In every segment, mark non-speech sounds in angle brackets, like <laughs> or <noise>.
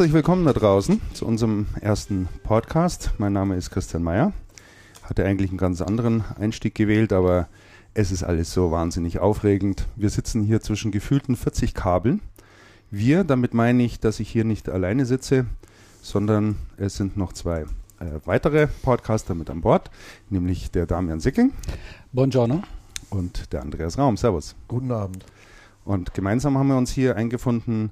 Herzlich willkommen da draußen zu unserem ersten Podcast. Mein Name ist Christian Mayer. Hatte eigentlich einen ganz anderen Einstieg gewählt, aber es ist alles so wahnsinnig aufregend. Wir sitzen hier zwischen gefühlten 40 Kabeln. Wir, damit meine ich, dass ich hier nicht alleine sitze, sondern es sind noch zwei äh, weitere Podcaster mit an Bord, nämlich der Damian Sicking. Buongiorno. Und der Andreas Raum. Servus. Guten Abend. Und gemeinsam haben wir uns hier eingefunden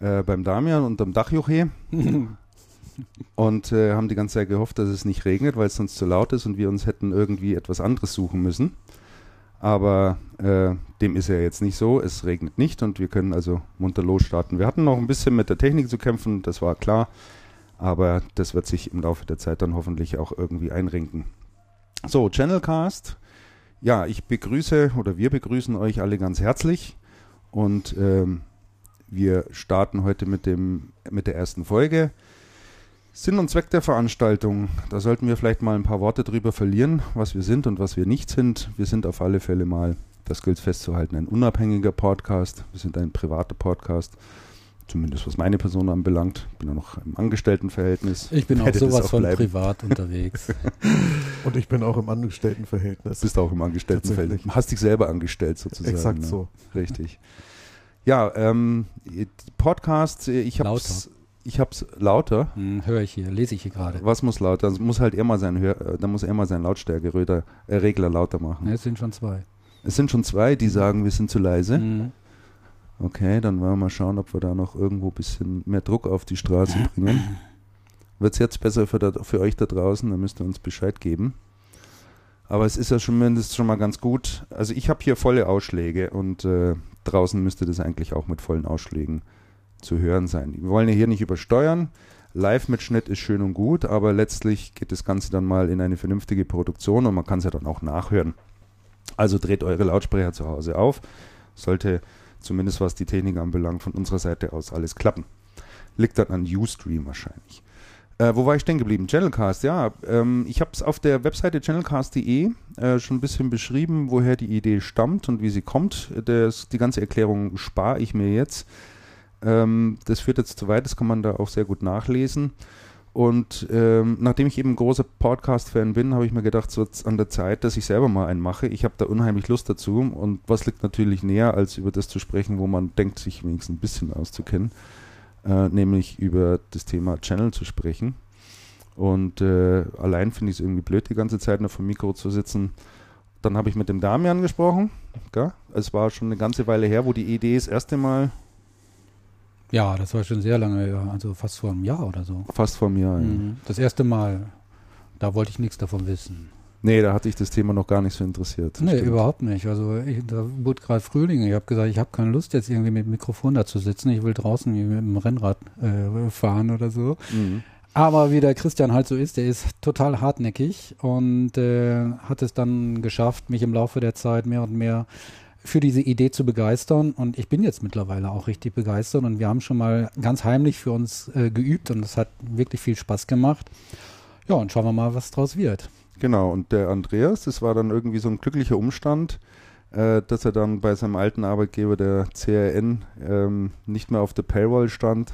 äh, beim Damian und am Dachjuche <laughs> und äh, haben die ganze Zeit gehofft, dass es nicht regnet, weil es sonst zu laut ist und wir uns hätten irgendwie etwas anderes suchen müssen. Aber äh, dem ist ja jetzt nicht so. Es regnet nicht und wir können also munter losstarten. Wir hatten noch ein bisschen mit der Technik zu kämpfen, das war klar. Aber das wird sich im Laufe der Zeit dann hoffentlich auch irgendwie einrenken. So, Channelcast. Ja, ich begrüße oder wir begrüßen euch alle ganz herzlich und ähm, wir starten heute mit, dem, mit der ersten Folge. Sinn und Zweck der Veranstaltung. Da sollten wir vielleicht mal ein paar Worte drüber verlieren, was wir sind und was wir nicht sind. Wir sind auf alle Fälle mal, das gilt festzuhalten, ein unabhängiger Podcast. Wir sind ein privater Podcast. Zumindest was meine Person anbelangt. Ich bin ja noch im Angestelltenverhältnis. Ich bin auch sowas auch von bleiben. privat <laughs> unterwegs. und ich bin auch im Angestelltenverhältnis. Bist auch im Angestelltenverhältnis. Hast dich selber angestellt sozusagen. Exakt ne? so. Richtig. Ja, ähm, Podcast, ich hab's, ich hab's lauter. Hm, Höre ich hier, lese ich hier gerade. Was muss lauter? Das muss halt immer sein, äh, da muss er immer sein Lautstärkeregler äh, Regler lauter machen. Ja, es sind schon zwei. Es sind schon zwei, die sagen, wir sind zu leise. Mhm. Okay, dann wollen wir mal schauen, ob wir da noch irgendwo ein bisschen mehr Druck auf die Straße bringen. <laughs> Wird es jetzt besser für, da, für euch da draußen? Dann müsst ihr uns Bescheid geben. Aber es ist ja mindestens schon mal ganz gut. Also ich habe hier volle Ausschläge und äh, draußen müsste das eigentlich auch mit vollen Ausschlägen zu hören sein. Wir wollen ja hier nicht übersteuern. Live-Mitschnitt ist schön und gut, aber letztlich geht das Ganze dann mal in eine vernünftige Produktion und man kann es ja dann auch nachhören. Also dreht eure Lautsprecher zu Hause auf. Sollte zumindest was die Technik anbelangt von unserer Seite aus alles klappen. Liegt dann an Ustream wahrscheinlich. Äh, wo war ich stehen geblieben? Channelcast, ja. Ähm, ich habe es auf der Webseite channelcast.de äh, schon ein bisschen beschrieben, woher die Idee stammt und wie sie kommt. Das, die ganze Erklärung spare ich mir jetzt. Ähm, das führt jetzt zu weit, das kann man da auch sehr gut nachlesen. Und ähm, nachdem ich eben großer Podcast-Fan bin, habe ich mir gedacht, so an der Zeit, dass ich selber mal einen mache. Ich habe da unheimlich Lust dazu. Und was liegt natürlich näher, als über das zu sprechen, wo man denkt, sich wenigstens ein bisschen auszukennen äh, nämlich über das Thema Channel zu sprechen. Und äh, allein finde ich es irgendwie blöd, die ganze Zeit nur vom Mikro zu sitzen. Dann habe ich mit dem Damian gesprochen. Gell? Es war schon eine ganze Weile her, wo die Idee das erste Mal. Ja, das war schon sehr lange, ja. also fast vor einem Jahr oder so. Fast vor einem Jahr, mhm. ja. Das erste Mal. Da wollte ich nichts davon wissen. Nee, da hatte ich das Thema noch gar nicht so interessiert. Nee, stimmt. überhaupt nicht. Also ich, da wurde gerade Frühling. Ich habe gesagt, ich habe keine Lust jetzt irgendwie mit dem Mikrofon da zu sitzen. Ich will draußen mit dem Rennrad äh, fahren oder so. Mhm. Aber wie der Christian halt so ist, der ist total hartnäckig und äh, hat es dann geschafft, mich im Laufe der Zeit mehr und mehr für diese Idee zu begeistern. Und ich bin jetzt mittlerweile auch richtig begeistert und wir haben schon mal ganz heimlich für uns äh, geübt und es hat wirklich viel Spaß gemacht. Ja, und schauen wir mal, was draus wird. Genau, und der Andreas, das war dann irgendwie so ein glücklicher Umstand, äh, dass er dann bei seinem alten Arbeitgeber, der CRN, ähm, nicht mehr auf der Payroll stand.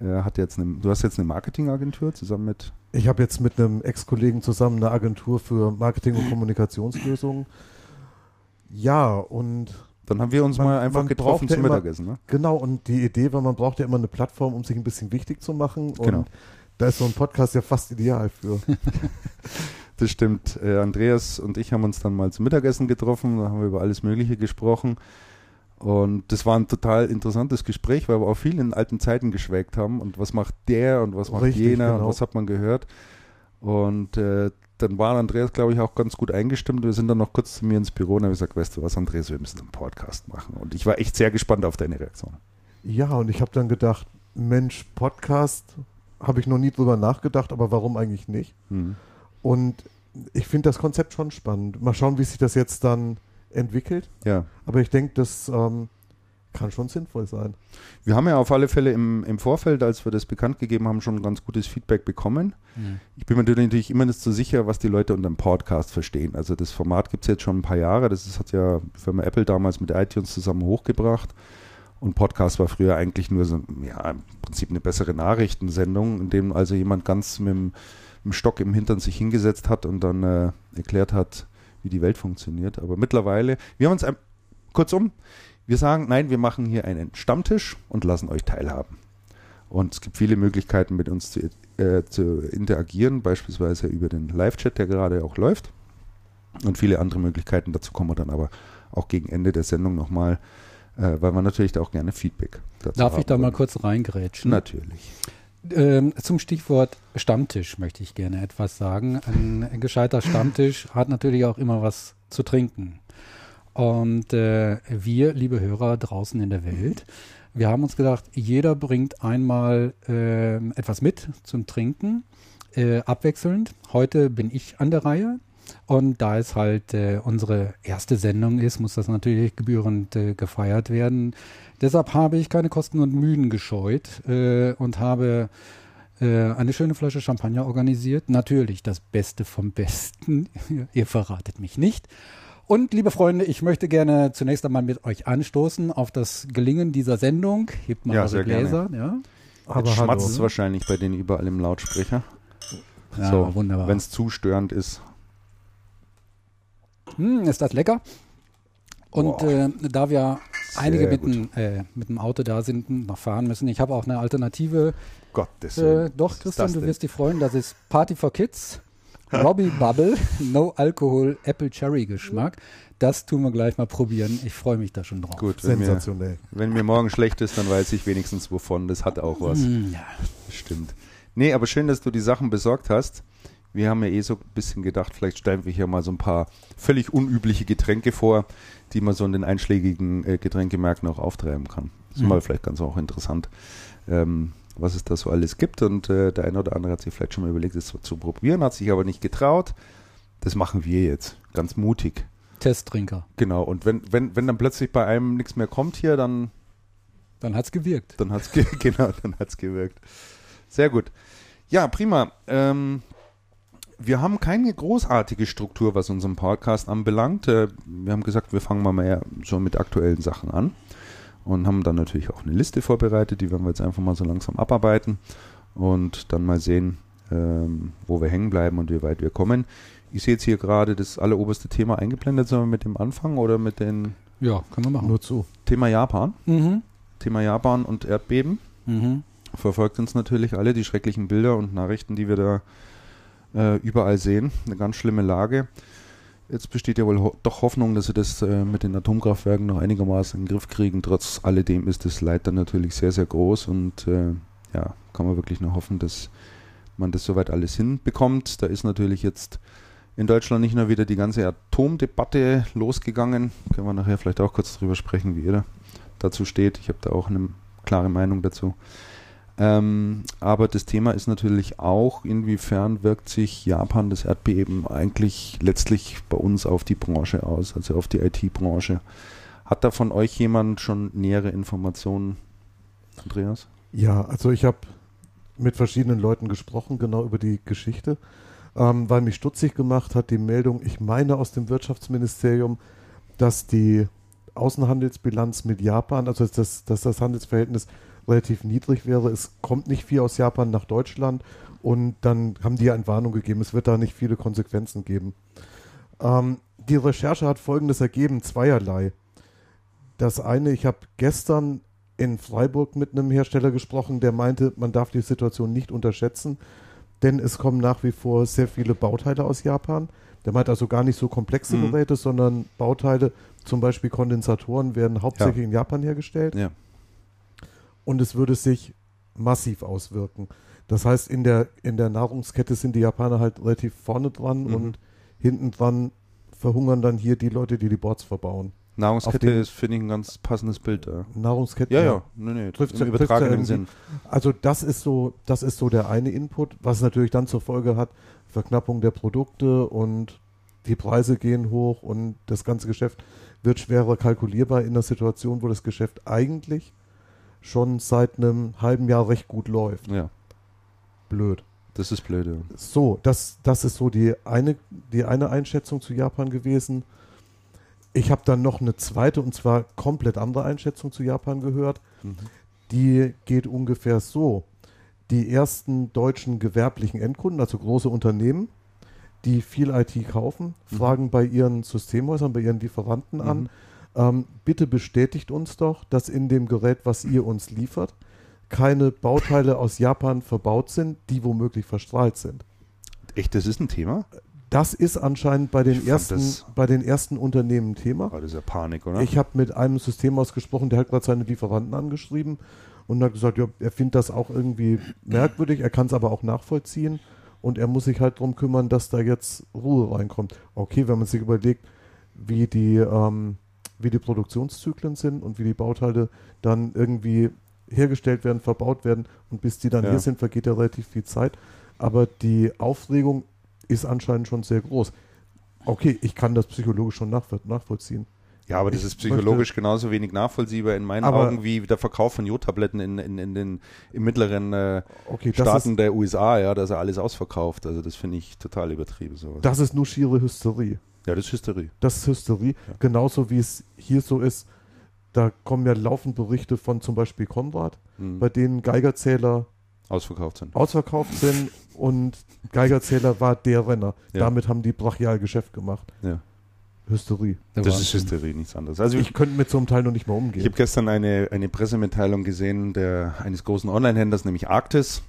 Er hat jetzt eine, du hast jetzt eine Marketingagentur zusammen mit. Ich habe jetzt mit einem Ex-Kollegen zusammen eine Agentur für Marketing- und <clears throat> Kommunikationslösungen. Ja, und dann haben wir uns man, mal einfach getroffen zum Mittagessen. Ne? Genau, und die Idee war, man braucht ja immer eine Plattform, um sich ein bisschen wichtig zu machen. Und genau. da ist so ein Podcast ja fast ideal für. <laughs> Das stimmt. Äh, Andreas und ich haben uns dann mal zum Mittagessen getroffen, da haben wir über alles Mögliche gesprochen. Und das war ein total interessantes Gespräch, weil wir auch viel in alten Zeiten geschwelgt haben. Und was macht der und was macht Richtig, jener genau. und was hat man gehört. Und äh, dann war Andreas, glaube ich, auch ganz gut eingestimmt. Wir sind dann noch kurz zu mir ins Büro und haben gesagt, weißt du was, Andreas, wir müssen einen Podcast machen. Und ich war echt sehr gespannt auf deine Reaktion. Ja, und ich habe dann gedacht, Mensch, Podcast, habe ich noch nie drüber nachgedacht, aber warum eigentlich nicht? Mhm. Und ich finde das Konzept schon spannend. Mal schauen, wie sich das jetzt dann entwickelt. Ja. Aber ich denke, das ähm, kann schon sinnvoll sein. Wir haben ja auf alle Fälle im, im Vorfeld, als wir das bekannt gegeben haben, schon ganz gutes Feedback bekommen. Mhm. Ich bin mir natürlich immer nicht so sicher, was die Leute unter dem Podcast verstehen. Also das Format gibt es jetzt schon ein paar Jahre. Das ist, hat ja die Firma Apple damals mit iTunes zusammen hochgebracht. Und Podcast war früher eigentlich nur so, ja, im Prinzip eine bessere Nachrichtensendung, in dem also jemand ganz mit dem, mit dem Stock im Hintern sich hingesetzt hat und dann äh, erklärt hat, wie die Welt funktioniert. Aber mittlerweile, wir haben uns ein, kurzum, wir sagen, nein, wir machen hier einen Stammtisch und lassen euch teilhaben. Und es gibt viele Möglichkeiten, mit uns zu, äh, zu interagieren, beispielsweise über den Live-Chat, der gerade auch läuft. Und viele andere Möglichkeiten. Dazu kommen wir dann aber auch gegen Ende der Sendung nochmal, äh, weil wir natürlich da auch gerne Feedback dazu Darf ich da mal kurz reingrätschen? Natürlich. Ähm, zum Stichwort Stammtisch möchte ich gerne etwas sagen. Ein, ein gescheiter Stammtisch hat natürlich auch immer was zu trinken. Und äh, wir, liebe Hörer draußen in der Welt, wir haben uns gedacht, jeder bringt einmal äh, etwas mit zum Trinken, äh, abwechselnd. Heute bin ich an der Reihe. Und da es halt äh, unsere erste Sendung ist, muss das natürlich gebührend äh, gefeiert werden. Deshalb habe ich keine Kosten und Mühen gescheut äh, und habe äh, eine schöne Flasche Champagner organisiert. Natürlich das Beste vom Besten. <laughs> Ihr verratet mich nicht. Und liebe Freunde, ich möchte gerne zunächst einmal mit euch anstoßen auf das Gelingen dieser Sendung. Hebt mal ja, eure Gläser. Gerne. Ja. Aber schmatzt es wahrscheinlich bei denen überall im Lautsprecher. Ja, so, wunderbar. Wenn es zu störend ist. Hm, ist das lecker? Und äh, da wir einige mit dem, äh, mit dem Auto da sind, noch fahren müssen, ich habe auch eine Alternative. Gottes äh, Doch, Christian, du wirst dich freuen. Das ist Party for Kids. Robbie <laughs> Bubble, No Alkohol, Apple Cherry Geschmack. Das tun wir gleich mal probieren. Ich freue mich da schon drauf. Gut, wenn Sensationell. Mir, wenn mir morgen schlecht ist, dann weiß ich wenigstens wovon. Das hat auch was. Mm, ja. Stimmt. Nee, aber schön, dass du die Sachen besorgt hast. Wir haben ja eh so ein bisschen gedacht, vielleicht stellen wir hier mal so ein paar völlig unübliche Getränke vor, die man so in den einschlägigen äh, Getränkemärkten auch auftreiben kann. Das ist mhm. mal vielleicht ganz auch interessant. Ähm, was es da so alles gibt. Und äh, der eine oder andere hat sich vielleicht schon mal überlegt, es zu probieren, hat sich aber nicht getraut. Das machen wir jetzt. Ganz mutig. Testtrinker. Genau. Und wenn, wenn, wenn dann plötzlich bei einem nichts mehr kommt hier, dann. Dann hat es gewirkt. Dann hat es ge <laughs> genau, dann hat's gewirkt. Sehr gut. Ja, prima. Ähm, wir haben keine großartige Struktur, was unseren Podcast anbelangt. Äh, wir haben gesagt, wir fangen mal mehr so mit aktuellen Sachen an und haben dann natürlich auch eine Liste vorbereitet, die werden wir jetzt einfach mal so langsam abarbeiten und dann mal sehen, ähm, wo wir hängen bleiben und wie weit wir kommen. Ich sehe jetzt hier gerade das alleroberste Thema eingeblendet. Sollen wir mit dem anfangen oder mit den. Ja, können wir machen. Nur zu. Thema Japan. Mhm. Thema Japan und Erdbeben. Mhm. Verfolgt uns natürlich alle die schrecklichen Bilder und Nachrichten, die wir da äh, überall sehen. Eine ganz schlimme Lage. Jetzt besteht ja wohl ho doch Hoffnung, dass sie das äh, mit den Atomkraftwerken noch einigermaßen in den Griff kriegen. Trotz alledem ist das Leid dann natürlich sehr, sehr groß und äh, ja, kann man wirklich nur hoffen, dass man das soweit alles hinbekommt. Da ist natürlich jetzt in Deutschland nicht nur wieder die ganze Atomdebatte losgegangen. Können wir nachher vielleicht auch kurz drüber sprechen, wie ihr da dazu steht. Ich habe da auch eine klare Meinung dazu. Ähm, aber das Thema ist natürlich auch, inwiefern wirkt sich Japan, das Erdbeben, eigentlich letztlich bei uns auf die Branche aus, also auf die IT-Branche. Hat da von euch jemand schon nähere Informationen, Andreas? Ja, also ich habe mit verschiedenen Leuten gesprochen, genau über die Geschichte, ähm, weil mich stutzig gemacht hat die Meldung, ich meine aus dem Wirtschaftsministerium, dass die Außenhandelsbilanz mit Japan, also dass, dass das Handelsverhältnis relativ niedrig wäre. Es kommt nicht viel aus Japan nach Deutschland und dann haben die ja Entwarnung gegeben, es wird da nicht viele Konsequenzen geben. Ähm, die Recherche hat Folgendes ergeben, zweierlei. Das eine, ich habe gestern in Freiburg mit einem Hersteller gesprochen, der meinte, man darf die Situation nicht unterschätzen, denn es kommen nach wie vor sehr viele Bauteile aus Japan. Der meint also gar nicht so komplexe mhm. Geräte, sondern Bauteile, zum Beispiel Kondensatoren, werden hauptsächlich ja. in Japan hergestellt. Ja und es würde sich massiv auswirken. Das heißt, in der, in der Nahrungskette sind die Japaner halt relativ vorne dran mhm. und hinten dran verhungern dann hier die Leute, die die Boards verbauen. Nahrungskette ist, finde ich, ein ganz passendes Bild da. Nahrungskette? Ja, ja, nee, nee, trifft im übertragenen Sinn. Also das ist so, das ist so der eine Input, was natürlich dann zur Folge hat, Verknappung der Produkte und die Preise gehen hoch und das ganze Geschäft wird schwerer kalkulierbar in einer Situation, wo das Geschäft eigentlich schon seit einem halben Jahr recht gut läuft. Ja. Blöd. Das ist blöd, ja. So, das, das ist so die eine, die eine Einschätzung zu Japan gewesen. ich habe dann noch eine zweite und zwar komplett andere Einschätzung zu Japan gehört. Mhm. Die geht ungefähr so. Die ersten deutschen gewerblichen Endkunden, also große Unternehmen, die viel IT kaufen, mhm. fragen bei ihren Systemhäusern, bei ihren Lieferanten an, mhm. Ähm, bitte bestätigt uns doch, dass in dem Gerät, was ihr uns liefert, keine Bauteile aus Japan verbaut sind, die womöglich verstrahlt sind. Echt, das ist ein Thema? Das ist anscheinend bei den, ersten, bei den ersten Unternehmen Thema. War das ja Panik, oder? Ich habe mit einem System ausgesprochen, der hat gerade seine Lieferanten angeschrieben und hat gesagt, ja, er findet das auch irgendwie merkwürdig, er kann es aber auch nachvollziehen und er muss sich halt darum kümmern, dass da jetzt Ruhe reinkommt. Okay, wenn man sich überlegt, wie die, ähm, wie die Produktionszyklen sind und wie die Bauteile dann irgendwie hergestellt werden, verbaut werden und bis die dann ja. hier sind, vergeht ja relativ viel Zeit. Aber die Aufregung ist anscheinend schon sehr groß. Okay, ich kann das psychologisch schon nachvollziehen. Ja, aber das ist psychologisch genauso wenig nachvollziehbar in meinen Augen wie der Verkauf von Jodtabletten in, in, in den im mittleren äh, okay, Staaten der USA, ja, da ist ja alles ausverkauft. Also das finde ich total übertrieben. Sowas. Das ist nur schiere Hysterie. Ja, das ist Hysterie. Das ist Hysterie. Ja. Genauso wie es hier so ist, da kommen ja laufend Berichte von zum Beispiel Konrad, mhm. bei denen Geigerzähler ausverkauft sind. Ausverkauft sind und Geigerzähler war der Renner. Ja. Damit haben die brachial Geschäft gemacht. Ja. Hysterie. Das Wahnsinn. ist Hysterie, nichts anderes. Also ich könnte mit so einem Teil noch nicht mehr umgehen. Ich habe gestern eine, eine Pressemitteilung gesehen der, eines großen Online-Händlers, nämlich Arktis.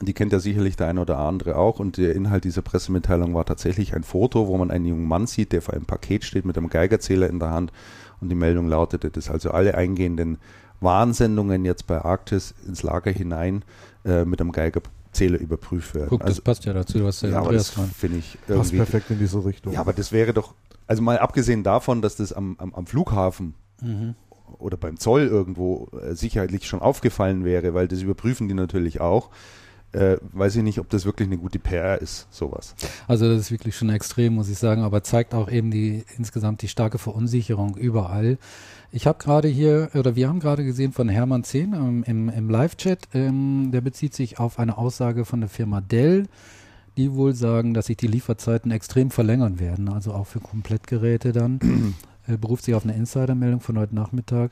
Die kennt ja sicherlich der eine oder andere auch. Und der Inhalt dieser Pressemitteilung war tatsächlich ein Foto, wo man einen jungen Mann sieht, der vor einem Paket steht mit einem Geigerzähler in der Hand. Und die Meldung lautete, dass also alle eingehenden Warnsendungen jetzt bei Arktis ins Lager hinein äh, mit einem Geigerzähler überprüft werden. Guck, also, das passt ja dazu, was der ja, Andreas finde ich. Passt perfekt in diese Richtung. Ja, aber das wäre doch, also mal abgesehen davon, dass das am, am, am Flughafen mhm. oder beim Zoll irgendwo äh, sicherheitlich schon aufgefallen wäre, weil das überprüfen die natürlich auch. Äh, weiß ich nicht, ob das wirklich eine gute PR ist, sowas. Also das ist wirklich schon extrem, muss ich sagen, aber zeigt auch eben die insgesamt die starke Verunsicherung überall. Ich habe gerade hier, oder wir haben gerade gesehen von Hermann Zehn ähm, im, im Live-Chat, ähm, der bezieht sich auf eine Aussage von der Firma Dell, die wohl sagen, dass sich die Lieferzeiten extrem verlängern werden, also auch für Komplettgeräte dann. er <clears throat> beruft sich auf eine Insider-Meldung von heute Nachmittag.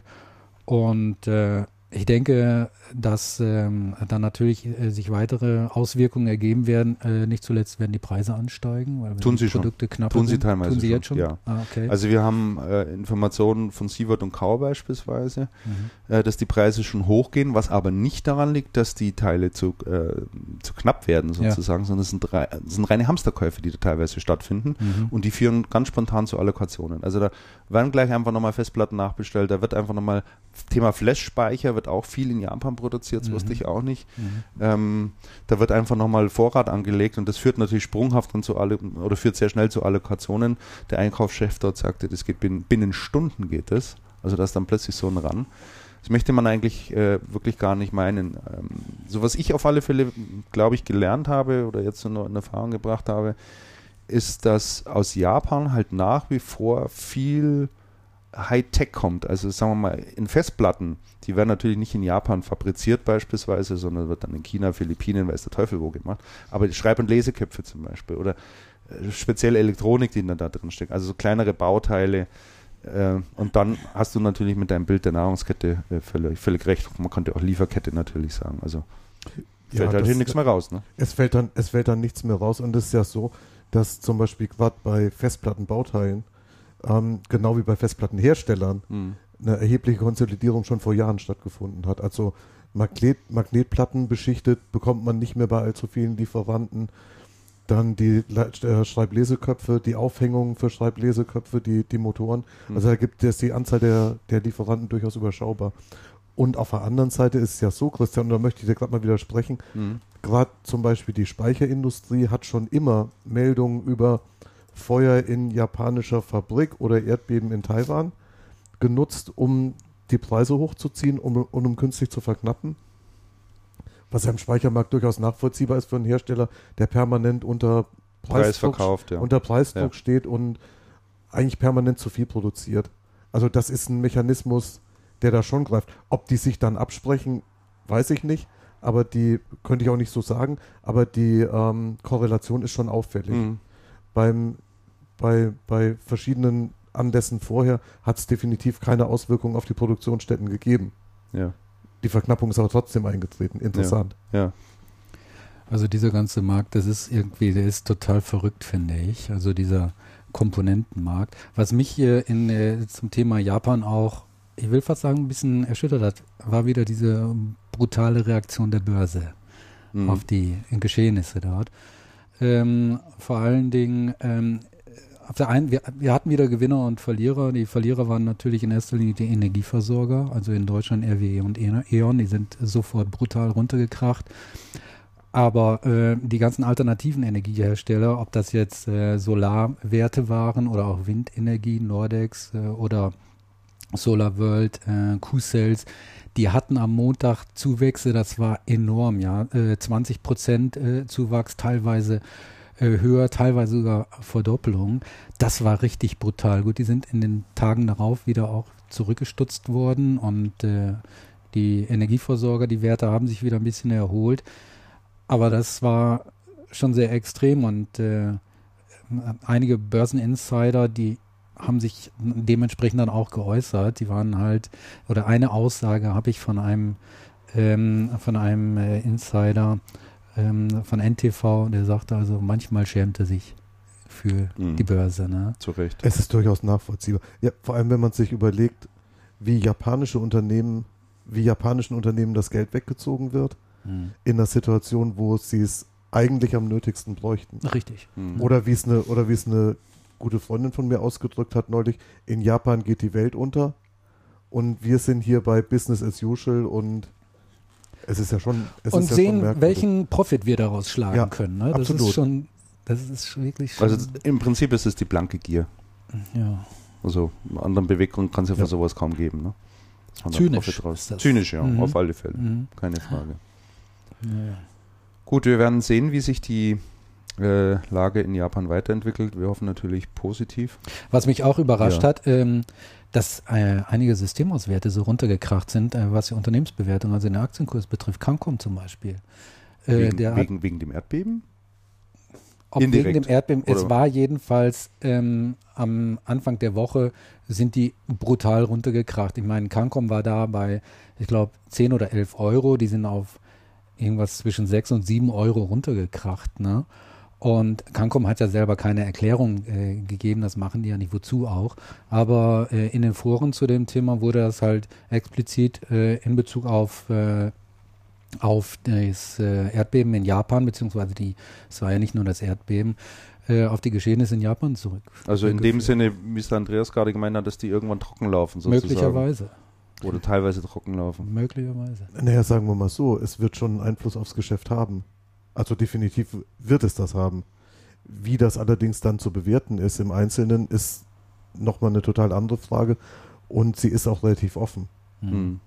Und äh, ich denke, dass ähm, dann natürlich äh, sich weitere Auswirkungen ergeben werden. Äh, nicht zuletzt werden die Preise ansteigen, weil Tun die Produkte schon. Tun sie teilweise Tun sie schon. jetzt schon? Ja. Ah, okay. Also wir haben äh, Informationen von Sievert und Kau beispielsweise, mhm. Äh, dass die Preise schon hochgehen, was aber nicht daran liegt, dass die Teile zu, äh, zu knapp werden sozusagen, ja. sondern es sind, drei, es sind reine Hamsterkäufe, die da teilweise stattfinden mhm. und die führen ganz spontan zu Allokationen. Also da werden gleich einfach nochmal Festplatten nachbestellt, da wird einfach nochmal Thema Flash-Speicher wird auch viel in Japan produziert, das mhm. wusste ich auch nicht. Mhm. Ähm, da wird einfach nochmal Vorrat angelegt und das führt natürlich sprunghaft dann zu alle oder führt sehr schnell zu Allokationen. Der Einkaufschef dort sagte, das geht binnen, binnen Stunden geht es. Also da ist dann plötzlich so ein Ran. Das möchte man eigentlich äh, wirklich gar nicht meinen. Ähm, so was ich auf alle Fälle, glaube ich, gelernt habe oder jetzt in, in Erfahrung gebracht habe, ist, dass aus Japan halt nach wie vor viel Hightech kommt. Also sagen wir mal, in Festplatten, die werden natürlich nicht in Japan fabriziert beispielsweise, sondern wird dann in China, Philippinen, weiß der Teufel wo gemacht. Aber Schreib- und Leseköpfe zum Beispiel oder äh, spezielle Elektronik, die dann da drin steckt, also so kleinere Bauteile. Äh, und dann hast du natürlich mit deinem Bild der Nahrungskette äh, völlig, völlig recht. Man könnte auch Lieferkette natürlich sagen. Also fällt ja, halt hier nichts mehr raus. Ne? Es, fällt dann, es fällt dann nichts mehr raus und es ist ja so, dass zum Beispiel gerade bei Festplattenbauteilen ähm, genau wie bei Festplattenherstellern, mhm. eine erhebliche Konsolidierung schon vor Jahren stattgefunden hat. Also Magnet, Magnetplatten beschichtet bekommt man nicht mehr bei allzu vielen Lieferanten. Dann die äh, Schreibleseköpfe, die Aufhängungen für Schreibleseköpfe, die, die Motoren. Mhm. Also da gibt es die Anzahl der, der Lieferanten durchaus überschaubar. Und auf der anderen Seite ist es ja so, Christian, und da möchte ich dir gerade mal widersprechen, mhm. gerade zum Beispiel die Speicherindustrie hat schon immer Meldungen über Feuer in japanischer Fabrik oder Erdbeben in Taiwan genutzt, um die Preise hochzuziehen um, und um künstlich zu verknappen. Was ja im Speichermarkt durchaus nachvollziehbar ist für einen Hersteller, der permanent unter Preisdruck, Preis ja. unter Preisdruck ja. steht und eigentlich permanent zu viel produziert. Also das ist ein Mechanismus, der da schon greift. Ob die sich dann absprechen, weiß ich nicht, aber die könnte ich auch nicht so sagen, aber die ähm, Korrelation ist schon auffällig. Mhm beim, bei, bei verschiedenen andessen vorher hat es definitiv keine Auswirkungen auf die Produktionsstätten gegeben. Ja. Die Verknappung ist aber trotzdem eingetreten. Interessant. Ja. ja. Also dieser ganze Markt, das ist irgendwie, der ist total verrückt, finde ich. Also dieser Komponentenmarkt. Was mich hier in, äh, zum Thema Japan auch, ich will fast sagen, ein bisschen erschüttert hat, war wieder diese brutale Reaktion der Börse mhm. auf die Geschehnisse dort. Ähm, vor allen Dingen, ähm, auf der einen, wir, wir, hatten wieder Gewinner und Verlierer. Die Verlierer waren natürlich in erster Linie die Energieversorger, also in Deutschland RWE und E.ON, die sind sofort brutal runtergekracht. Aber äh, die ganzen alternativen Energiehersteller, ob das jetzt äh, Solarwerte waren oder auch Windenergie, Nordex äh, oder Solar World, äh, Q-Cells, die hatten am Montag Zuwächse, das war enorm, ja. Äh, 20 Prozent äh, Zuwachs, teilweise äh, höher, teilweise sogar Verdoppelung. Das war richtig brutal. Gut, die sind in den Tagen darauf wieder auch zurückgestutzt worden und äh, die Energieversorger, die Werte haben sich wieder ein bisschen erholt. Aber das war schon sehr extrem und äh, einige Börseninsider, die haben sich dementsprechend dann auch geäußert. Die waren halt, oder eine Aussage habe ich von einem, ähm, von einem äh, Insider ähm, von NTV, der sagte also, manchmal schämt er sich für mhm. die Börse. Ne? Zu Recht. Es ist durchaus nachvollziehbar. Ja, vor allem, wenn man sich überlegt, wie japanische Unternehmen, wie japanischen Unternehmen das Geld weggezogen wird mhm. in einer Situation, wo sie es eigentlich am nötigsten bräuchten. Richtig. Mhm. Oder wie es eine, oder wie es eine gute Freundin von mir ausgedrückt hat neulich, in Japan geht die Welt unter und wir sind hier bei Business as usual und es ist ja schon. und sehen, ja welchen Profit wir daraus schlagen ja, können. Ne? Das absolut. ist schon, das ist wirklich schon. Also im Prinzip ist es die blanke Gier. Ja. Also einen anderen Beweggrund kann es ja für sowas kaum geben. Ne? Zynisch. Zynisch, ja, mhm. auf alle Fälle. Mhm. Keine Frage. Ja. Gut, wir werden sehen, wie sich die äh, Lage in Japan weiterentwickelt. Wir hoffen natürlich positiv. Was mich auch überrascht ja. hat, ähm, dass äh, einige Systemauswerte so runtergekracht sind, äh, was die Unternehmensbewertung, also den Aktienkurs betrifft. Cancom zum Beispiel. Äh, wegen, wegen, wegen, dem Erdbeben? Ob Indirekt. wegen dem Erdbeben. Oder? Es war jedenfalls ähm, am Anfang der Woche sind die brutal runtergekracht. Ich meine, Cancom war da bei, ich glaube, 10 oder 11 Euro. Die sind auf irgendwas zwischen 6 und 7 Euro runtergekracht. Ne? Und Cancom hat ja selber keine Erklärung äh, gegeben, das machen die ja nicht, wozu auch. Aber äh, in den Foren zu dem Thema wurde das halt explizit äh, in Bezug auf, äh, auf das äh, Erdbeben in Japan, beziehungsweise die, es war ja nicht nur das Erdbeben, äh, auf die Geschehnisse in Japan zurück. Also in dem Sinne, wie es Andreas gerade gemeint hat, dass die irgendwann trocken laufen sozusagen. Möglicherweise. Oder teilweise trocken laufen. Möglicherweise. Naja, sagen wir mal so, es wird schon einen Einfluss aufs Geschäft haben. Also definitiv wird es das haben. Wie das allerdings dann zu bewerten ist im Einzelnen, ist nochmal eine total andere Frage. Und sie ist auch relativ offen. Mhm.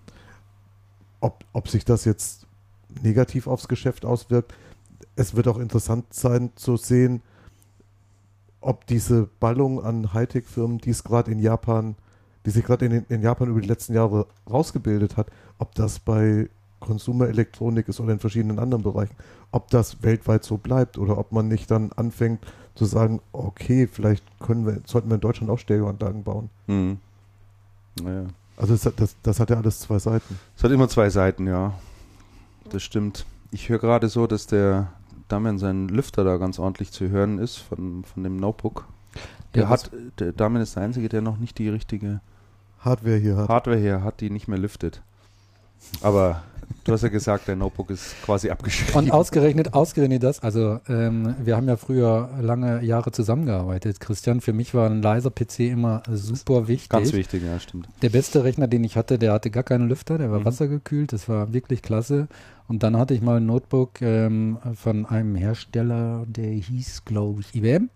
Ob, ob sich das jetzt negativ aufs Geschäft auswirkt, es wird auch interessant sein zu sehen, ob diese Ballung an Hightech-Firmen, die es gerade in Japan die sich gerade in, in, Japan über die letzten Jahre rausgebildet hat, ob das bei Konsumerelektronik ist oder in verschiedenen anderen Bereichen, ob das weltweit so bleibt oder ob man nicht dann anfängt zu sagen, okay, vielleicht können wir, sollten wir in Deutschland auch Stereoanlagen bauen. Mhm. Naja. Also das, das, das hat ja alles zwei Seiten. Es hat immer zwei Seiten, ja. Das stimmt. Ich höre gerade so, dass der Damian sein Lüfter da ganz ordentlich zu hören ist von, von dem Notebook. Der ja, hat, der Damian ist der Einzige, der noch nicht die richtige Hardware hier hat. Hardware hier hat, die nicht mehr lüftet. Aber du hast ja gesagt, dein Notebook ist quasi abgeschrieben. Und ausgerechnet, ausgerechnet das, also ähm, wir haben ja früher lange Jahre zusammengearbeitet. Christian, für mich war ein leiser PC immer super wichtig. Ganz wichtig, ja, stimmt. Der beste Rechner, den ich hatte, der hatte gar keinen Lüfter, der war mhm. wassergekühlt, das war wirklich klasse. Und dann hatte ich mal ein Notebook ähm, von einem Hersteller, der hieß, glaube ich, IBM.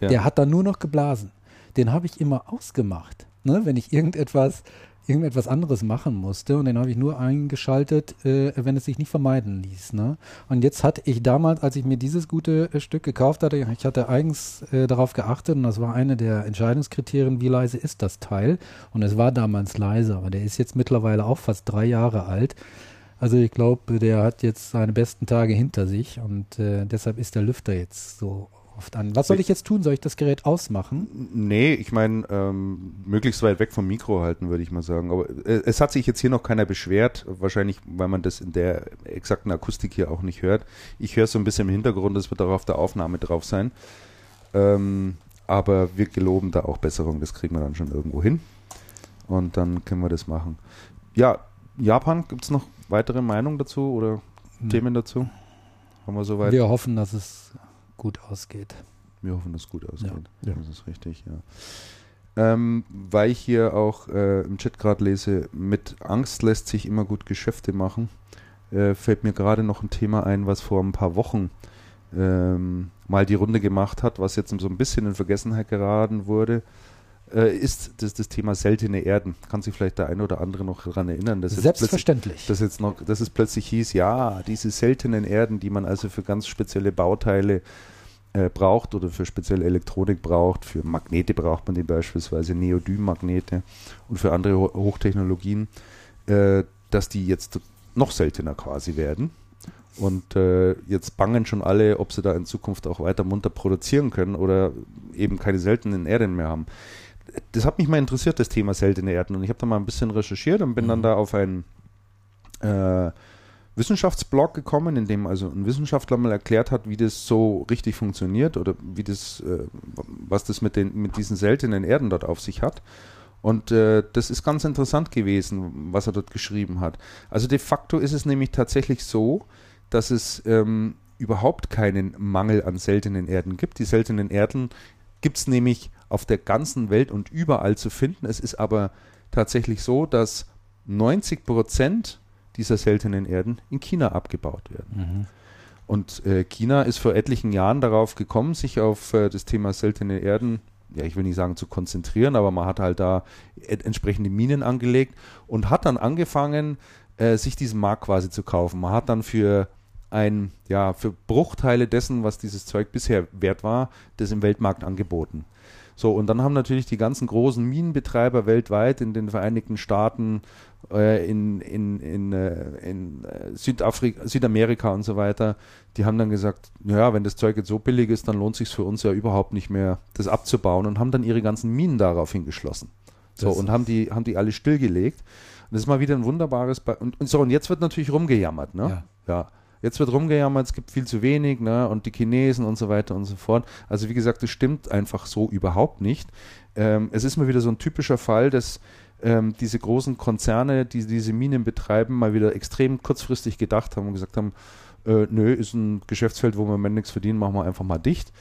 Ja. Der hat dann nur noch geblasen. Den habe ich immer ausgemacht ne, wenn ich irgendetwas, irgendetwas anderes machen musste und den habe ich nur eingeschaltet, äh, wenn es sich nicht vermeiden ließ. Ne? Und jetzt hatte ich damals, als ich mir dieses gute äh, Stück gekauft hatte, ich hatte eigens äh, darauf geachtet und das war eine der Entscheidungskriterien, wie leise ist das Teil. Und es war damals leise, aber der ist jetzt mittlerweile auch fast drei Jahre alt. Also ich glaube, der hat jetzt seine besten Tage hinter sich und äh, deshalb ist der Lüfter jetzt so oft an. Was soll ich jetzt tun? Soll ich das Gerät ausmachen? Nee, ich meine, ähm, möglichst weit weg vom Mikro halten, würde ich mal sagen. Aber äh, es hat sich jetzt hier noch keiner beschwert, wahrscheinlich, weil man das in der exakten Akustik hier auch nicht hört. Ich höre so ein bisschen im Hintergrund, das wird auch auf der Aufnahme drauf sein. Ähm, aber wir geloben da auch Besserung, das kriegen wir dann schon irgendwo hin. Und dann können wir das machen. Ja, Japan, gibt es noch weitere Meinungen dazu oder hm. Themen dazu? Haben wir soweit? Wir hoffen, dass es gut ausgeht. Wir hoffen, dass es gut ausgeht. Ja. Das ist richtig, ja. Ähm, weil ich hier auch äh, im Chat gerade lese, mit Angst lässt sich immer gut Geschäfte machen, äh, fällt mir gerade noch ein Thema ein, was vor ein paar Wochen ähm, mal die Runde gemacht hat, was jetzt so ein bisschen in Vergessenheit geraten wurde äh, ist das, das Thema seltene Erden. Kann sich vielleicht der eine oder andere noch daran erinnern. Dass Selbstverständlich. Dass jetzt noch, dass es plötzlich hieß, ja, diese seltenen Erden, die man also für ganz spezielle Bauteile äh, braucht oder für spezielle Elektronik braucht, für Magnete braucht man die beispielsweise, Neodym-Magnete und für andere Ho Hochtechnologien, äh, dass die jetzt noch seltener quasi werden. Und äh, jetzt bangen schon alle, ob sie da in Zukunft auch weiter munter produzieren können oder eben keine seltenen Erden mehr haben das hat mich mal interessiert, das Thema seltene Erden. Und ich habe da mal ein bisschen recherchiert und bin mhm. dann da auf einen äh, Wissenschaftsblog gekommen, in dem also ein Wissenschaftler mal erklärt hat, wie das so richtig funktioniert oder wie das, äh, was das mit, den, mit diesen seltenen Erden dort auf sich hat. Und äh, das ist ganz interessant gewesen, was er dort geschrieben hat. Also de facto ist es nämlich tatsächlich so, dass es ähm, überhaupt keinen Mangel an seltenen Erden gibt. Die seltenen Erden gibt es nämlich auf der ganzen Welt und überall zu finden. Es ist aber tatsächlich so, dass 90 Prozent dieser seltenen Erden in China abgebaut werden. Mhm. Und äh, China ist vor etlichen Jahren darauf gekommen, sich auf äh, das Thema seltene Erden, ja, ich will nicht sagen zu konzentrieren, aber man hat halt da entsprechende Minen angelegt und hat dann angefangen, äh, sich diesen Markt quasi zu kaufen. Man hat dann für ein, ja, für Bruchteile dessen, was dieses Zeug bisher wert war, das im Weltmarkt angeboten. So, und dann haben natürlich die ganzen großen Minenbetreiber weltweit in den Vereinigten Staaten, äh, in, in, in, äh, in äh, Südafrika, Südamerika und so weiter, die haben dann gesagt, ja, wenn das Zeug jetzt so billig ist, dann lohnt sich für uns ja überhaupt nicht mehr, das abzubauen und haben dann ihre ganzen Minen daraufhin geschlossen. So, das und haben die, haben die alle stillgelegt. Und das ist mal wieder ein wunderbares, Be und, und so, und jetzt wird natürlich rumgejammert, ne? Ja. ja. Jetzt wird rumgejammert, es gibt viel zu wenig, ne? Und die Chinesen und so weiter und so fort. Also wie gesagt, das stimmt einfach so überhaupt nicht. Ähm, es ist mal wieder so ein typischer Fall, dass ähm, diese großen Konzerne, die diese Minen betreiben, mal wieder extrem kurzfristig gedacht haben und gesagt haben, äh, nö, ist ein Geschäftsfeld, wo wir am Ende nichts verdienen, machen wir einfach mal dicht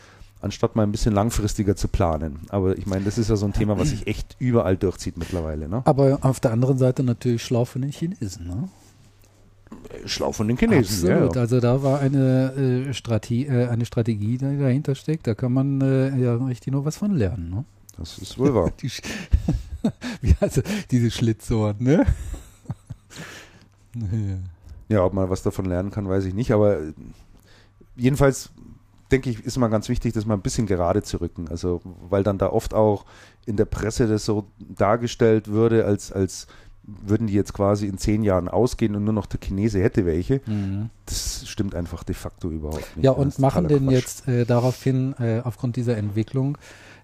anstatt mal ein bisschen langfristiger zu planen. Aber ich meine, das ist ja so ein Thema, was sich echt überall durchzieht mittlerweile. Ne? Aber auf der anderen Seite natürlich schlau von den Chinesen. Ne? Schlau von den Chinesen. Absolut. Ja, Also da war eine, äh, Strategie, äh, eine Strategie, die dahinter steckt. Da kann man äh, ja richtig noch was von lernen. Ne? Das ist wohl wahr. <laughs> die, <laughs> wie also diese Schlitzohren, ne? <laughs> ja, ob man was davon lernen kann, weiß ich nicht. Aber äh, jedenfalls denke ich, ist immer ganz wichtig, das mal ein bisschen gerade zu rücken. Also, weil dann da oft auch in der Presse das so dargestellt würde, als, als würden die jetzt quasi in zehn Jahren ausgehen und nur noch der Chinese hätte welche. Mhm. Das stimmt einfach de facto überhaupt nicht. Ja, und machen denn Quatsch. jetzt äh, daraufhin, äh, aufgrund dieser Entwicklung,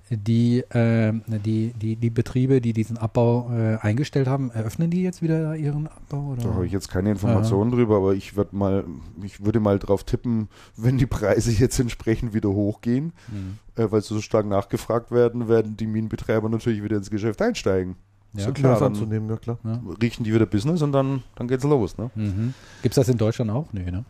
die, äh, die, die, die Betriebe, die diesen Abbau äh, eingestellt haben, eröffnen die jetzt wieder ihren Abbau? Oder? Da habe ich jetzt keine Informationen ja. drüber, aber ich würde mal, ich würde mal drauf tippen, wenn die Preise jetzt entsprechend wieder hochgehen, mhm. äh, weil sie so stark nachgefragt werden, werden die Minenbetreiber natürlich wieder ins Geschäft einsteigen. Ja, klar, dann anzunehmen, ja klar. Ja. Riechen die wieder Business und dann, dann geht's los. Ne? Mhm. Gibt es das in Deutschland auch? Nee, ne?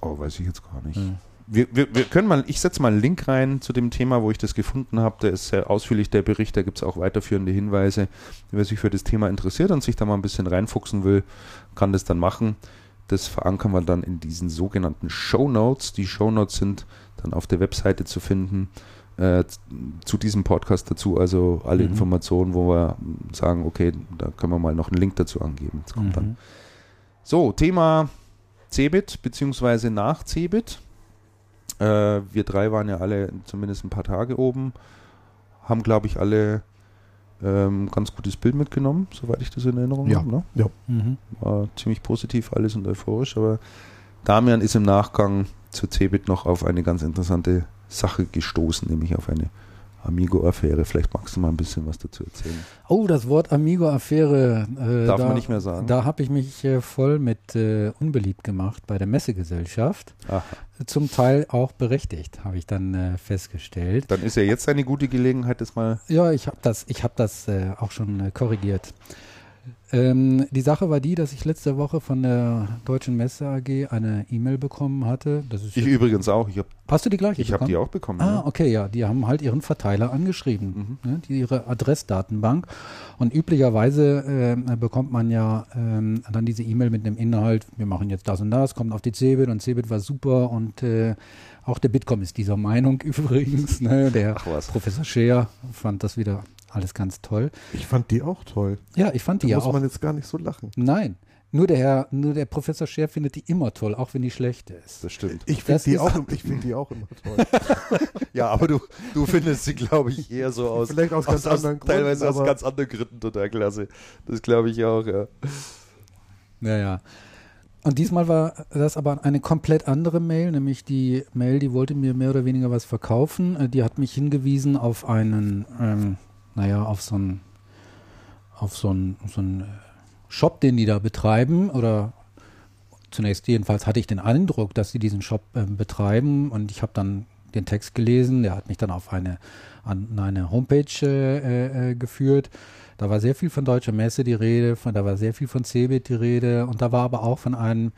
Oh, weiß ich jetzt gar nicht. Mhm. Wir, wir, wir, können mal, ich setze mal einen Link rein zu dem Thema, wo ich das gefunden habe. Der ist sehr ausführlich, der Bericht, da gibt es auch weiterführende Hinweise. Wer sich für das Thema interessiert und sich da mal ein bisschen reinfuchsen will, kann das dann machen. Das verankern wir dann in diesen sogenannten Show Notes. Die Show Notes sind dann auf der Webseite zu finden äh, zu diesem Podcast dazu, also alle mhm. Informationen, wo wir sagen, okay, da können wir mal noch einen Link dazu angeben. Das kommt mhm. dann. So, Thema Cebit, beziehungsweise nach Cebit. Äh, wir drei waren ja alle zumindest ein paar Tage oben, haben, glaube ich, alle ähm, ganz gutes Bild mitgenommen, soweit ich das in Erinnerung ja. habe. Ne? Ja. Mhm. War ziemlich positiv alles und euphorisch, aber Damian ist im Nachgang zu Cebit noch auf eine ganz interessante Sache gestoßen, nämlich auf eine Amigo-Affäre. Vielleicht magst du mal ein bisschen was dazu erzählen. Oh, das Wort Amigo-Affäre. Äh, Darf da, man nicht mehr sagen. Da habe ich mich äh, voll mit äh, unbeliebt gemacht bei der Messegesellschaft. Aha. Zum Teil auch berechtigt, habe ich dann äh, festgestellt. Dann ist ja jetzt eine gute Gelegenheit, das mal. Ja, ich habe das, ich hab das äh, auch schon äh, korrigiert. Ähm, die Sache war die, dass ich letzte Woche von der Deutschen Messe AG eine E-Mail bekommen hatte. ich übrigens auch. Ich hab, Hast du die gleiche Ich habe die auch bekommen. Ah, ja. okay, ja. Die haben halt ihren Verteiler angeschrieben, mhm. ne, die, ihre Adressdatenbank. Und üblicherweise äh, bekommt man ja äh, dann diese E-Mail mit dem Inhalt, wir machen jetzt das und das, kommt auf die Cebit und Cebit war super und äh, auch der Bitkom ist dieser Meinung <laughs> übrigens. Ne? Der Professor Scheer fand das wieder alles ganz toll. Ich fand die auch toll. Ja, ich fand da die muss auch. muss man jetzt gar nicht so lachen. Nein. Nur der Herr, nur der Professor Scher findet die immer toll, auch wenn die schlecht ist. Das stimmt. Ich finde die, auch, find die auch immer toll. <laughs> ja, aber du, du findest sie, glaube ich, eher so aus. Vielleicht aus, aus ganz anderen Gründen. Teilweise aus ganz anderen Gründen total klasse. Das glaube ich auch, ja. Ja, ja. Und diesmal war das aber eine komplett andere Mail, nämlich die Mail, die wollte mir mehr oder weniger was verkaufen. Äh, die hat mich hingewiesen auf einen, ähm, naja, auf so einen, auf so so einen Shop, den die da betreiben, oder zunächst jedenfalls hatte ich den Eindruck, dass sie diesen Shop äh, betreiben und ich habe dann den Text gelesen, der hat mich dann auf eine, an eine Homepage äh, äh, geführt da war sehr viel von Deutscher Messe die Rede, von, da war sehr viel von Cebit die Rede und da war aber auch von, einem,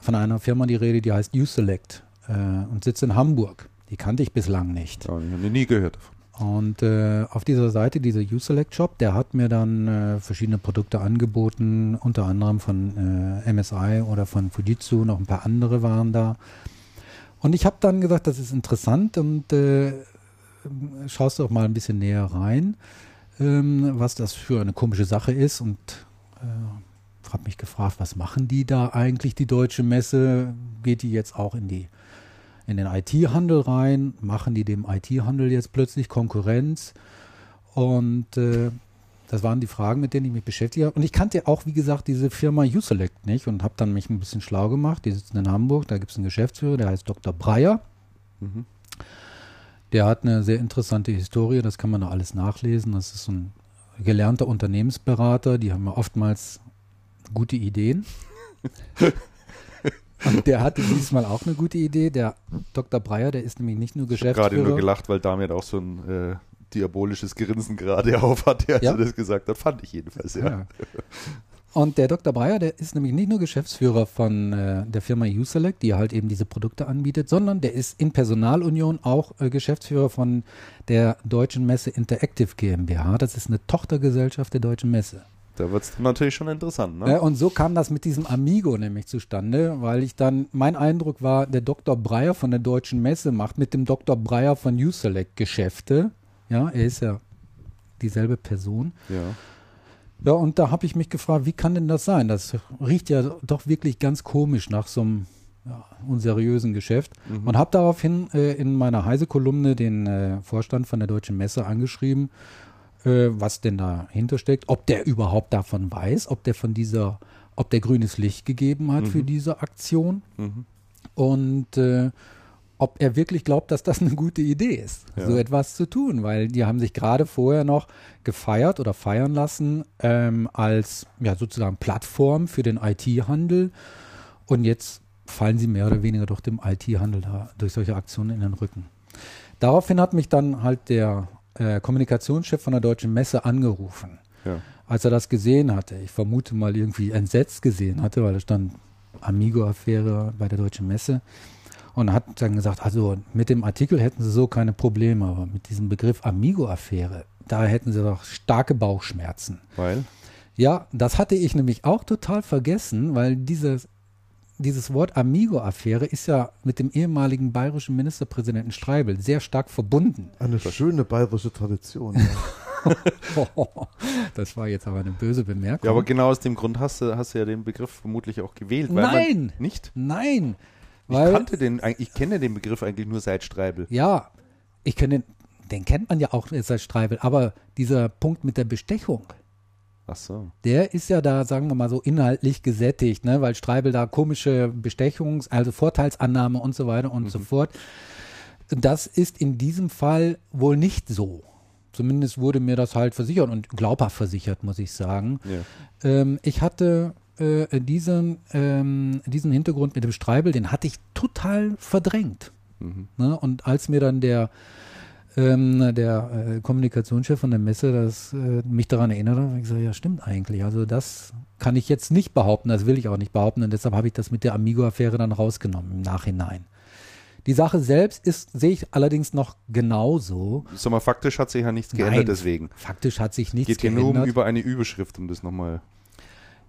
von einer Firma die Rede, die heißt Uselect äh, und sitzt in Hamburg. Die kannte ich bislang nicht. Ja, ich habe nie gehört davon. Und äh, auf dieser Seite, dieser Uselect Shop, der hat mir dann äh, verschiedene Produkte angeboten, unter anderem von äh, MSI oder von Fujitsu, noch ein paar andere waren da. Und ich habe dann gesagt, das ist interessant und äh, schaust doch mal ein bisschen näher rein ähm, was das für eine komische Sache ist und äh, habe mich gefragt, was machen die da eigentlich, die deutsche Messe? Geht die jetzt auch in die in den IT-Handel rein? Machen die dem IT-Handel jetzt plötzlich Konkurrenz? Und äh, das waren die Fragen, mit denen ich mich beschäftigt habe. Und ich kannte auch, wie gesagt, diese Firma Uselect nicht und habe dann mich ein bisschen schlau gemacht. Die sitzen in Hamburg, da gibt es einen Geschäftsführer, der heißt Dr. Breyer. Mhm. Der hat eine sehr interessante Historie, das kann man da alles nachlesen. Das ist ein gelernter Unternehmensberater, die haben ja oftmals gute Ideen. <laughs> Und der hatte diesmal auch eine gute Idee. Der Dr. Breyer, der ist nämlich nicht nur Geschäftsführer. Ich habe gerade nur gelacht, weil Damian auch so ein äh, diabolisches Grinsen gerade <laughs> auf hatte, als ja. er das gesagt hat. Fand ich jedenfalls, ja. ja. Und der Dr. Breyer, der ist nämlich nicht nur Geschäftsführer von äh, der Firma Uselect, die halt eben diese Produkte anbietet, sondern der ist in Personalunion auch äh, Geschäftsführer von der Deutschen Messe Interactive GmbH. Das ist eine Tochtergesellschaft der Deutschen Messe. Da wird es natürlich schon interessant, ne? Äh, und so kam das mit diesem Amigo nämlich zustande, weil ich dann, mein Eindruck war, der Dr. Breyer von der Deutschen Messe macht mit dem Dr. Breyer von Uselect Geschäfte. Ja, er ist ja dieselbe Person. Ja. Ja, und da habe ich mich gefragt, wie kann denn das sein? Das riecht ja doch wirklich ganz komisch nach so einem ja, unseriösen Geschäft. Mhm. Und habe daraufhin äh, in meiner Heise-Kolumne den äh, Vorstand von der Deutschen Messe angeschrieben, äh, was denn dahinter steckt, ob der überhaupt davon weiß, ob der von dieser, ob der grünes Licht gegeben hat mhm. für diese Aktion. Mhm. Und äh, ob er wirklich glaubt, dass das eine gute Idee ist, ja. so etwas zu tun, weil die haben sich gerade vorher noch gefeiert oder feiern lassen ähm, als ja sozusagen Plattform für den IT-Handel und jetzt fallen sie mehr oder weniger durch dem IT-Handel da durch solche Aktionen in den Rücken. Daraufhin hat mich dann halt der äh, Kommunikationschef von der Deutschen Messe angerufen, ja. als er das gesehen hatte. Ich vermute mal irgendwie entsetzt gesehen hatte, weil da stand Amigo-Affäre bei der Deutschen Messe und hat dann gesagt, also mit dem Artikel hätten sie so keine Probleme, aber mit diesem Begriff Amigo-Affäre, da hätten sie doch starke Bauchschmerzen. Weil? Ja, das hatte ich nämlich auch total vergessen, weil dieses, dieses Wort Amigo-Affäre ist ja mit dem ehemaligen bayerischen Ministerpräsidenten Streibel sehr stark verbunden. Eine schöne bayerische Tradition. Ja. <laughs> das war jetzt aber eine böse Bemerkung. Ja, aber genau aus dem Grund hast du, hast du ja den Begriff vermutlich auch gewählt. Nein! nicht? Nein! Weil, ich kannte den, ich kenne den Begriff eigentlich nur seit Streibel. Ja, ich kenne den, den kennt man ja auch seit Streibel, aber dieser Punkt mit der Bestechung, Ach so. Der ist ja da, sagen wir mal so, inhaltlich gesättigt, ne? weil Streibel da komische Bestechungs-, also Vorteilsannahme und so weiter und mhm. so fort. Das ist in diesem Fall wohl nicht so. Zumindest wurde mir das halt versichert und glaubhaft versichert, muss ich sagen. Ja. Ähm, ich hatte äh, diesen, ähm, diesen Hintergrund mit dem Streibel, den hatte ich total verdrängt. Mhm. Ne? Und als mir dann der ähm, der äh, Kommunikationschef von der Messe das, äh, mich daran erinnert hat, ich gesagt, ja stimmt eigentlich. Also das kann ich jetzt nicht behaupten, das will ich auch nicht behaupten und deshalb habe ich das mit der Amigo-Affäre dann rausgenommen im Nachhinein. Die Sache selbst ist, sehe ich allerdings noch genauso. Sag mal, faktisch hat sich ja nichts geändert Nein, deswegen. Faktisch hat sich nichts geändert. Geht hier nur um über eine Überschrift, um das nochmal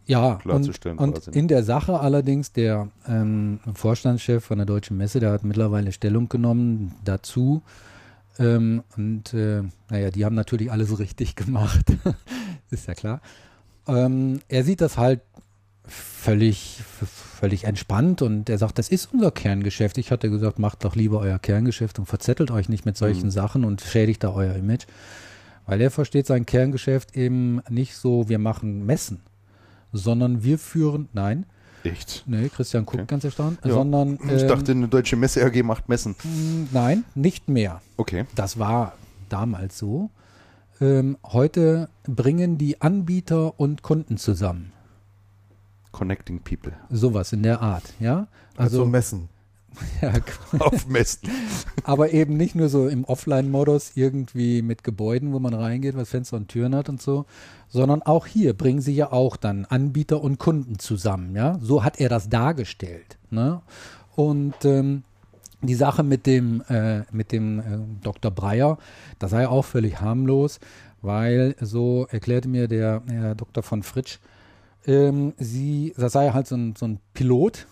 ja, klarzustellen. Und, und in der Sache allerdings, der ähm, Vorstandschef von der Deutschen Messe, der hat mittlerweile Stellung genommen dazu, ähm, und äh, naja, die haben natürlich alles richtig <laughs> gemacht. ist ja klar. Ähm, er sieht das halt völlig, völlig entspannt und er sagt, das ist unser Kerngeschäft. Ich hatte gesagt, macht doch lieber euer Kerngeschäft und verzettelt euch nicht mit solchen mhm. Sachen und schädigt da euer Image. Weil er versteht sein Kerngeschäft eben nicht so, wir machen Messen, sondern wir führen, nein, Echt? Nee, Christian guckt okay. ganz erstaunt. Ja. Sondern, ich ähm, dachte, eine deutsche Messe AG macht Messen. Mm, nein, nicht mehr. Okay. Das war damals so. Ähm, heute bringen die Anbieter und Kunden zusammen. Connecting People. Sowas in der Art, ja. Also, also Messen. <laughs> ja, auf Messen. Aber eben nicht nur so im Offline-Modus irgendwie mit Gebäuden, wo man reingeht, was Fenster und Türen hat und so, sondern auch hier bringen sie ja auch dann Anbieter und Kunden zusammen. Ja, so hat er das dargestellt. Ne? Und ähm, die Sache mit dem, äh, mit dem äh, Dr. Breyer, das sei auch völlig harmlos, weil so erklärte mir der Herr Dr. von Fritsch, ähm, sie, das sei halt so ein, so ein Pilot,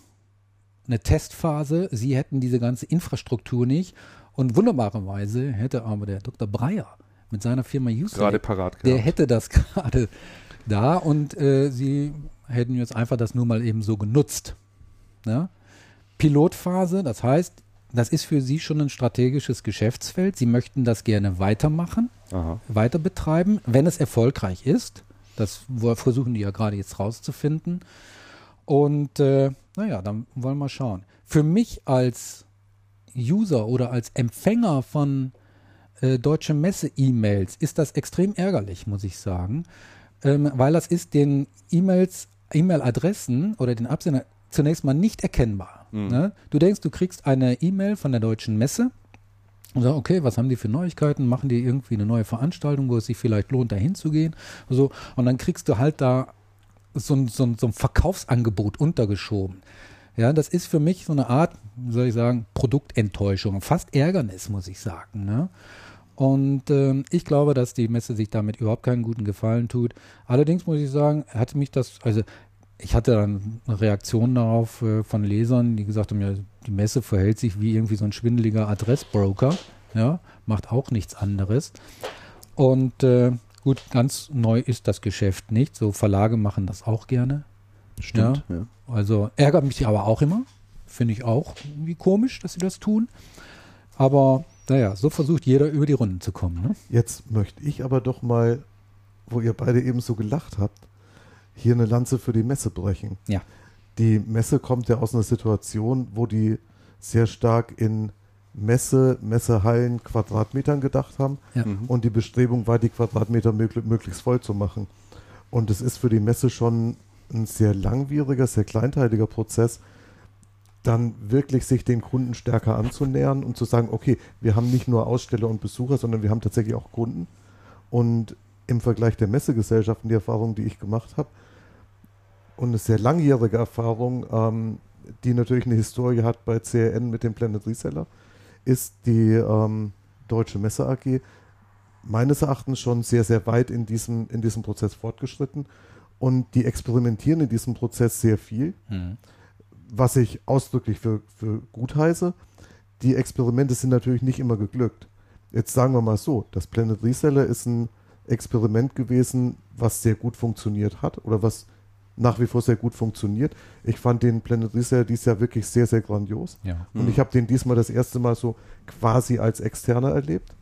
eine Testphase. Sie hätten diese ganze Infrastruktur nicht. Und wunderbarerweise hätte aber der Dr. Breyer mit seiner Firma Houston, gerade parat gehabt. der hätte das <laughs> gerade da und äh, sie hätten jetzt einfach das nur mal eben so genutzt. Ja? Pilotphase, das heißt, das ist für sie schon ein strategisches Geschäftsfeld. Sie möchten das gerne weitermachen, Aha. weiter betreiben, wenn es erfolgreich ist. Das versuchen die ja gerade jetzt rauszufinden. Und äh, naja, dann wollen wir schauen. Für mich als User oder als Empfänger von äh, Deutsche Messe-E-Mails ist das extrem ärgerlich, muss ich sagen, ähm, weil das ist den E-Mails, E-Mail-Adressen oder den Absender zunächst mal nicht erkennbar. Mhm. Ne? Du denkst, du kriegst eine E-Mail von der Deutschen Messe und sagst, okay, was haben die für Neuigkeiten? Machen die irgendwie eine neue Veranstaltung, wo es sich vielleicht lohnt, da hinzugehen? So, und dann kriegst du halt da so, so, so ein Verkaufsangebot untergeschoben. Ja, das ist für mich so eine Art, wie soll ich sagen, Produktenttäuschung, fast Ärgernis, muss ich sagen. Ne? Und äh, ich glaube, dass die Messe sich damit überhaupt keinen guten Gefallen tut. Allerdings muss ich sagen, hatte mich das, also ich hatte dann eine Reaktion darauf äh, von Lesern, die gesagt haben, ja, die Messe verhält sich wie irgendwie so ein schwindeliger Adressbroker, ja, macht auch nichts anderes. Und äh, Gut, ganz neu ist das Geschäft nicht. So Verlage machen das auch gerne. Stimmt. Ja. ja. Also ärgert mich aber auch immer. Finde ich auch irgendwie komisch, dass sie das tun. Aber naja, so versucht jeder über die Runden zu kommen. Ne? Jetzt möchte ich aber doch mal, wo ihr beide eben so gelacht habt, hier eine Lanze für die Messe brechen. Ja. Die Messe kommt ja aus einer Situation, wo die sehr stark in Messe, Messehallen, Quadratmetern gedacht haben. Ja. Mhm. Und die Bestrebung war, die Quadratmeter möglich, möglichst voll zu machen. Und es ist für die Messe schon ein sehr langwieriger, sehr kleinteiliger Prozess, dann wirklich sich den Kunden stärker anzunähern und zu sagen, okay, wir haben nicht nur Aussteller und Besucher, sondern wir haben tatsächlich auch Kunden. Und im Vergleich der Messegesellschaften, die Erfahrung, die ich gemacht habe, und eine sehr langjährige Erfahrung, ähm, die natürlich eine Historie hat bei CRN mit dem Planet Reseller, ist die ähm, Deutsche Messe AG meines Erachtens schon sehr, sehr weit in diesem, in diesem Prozess fortgeschritten. Und die experimentieren in diesem Prozess sehr viel, mhm. was ich ausdrücklich für, für gut heiße. Die Experimente sind natürlich nicht immer geglückt. Jetzt sagen wir mal so, das Planet Reseller ist ein Experiment gewesen, was sehr gut funktioniert hat oder was nach wie vor sehr gut funktioniert. Ich fand den Planet Reseller dieses Jahr wirklich sehr, sehr grandios. Ja. Und mhm. ich habe den diesmal das erste Mal so quasi als Externer erlebt.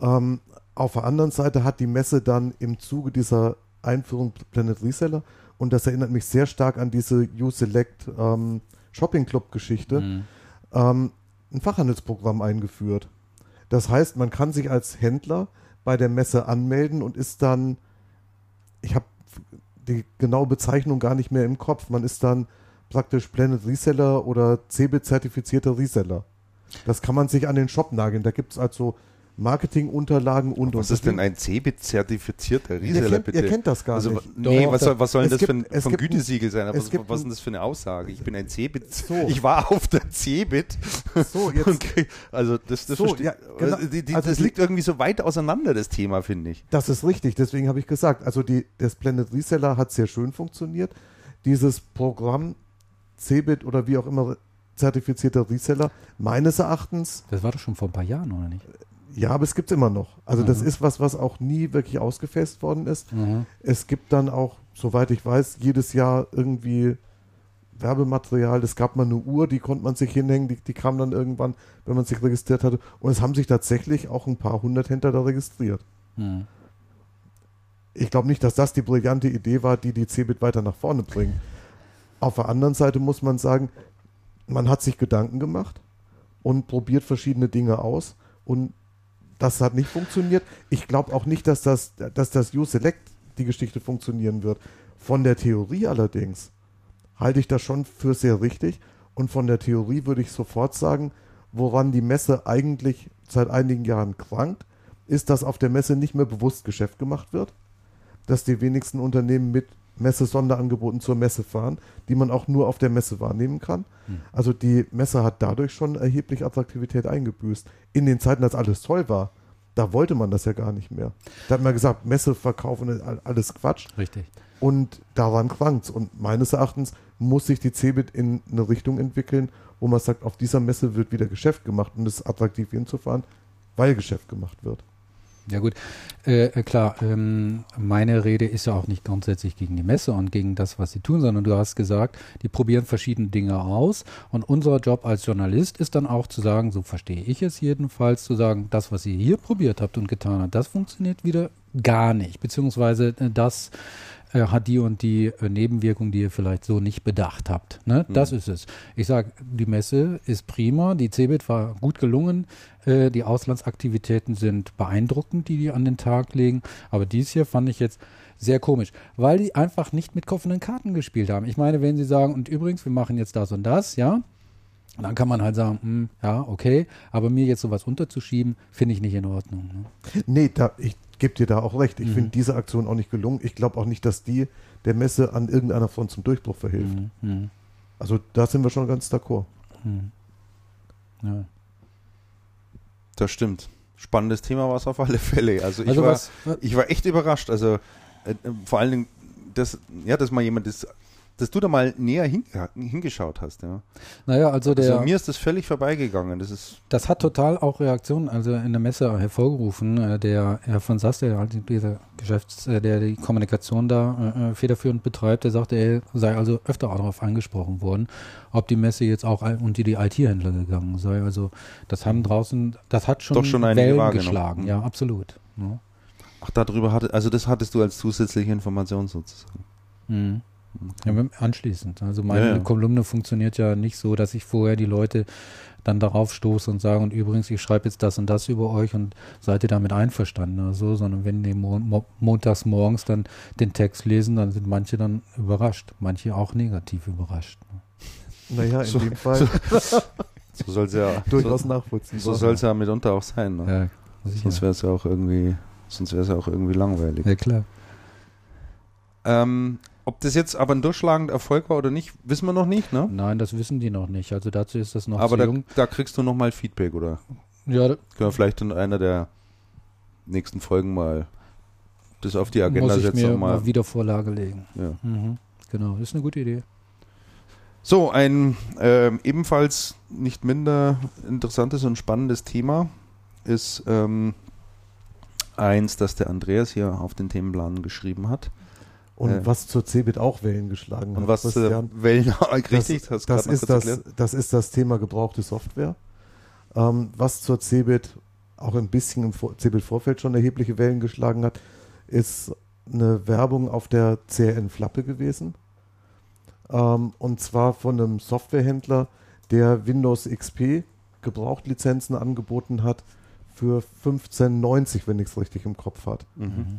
Ähm, auf der anderen Seite hat die Messe dann im Zuge dieser Einführung Planet Reseller, und das erinnert mich sehr stark an diese U-Select ähm, Shopping Club Geschichte, mhm. ähm, ein Fachhandelsprogramm eingeführt. Das heißt, man kann sich als Händler bei der Messe anmelden und ist dann, ich habe die genaue Bezeichnung gar nicht mehr im Kopf, man ist dann praktisch Planet Reseller oder CeBIT-zertifizierter Reseller. Das kann man sich an den Shop nageln. Da gibt es also Marketingunterlagen und Was ist denn ein CeBIT-zertifizierter Reseller, ihr kennt, bitte? Ihr kennt das gar also, nicht. Nee, Doch, was, soll, was soll denn das gibt, für ein vom Gütesiegel sein? Was, was ist denn das für eine Aussage? Ich bin ein CeBIT. So. <laughs> Ich war auf der CeBIT. So, <laughs> jetzt. Okay. Also, das, das, so, ja, genau. die, die, also das liegt irgendwie so weit auseinander, das Thema, finde ich. Das ist richtig, deswegen habe ich gesagt, also die, das Planet Reseller hat sehr schön funktioniert. Dieses Programm CeBIT oder wie auch immer zertifizierter Reseller, meines Erachtens. Das war doch schon vor ein paar Jahren, oder nicht? Ja, aber es gibt es immer noch. Also mhm. das ist was, was auch nie wirklich ausgefasst worden ist. Mhm. Es gibt dann auch, soweit ich weiß, jedes Jahr irgendwie Werbematerial. Es gab mal eine Uhr, die konnte man sich hinhängen, die, die kam dann irgendwann, wenn man sich registriert hatte. Und es haben sich tatsächlich auch ein paar hundert Händler da registriert. Mhm. Ich glaube nicht, dass das die brillante Idee war, die die Cebit weiter nach vorne bringt. Auf der anderen Seite muss man sagen, man hat sich Gedanken gemacht und probiert verschiedene Dinge aus und das hat nicht funktioniert. Ich glaube auch nicht, dass das, dass das U-Select die Geschichte funktionieren wird. Von der Theorie allerdings halte ich das schon für sehr richtig. Und von der Theorie würde ich sofort sagen, woran die Messe eigentlich seit einigen Jahren krankt, ist, dass auf der Messe nicht mehr bewusst Geschäft gemacht wird, dass die wenigsten Unternehmen mit Messe-Sonderangeboten zur Messe fahren, die man auch nur auf der Messe wahrnehmen kann. Hm. Also die Messe hat dadurch schon erheblich Attraktivität eingebüßt. In den Zeiten, als alles toll war, da wollte man das ja gar nicht mehr. Da hat man gesagt, Messe verkaufen, alles Quatsch. Richtig. Und daran krankt Und meines Erachtens muss sich die Cebit in eine Richtung entwickeln, wo man sagt, auf dieser Messe wird wieder Geschäft gemacht und es ist attraktiv hinzufahren, weil Geschäft gemacht wird. Ja gut, äh, äh, klar, ähm, meine Rede ist ja auch nicht grundsätzlich gegen die Messe und gegen das, was sie tun, sondern du hast gesagt, die probieren verschiedene Dinge aus. Und unser Job als Journalist ist dann auch zu sagen, so verstehe ich es jedenfalls, zu sagen, das, was ihr hier probiert habt und getan habt, das funktioniert wieder gar nicht, beziehungsweise äh, das äh, hat die und die äh, Nebenwirkung, die ihr vielleicht so nicht bedacht habt. Ne? Mhm. Das ist es. Ich sage, die Messe ist prima, die CeBIT war gut gelungen, äh, die Auslandsaktivitäten sind beeindruckend, die die an den Tag legen, aber dies hier fand ich jetzt sehr komisch, weil die einfach nicht mit offenen Karten gespielt haben. Ich meine, wenn sie sagen, und übrigens, wir machen jetzt das und das, ja, dann kann man halt sagen, hm, ja, okay, aber mir jetzt sowas unterzuschieben, finde ich nicht in Ordnung. Ne? Nee, da, ich gebe dir da auch recht. Ich mhm. finde diese Aktion auch nicht gelungen. Ich glaube auch nicht, dass die der Messe an irgendeiner Front zum Durchbruch verhilft. Mhm. mhm. Also da sind wir schon ganz d'accord. Mhm. Ja. Das stimmt. Spannendes Thema war es auf alle Fälle. Also ich, also war, ich war echt überrascht. Also äh, vor allen Dingen, dass, ja, dass mal jemand das dass du da mal näher hin, hingeschaut hast. Ja. Naja, also der. Also mir ist das völlig vorbeigegangen. Das, ist das hat total auch Reaktionen, also in der Messe hervorgerufen. Äh, der Herr von Sass, der halt dieser Geschäfts-, äh, der die Kommunikation da äh, federführend betreibt, der sagte, er sei also öfter darauf angesprochen worden, ob die Messe jetzt auch unter die IT-Händler gegangen sei. Also das haben draußen, das hat schon, Doch schon Wellen geschlagen. Ja, absolut. Ja. Ach, darüber hatte, also das hattest du als zusätzliche Information sozusagen. Mhm. Ja, anschließend. Also meine ja, ja. Kolumne funktioniert ja nicht so, dass ich vorher die Leute dann darauf stoße und sage, und übrigens, ich schreibe jetzt das und das über euch und seid ihr damit einverstanden oder so, sondern wenn die Mo Mo montags morgens dann den Text lesen, dann sind manche dann überrascht, manche auch negativ überrascht. Naja, in so, dem Fall. So, <laughs> so soll es ja durchaus so, nachvollziehen. So soll es ja mitunter auch sein. Ne? Ja, sonst wäre es ja auch irgendwie, sonst wäre es ja auch irgendwie langweilig. Ja, klar. Ähm, ob das jetzt aber ein durchschlagender Erfolg war oder nicht, wissen wir noch nicht, ne? Nein, das wissen die noch nicht. Also dazu ist das noch aber zu da, jung. da kriegst du nochmal Feedback, oder? Ja. Können wir vielleicht in einer der nächsten Folgen mal das auf die Agenda muss ich setzen. Mir mal, mal wieder Vorlage legen. Ja. Mhm. Genau, ist eine gute Idee. So, ein äh, ebenfalls nicht minder interessantes und spannendes Thema ist ähm, eins, das der Andreas hier auf den Themenplan geschrieben hat. Und äh, was zur CeBIT auch Wellen geschlagen hat. Und was äh, Wellen <laughs> richtig, das, das ist das, das ist das Thema gebrauchte Software. Ähm, was zur CeBIT auch ein bisschen im CeBIT-Vorfeld schon erhebliche Wellen geschlagen hat, ist eine Werbung auf der CRN Flappe gewesen. Ähm, und zwar von einem Softwarehändler, der Windows XP Gebrauchtlizenzen angeboten hat für 15,90, wenn ich es richtig im Kopf hat. Mhm.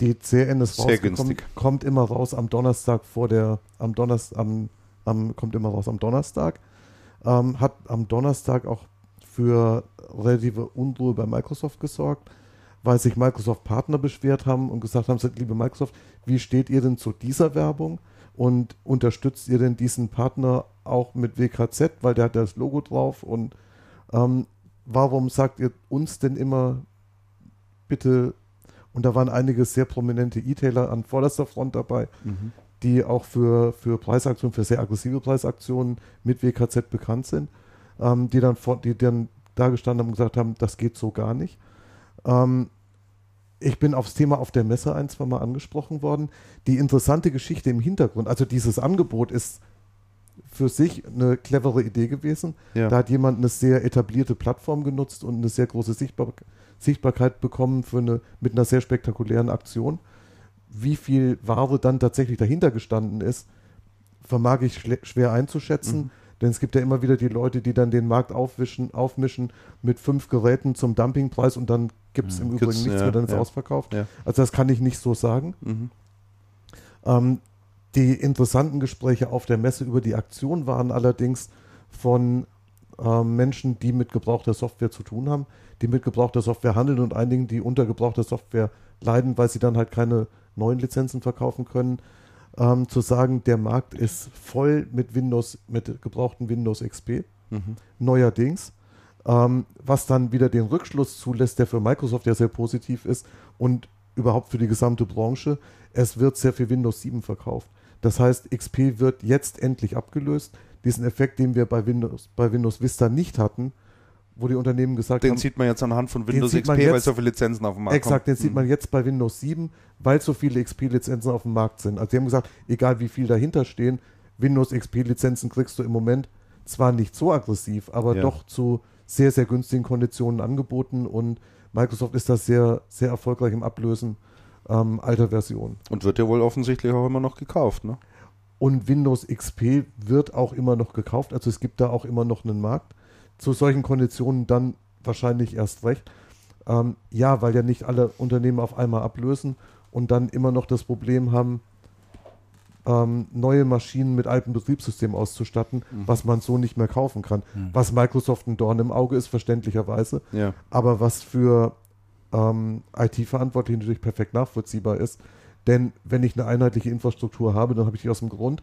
Die CRN ist Sehr rausgekommen, kommt immer raus am Donnerstag vor der, am Donnerstag, am, am, kommt immer raus am Donnerstag. Ähm, hat am Donnerstag auch für relative Unruhe bei Microsoft gesorgt, weil sich Microsoft-Partner beschwert haben und gesagt haben, liebe Microsoft, wie steht ihr denn zu dieser Werbung? Und unterstützt ihr denn diesen Partner auch mit WKZ, weil der hat das Logo drauf? Und ähm, warum sagt ihr uns denn immer bitte und da waren einige sehr prominente E-Tailer an vorderster Front dabei, mhm. die auch für, für Preisaktionen, für sehr aggressive Preisaktionen mit WKZ bekannt sind, ähm, die, dann vor, die dann da gestanden haben und gesagt haben, das geht so gar nicht. Ähm, ich bin aufs Thema auf der Messe ein, zwei Mal angesprochen worden. Die interessante Geschichte im Hintergrund, also dieses Angebot ist für sich eine clevere Idee gewesen. Ja. Da hat jemand eine sehr etablierte Plattform genutzt und eine sehr große Sichtbarkeit Sichtbarkeit bekommen für eine, mit einer sehr spektakulären Aktion. Wie viel Ware dann tatsächlich dahinter gestanden ist, vermag ich schwer einzuschätzen. Mhm. Denn es gibt ja immer wieder die Leute, die dann den Markt aufwischen, aufmischen mit fünf Geräten zum Dumpingpreis und dann gibt es mhm. im Übrigen nichts ja, mehr, dann ist ja. ausverkauft. Ja. Also das kann ich nicht so sagen. Mhm. Ähm, die interessanten Gespräche auf der Messe über die Aktion waren allerdings von äh, Menschen, die mit gebrauchter Software zu tun haben, die mit gebrauchter Software handeln und einigen, die unter gebrauchter Software leiden, weil sie dann halt keine neuen Lizenzen verkaufen können, ähm, zu sagen, der Markt ist voll mit Windows, mit gebrauchten Windows XP, mhm. neuerdings, ähm, was dann wieder den Rückschluss zulässt, der für Microsoft ja sehr positiv ist und überhaupt für die gesamte Branche. Es wird sehr viel Windows 7 verkauft. Das heißt, XP wird jetzt endlich abgelöst. Diesen Effekt, den wir bei Windows, bei Windows Vista nicht hatten, wo die Unternehmen gesagt den haben. Den sieht man jetzt anhand von Windows XP, jetzt, weil so viele Lizenzen auf dem Markt exakt, kommen. den sieht mhm. man jetzt bei Windows 7, weil so viele XP-Lizenzen auf dem Markt sind. Also die haben gesagt, egal wie viel dahinter stehen, Windows XP-Lizenzen kriegst du im Moment zwar nicht so aggressiv, aber ja. doch zu sehr, sehr günstigen Konditionen angeboten und Microsoft ist da sehr, sehr erfolgreich im Ablösen ähm, alter Versionen. Und wird ja wohl offensichtlich auch immer noch gekauft, ne? Und Windows XP wird auch immer noch gekauft, also es gibt da auch immer noch einen Markt zu solchen Konditionen dann wahrscheinlich erst recht. Ähm, ja, weil ja nicht alle Unternehmen auf einmal ablösen und dann immer noch das Problem haben, ähm, neue Maschinen mit alten Betriebssystemen auszustatten, mhm. was man so nicht mehr kaufen kann. Mhm. Was Microsoft ein Dorn im Auge ist, verständlicherweise. Ja. Aber was für ähm, IT-Verantwortliche natürlich perfekt nachvollziehbar ist. Denn wenn ich eine einheitliche Infrastruktur habe, dann habe ich die aus dem Grund.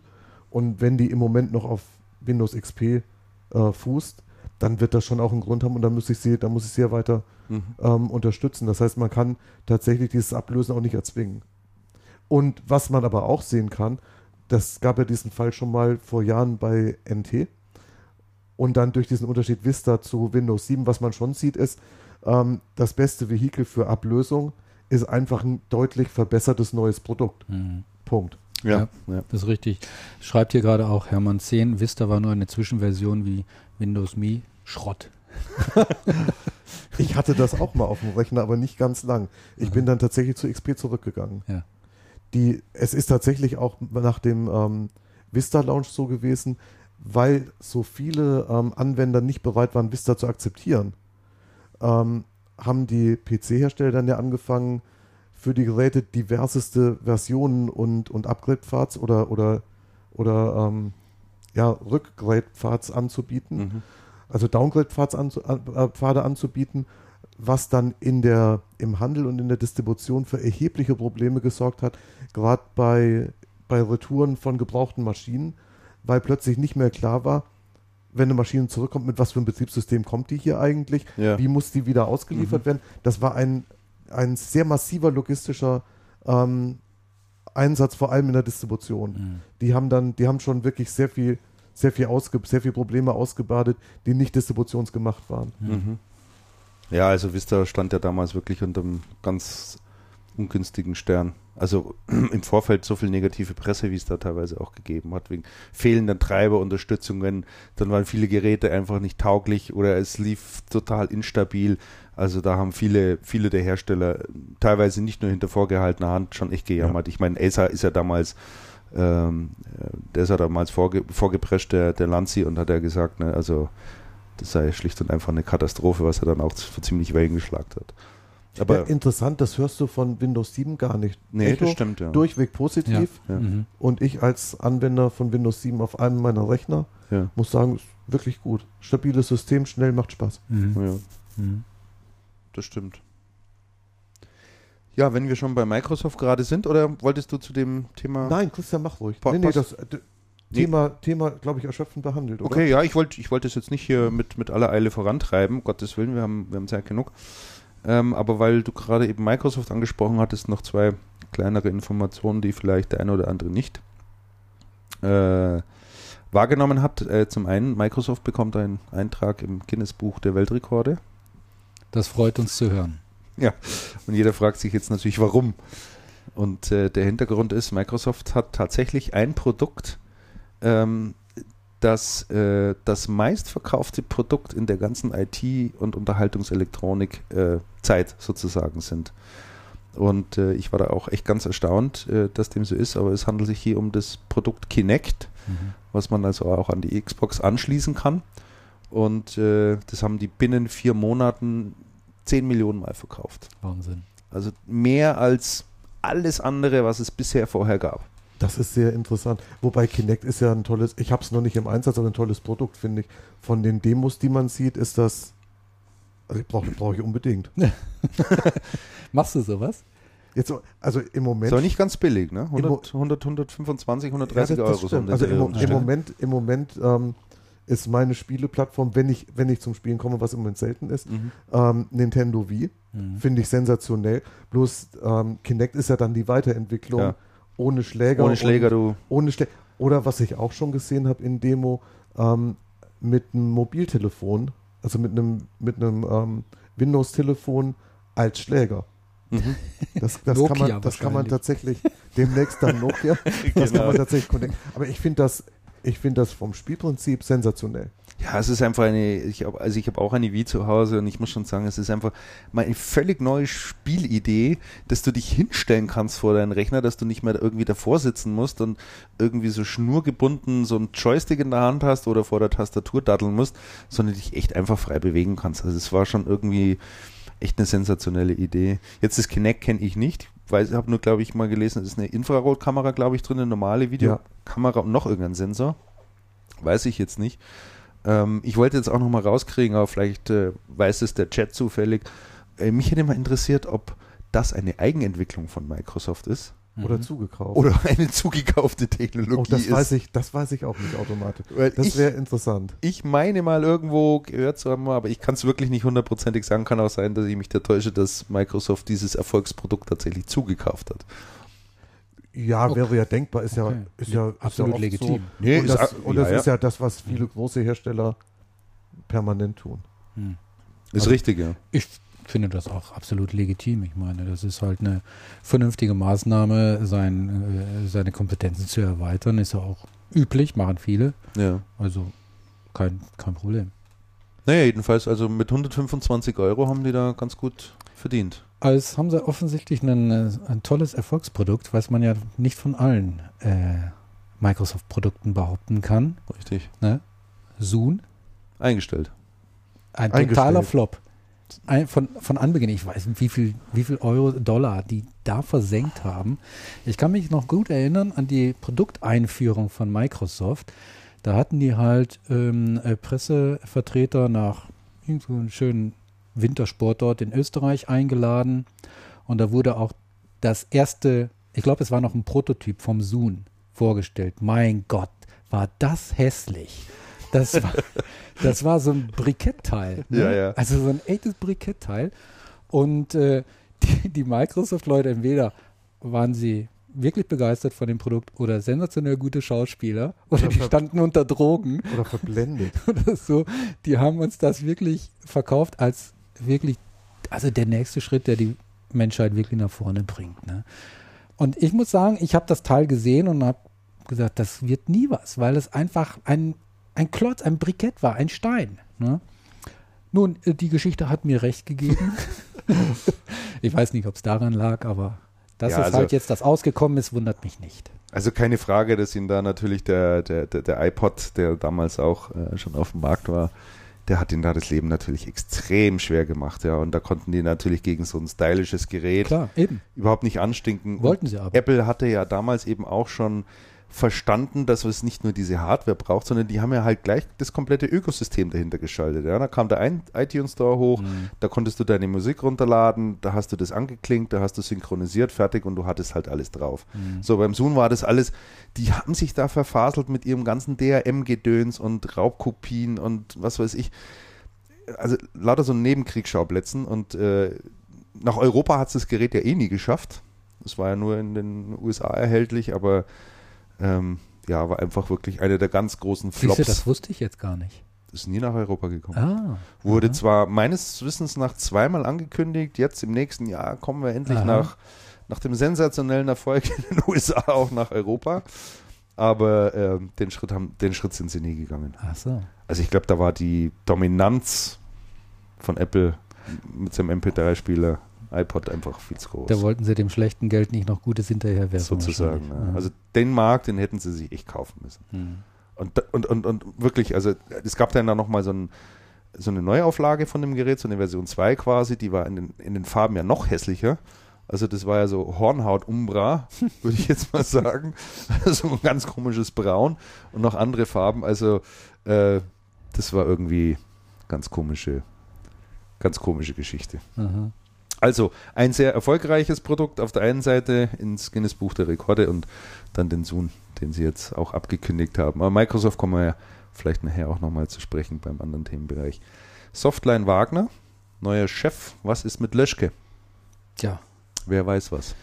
Und wenn die im Moment noch auf Windows XP äh, fußt, dann wird das schon auch einen Grund haben und dann muss ich sie, dann muss ich sie ja weiter mhm. ähm, unterstützen. Das heißt, man kann tatsächlich dieses Ablösen auch nicht erzwingen. Und was man aber auch sehen kann, das gab ja diesen Fall schon mal vor Jahren bei NT. Und dann durch diesen Unterschied Vista zu Windows 7, was man schon sieht, ist, ähm, das beste Vehikel für Ablösung ist einfach ein deutlich verbessertes neues Produkt. Mhm. Punkt. Ja, ja, das ist richtig. Schreibt hier gerade auch Hermann 10, Vista war nur eine Zwischenversion wie Windows Me. Schrott. <laughs> ich hatte das auch mal auf dem Rechner, aber nicht ganz lang. Ich bin dann tatsächlich zu XP zurückgegangen. Ja. Die, es ist tatsächlich auch nach dem ähm, Vista Launch so gewesen, weil so viele ähm, Anwender nicht bereit waren, Vista zu akzeptieren, ähm, haben die PC-Hersteller dann ja angefangen, für die Geräte diverseste Versionen und, und Upgrade-Pfads oder, oder, oder ähm, ja, Rückgrade-Pfads anzubieten. Mhm also Downgrade-Pfade anzu, äh, anzubieten, was dann in der, im Handel und in der Distribution für erhebliche Probleme gesorgt hat, gerade bei, bei Retouren von gebrauchten Maschinen, weil plötzlich nicht mehr klar war, wenn eine Maschine zurückkommt, mit was für einem Betriebssystem kommt die hier eigentlich, ja. wie muss die wieder ausgeliefert mhm. werden. Das war ein, ein sehr massiver logistischer ähm, Einsatz, vor allem in der Distribution. Mhm. Die haben dann, die haben schon wirklich sehr viel sehr viel, ausge, sehr viel Probleme ausgebadet, die nicht distributionsgemacht waren. Mhm. Ja, also Vista stand ja damals wirklich unter einem ganz ungünstigen Stern. Also <clears throat> im Vorfeld so viel negative Presse, wie es da teilweise auch gegeben hat, wegen fehlender Treiberunterstützungen. Dann waren viele Geräte einfach nicht tauglich oder es lief total instabil. Also da haben viele, viele der Hersteller teilweise nicht nur hinter vorgehaltener Hand schon echt gejammert. Ja. Ich meine, Acer ist ja damals, ähm, der ist ja damals vorge vorgeprescht, der, der Lanzi, und hat ja gesagt, ne, also das sei schlicht und einfach eine Katastrophe, was er dann auch für ziemlich Wellen geschlagen hat. Aber ja, interessant, das hörst du von Windows 7 gar nicht. Nee, Echo, das stimmt, ja. Durchweg positiv. Ja, ja. Mhm. Und ich als Anwender von Windows 7 auf einem meiner Rechner muss sagen, ist wirklich gut. Stabiles System, schnell, macht Spaß. Mhm. Mhm. Das stimmt. Ja, wenn wir schon bei Microsoft gerade sind, oder wolltest du zu dem Thema. Nein, Christian, mach ruhig. Po nee, nee, das äh, Thema, nee. Thema glaube ich, erschöpfend behandelt, oder? Okay, ja, ich wollte ich wollt das jetzt nicht hier mit, mit aller Eile vorantreiben, um Gottes Willen, wir haben, wir haben Zeit genug. Ähm, aber weil du gerade eben Microsoft angesprochen hattest, noch zwei kleinere Informationen, die vielleicht der eine oder andere nicht äh, wahrgenommen hat. Äh, zum einen, Microsoft bekommt einen Eintrag im Guinness-Buch der Weltrekorde. Das freut uns zu hören. Ja, und jeder fragt sich jetzt natürlich, warum. Und äh, der Hintergrund ist, Microsoft hat tatsächlich ein Produkt ähm, dass äh, das meistverkaufte Produkt in der ganzen IT- und Unterhaltungselektronik äh, Zeit sozusagen sind. Und äh, ich war da auch echt ganz erstaunt, äh, dass dem so ist, aber es handelt sich hier um das Produkt Kinect, mhm. was man also auch an die Xbox anschließen kann. Und äh, das haben die binnen vier Monaten 10 Millionen Mal verkauft. Wahnsinn. Also mehr als alles andere, was es bisher vorher gab. Das ist sehr interessant. Wobei Kinect ist ja ein tolles, ich habe es noch nicht im Einsatz, aber ein tolles Produkt, finde ich. Von den Demos, die man sieht, ist das, also brauche brauch ich unbedingt. <laughs> Machst du sowas? Jetzt, also im Moment. Ist aber nicht ganz billig, ne? 100, 100 125, 130 ja, Euro. So um also im, im, Moment, im Moment ähm, ist meine Spieleplattform, wenn ich, wenn ich zum Spielen komme, was im Moment selten ist, mhm. ähm, Nintendo Wii. Mhm. Finde ich sensationell. Bloß ähm, Kinect ist ja dann die Weiterentwicklung. Ja ohne Schläger. Ohne Schläger, du. Ohne Schlä Oder was ich auch schon gesehen habe in Demo, ähm, mit einem Mobiltelefon, also mit einem, mit einem ähm, Windows-Telefon als Schläger. Mhm. Das, das, kann man, das kann man tatsächlich demnächst dann Nokia, <laughs> das genau. kann man tatsächlich connecten. Aber ich finde das, ich finde das vom Spielprinzip sensationell. Ja, es ist einfach eine, ich hab, also ich habe auch eine Wii zu Hause und ich muss schon sagen, es ist einfach mal eine völlig neue Spielidee, dass du dich hinstellen kannst vor deinen Rechner, dass du nicht mehr irgendwie davor sitzen musst und irgendwie so schnurgebunden so ein Joystick in der Hand hast oder vor der Tastatur daddeln musst, sondern dich echt einfach frei bewegen kannst. Also es war schon irgendwie echt eine sensationelle Idee. Jetzt das Kinect kenne ich nicht, ich habe nur, glaube ich, mal gelesen, es ist eine Infrarotkamera, glaube ich, drin, eine normale Videokamera ja. und noch irgendein Sensor. Weiß ich jetzt nicht. Ähm, ich wollte jetzt auch noch mal rauskriegen, aber vielleicht äh, weiß es der Chat zufällig. Äh, mich hätte mal interessiert, ob das eine Eigenentwicklung von Microsoft ist. Oder mhm. zugekauft. Oder <laughs> eine zugekaufte Technologie oh, das ist. Weiß ich, das weiß ich auch nicht automatisch. Weil das wäre interessant. Ich meine mal irgendwo gehört zu haben, aber ich kann es wirklich nicht hundertprozentig sagen. Kann auch sein, dass ich mich da täusche, dass Microsoft dieses Erfolgsprodukt tatsächlich zugekauft hat. Ja, okay. wäre ja denkbar, ist ja, okay. ist ja ist absolut ja legitim. So. Nee, und das, und das ja, ist ja das, was viele große Hersteller permanent tun. Hm. Ist also, richtig, ja. Ich finde das auch absolut legitim. Ich meine, das ist halt eine vernünftige Maßnahme, sein, äh, seine Kompetenzen zu erweitern, ist ja auch üblich, machen viele. Ja. Also kein, kein Problem. Naja, jedenfalls, also mit 125 Euro haben die da ganz gut verdient. Als haben sie offensichtlich ein, ein tolles Erfolgsprodukt, was man ja nicht von allen äh, Microsoft-Produkten behaupten kann. Richtig. Ne? Zoom. Eingestellt. Ein totaler Flop. Von, von Anbeginn, ich weiß nicht, wie viel, wie viel Euro, Dollar die da versenkt haben. Ich kann mich noch gut erinnern an die Produkteinführung von Microsoft. Da hatten die halt ähm, äh, Pressevertreter nach einen schönen Wintersport dort in Österreich eingeladen. Und da wurde auch das erste, ich glaube, es war noch ein Prototyp vom Zoom vorgestellt. Mein Gott, war das hässlich. Das war, das war so ein Brikettteil. Ne? Ja, ja. Also so ein echtes Brikettteil. Und äh, die, die Microsoft-Leute, entweder waren sie wirklich begeistert von dem Produkt oder sensationell gute Schauspieler oder, oder die standen unter Drogen. Oder verblendet. <laughs> oder so. Die haben uns das wirklich verkauft als wirklich, also der nächste Schritt, der die Menschheit wirklich nach vorne bringt. Ne? Und ich muss sagen, ich habe das Teil gesehen und habe gesagt, das wird nie was, weil es einfach ein, ein Klotz, ein Brikett war, ein Stein. Ne? Nun, äh, die Geschichte hat mir recht gegeben. <laughs> ich weiß nicht, ob es daran lag, aber dass ja, es also, halt jetzt das ausgekommen ist, wundert mich nicht. Also keine Frage, dass ihn da natürlich der, der, der, der iPod, der damals auch äh, schon auf dem Markt war, der hat ihnen da das Leben natürlich extrem schwer gemacht, ja. Und da konnten die natürlich gegen so ein stylisches Gerät Klar, überhaupt nicht anstinken. Wollten sie aber. Apple hatte ja damals eben auch schon verstanden, dass es nicht nur diese Hardware braucht, sondern die haben ja halt gleich das komplette Ökosystem dahinter geschaltet. Ja, da kam der iTunes Store hoch, mhm. da konntest du deine Musik runterladen, da hast du das angeklinkt, da hast du synchronisiert, fertig und du hattest halt alles drauf. Mhm. So, beim Zoom war das alles, die haben sich da verfaselt mit ihrem ganzen DRM-Gedöns und Raubkopien und was weiß ich. Also lauter so Nebenkriegsschauplätzen und äh, nach Europa hat es das Gerät ja eh nie geschafft. Es war ja nur in den USA erhältlich, aber ähm, ja, war einfach wirklich eine der ganz großen Flops. Siehste, das wusste ich jetzt gar nicht. Ist nie nach Europa gekommen. Ah, Wurde aha. zwar meines Wissens nach zweimal angekündigt, jetzt im nächsten Jahr kommen wir endlich nach, nach dem sensationellen Erfolg in den <laughs> USA auch nach Europa. Aber äh, den, Schritt haben, den Schritt sind sie nie gegangen. Ach so. Also ich glaube, da war die Dominanz von Apple mit seinem MP3-Spieler iPod einfach viel zu groß. Da wollten sie dem schlechten Geld nicht noch Gutes hinterherwerfen. Sozusagen. Ja. Also den Markt, den hätten sie sich echt kaufen müssen. Hm. Und, und, und, und wirklich, also es gab dann da nochmal so, ein, so eine Neuauflage von dem Gerät, so eine Version 2 quasi, die war in den, in den Farben ja noch hässlicher. Also das war ja so Hornhaut-Umbra, <laughs> würde ich jetzt mal sagen. Also ein ganz komisches Braun und noch andere Farben. Also äh, das war irgendwie ganz komische, ganz komische Geschichte. Aha. Also ein sehr erfolgreiches Produkt auf der einen Seite ins Guinness Buch der Rekorde und dann den Zoom, den sie jetzt auch abgekündigt haben. Aber Microsoft kommen wir ja vielleicht nachher auch nochmal zu sprechen beim anderen Themenbereich. Softline Wagner, neuer Chef. Was ist mit Löschke? Tja. Wer weiß was?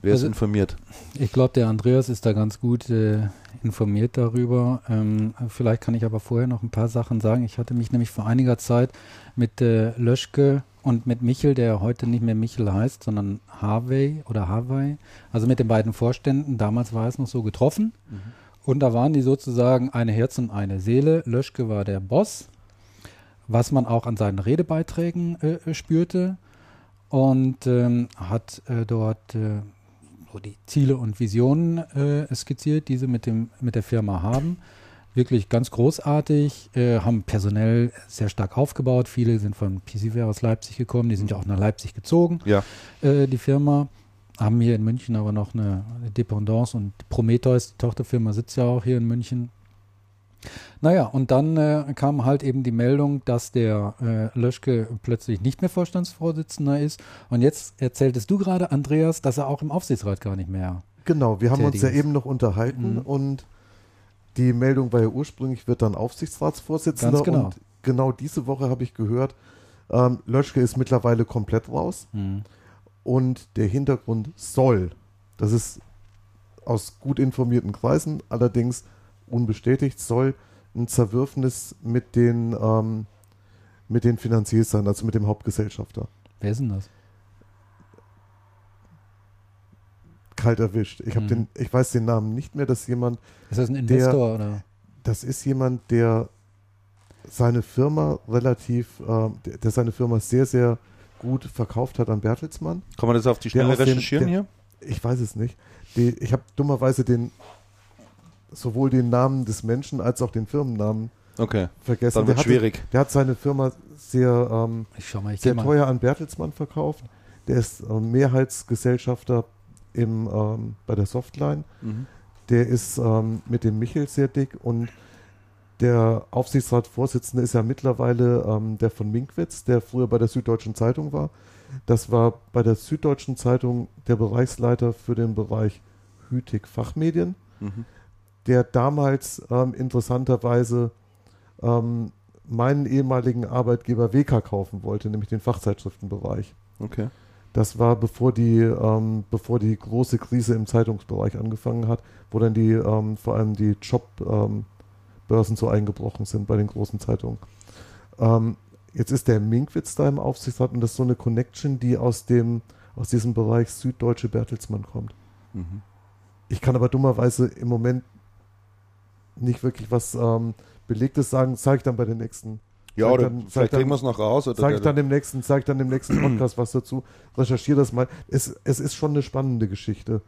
Wer also, ist informiert? Ich glaube, der Andreas ist da ganz gut äh, informiert darüber. Ähm, vielleicht kann ich aber vorher noch ein paar Sachen sagen. Ich hatte mich nämlich vor einiger Zeit mit äh, Löschke und mit Michel, der heute nicht mehr Michel heißt, sondern Harvey oder Harvey, also mit den beiden Vorständen, damals war es noch so getroffen. Mhm. Und da waren die sozusagen eine Herz und eine Seele. Löschke war der Boss, was man auch an seinen Redebeiträgen äh, äh spürte. Und ähm, hat äh, dort äh, so die Ziele und Visionen äh, skizziert, die sie mit, dem, mit der Firma haben wirklich ganz großartig, äh, haben personell sehr stark aufgebaut. Viele sind von PCWare aus Leipzig gekommen, die sind ja auch nach Leipzig gezogen, ja. äh, die Firma. Haben hier in München aber noch eine, eine Dependance und Prometheus, die Tochterfirma, sitzt ja auch hier in München. Naja, und dann äh, kam halt eben die Meldung, dass der äh, Löschke plötzlich nicht mehr Vorstandsvorsitzender ist. Und jetzt erzähltest du gerade, Andreas, dass er auch im Aufsichtsrat gar nicht mehr. Genau, wir haben uns ja eben noch unterhalten mhm. und die Meldung war ja ursprünglich, wird dann Aufsichtsratsvorsitzender. Ganz genau. Und genau diese Woche habe ich gehört, ähm, Löschke ist mittlerweile komplett raus. Mhm. Und der Hintergrund soll, das ist aus gut informierten Kreisen, allerdings unbestätigt, soll ein Zerwürfnis mit den, ähm, mit den Finanziers sein, also mit dem Hauptgesellschafter. Wer ist denn das? Kalt erwischt. Ich habe mhm. den, ich weiß den Namen nicht mehr, dass jemand. Ist das ein Investor der, oder? Das ist jemand, der seine Firma relativ, äh, der, der, seine Firma sehr, sehr gut verkauft hat an Bertelsmann. Kann man das auf die Schnelle recherchieren hier? Ich weiß es nicht. Die, ich habe dummerweise den sowohl den Namen des Menschen als auch den Firmennamen okay. vergessen. Dann wird der schwierig. Hatte, der hat seine Firma sehr, ähm, mal, sehr teuer an Bertelsmann verkauft. Der ist äh, Mehrheitsgesellschafter im, ähm, bei der Softline. Mhm. Der ist ähm, mit dem Michel sehr dick und der Aufsichtsratsvorsitzende ist ja mittlerweile ähm, der von Minkwitz, der früher bei der Süddeutschen Zeitung war. Das war bei der Süddeutschen Zeitung der Bereichsleiter für den Bereich Hütig Fachmedien, mhm. der damals ähm, interessanterweise ähm, meinen ehemaligen Arbeitgeber WK kaufen wollte, nämlich den Fachzeitschriftenbereich. Okay. Das war bevor die, ähm, bevor die große Krise im Zeitungsbereich angefangen hat, wo dann die, ähm, vor allem die Jobbörsen ähm, so eingebrochen sind bei den großen Zeitungen. Ähm, jetzt ist der Minkwitz da im Aufsichtsrat und das ist so eine Connection, die aus dem, aus diesem Bereich süddeutsche Bertelsmann kommt. Mhm. Ich kann aber dummerweise im Moment nicht wirklich was ähm, Belegtes sagen, sage ich dann bei den nächsten. Ja, oder dann, vielleicht kriegen wir es noch raus. Sage ich dann im nächsten, sag ich dann im nächsten Podcast was dazu. Recherchiere das mal. Es, es ist schon eine spannende Geschichte,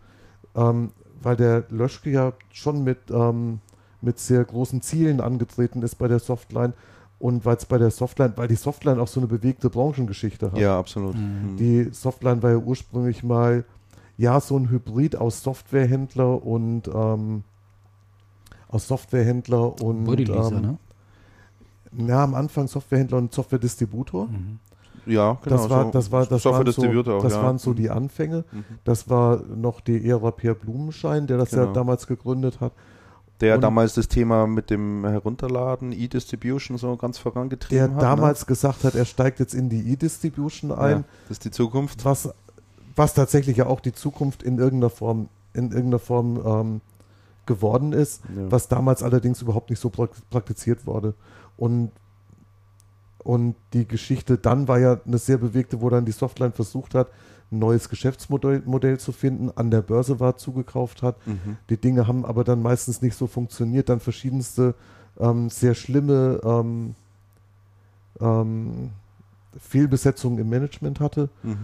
ähm, weil der Löschke ja schon mit, ähm, mit sehr großen Zielen angetreten ist bei der Softline und weil es bei der Softline, weil die Softline auch so eine bewegte Branchengeschichte hat. Ja, absolut. Mhm. Die Softline war ja ursprünglich mal ja so ein Hybrid aus Softwarehändler und ähm, aus Softwarehändler und Bodyleaser, ähm, ne? Ja, am Anfang Softwarehändler und Softwaredistributor. Mhm. Ja, genau. Das war, das war, das waren so, auch, das ja. waren so die Anfänge. Mhm. Das war noch die Ära Per Blumenschein, der das genau. ja damals gegründet hat. Der und damals das Thema mit dem Herunterladen, E-Distribution so ganz vorangetrieben der hat. Der damals ne? gesagt hat, er steigt jetzt in die E-Distribution ein. Ja, das ist die Zukunft. Was, was tatsächlich ja auch die Zukunft in irgendeiner Form, in irgendeiner Form ähm, geworden ist, ja. was damals allerdings überhaupt nicht so praktiziert wurde. Und, und die Geschichte dann war ja eine sehr bewegte, wo dann die Softline versucht hat, ein neues Geschäftsmodell Modell zu finden, an der Börse war, zugekauft hat. Mhm. Die Dinge haben aber dann meistens nicht so funktioniert, dann verschiedenste ähm, sehr schlimme ähm, ähm, Fehlbesetzungen im Management hatte. Mhm.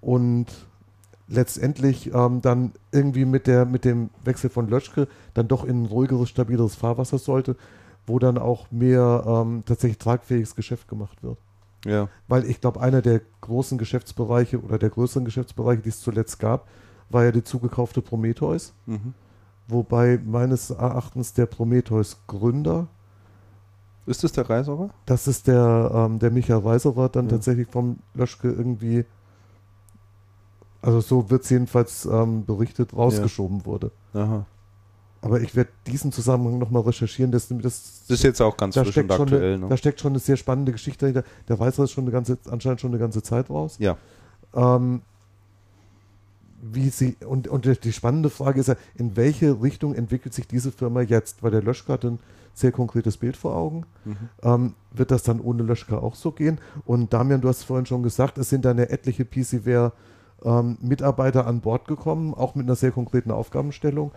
Und letztendlich ähm, dann irgendwie mit, der, mit dem Wechsel von Löschke dann doch in ein ruhigeres, stabileres Fahrwasser sollte, wo dann auch mehr ähm, tatsächlich tragfähiges Geschäft gemacht wird. Ja. Weil ich glaube, einer der großen Geschäftsbereiche oder der größeren Geschäftsbereiche, die es zuletzt gab, war ja die zugekaufte Prometheus. Mhm. Wobei meines Erachtens der Prometheus-Gründer. Ist das der Reiserer? Das ist der, ähm, der Michael Reiserer, dann ja. tatsächlich vom Löschke irgendwie also so wird es jedenfalls ähm, berichtet, rausgeschoben ja. wurde. Aha. Aber ich werde diesen Zusammenhang nochmal recherchieren. Das, das, das ist jetzt auch ganz frisch und aktuell. Eine, ne? Da steckt schon eine sehr spannende Geschichte dahinter. Der weiß das schon eine ganze, anscheinend schon eine ganze Zeit raus. Ja. Ähm, wie sie, und, und die spannende Frage ist ja, in welche Richtung entwickelt sich diese Firma jetzt? Weil der Löschka hat ein sehr konkretes Bild vor Augen. Mhm. Ähm, wird das dann ohne Löschka auch so gehen? Und Damian, du hast vorhin schon gesagt, es sind dann ja etliche PCware ähm, Mitarbeiter an Bord gekommen, auch mit einer sehr konkreten Aufgabenstellung.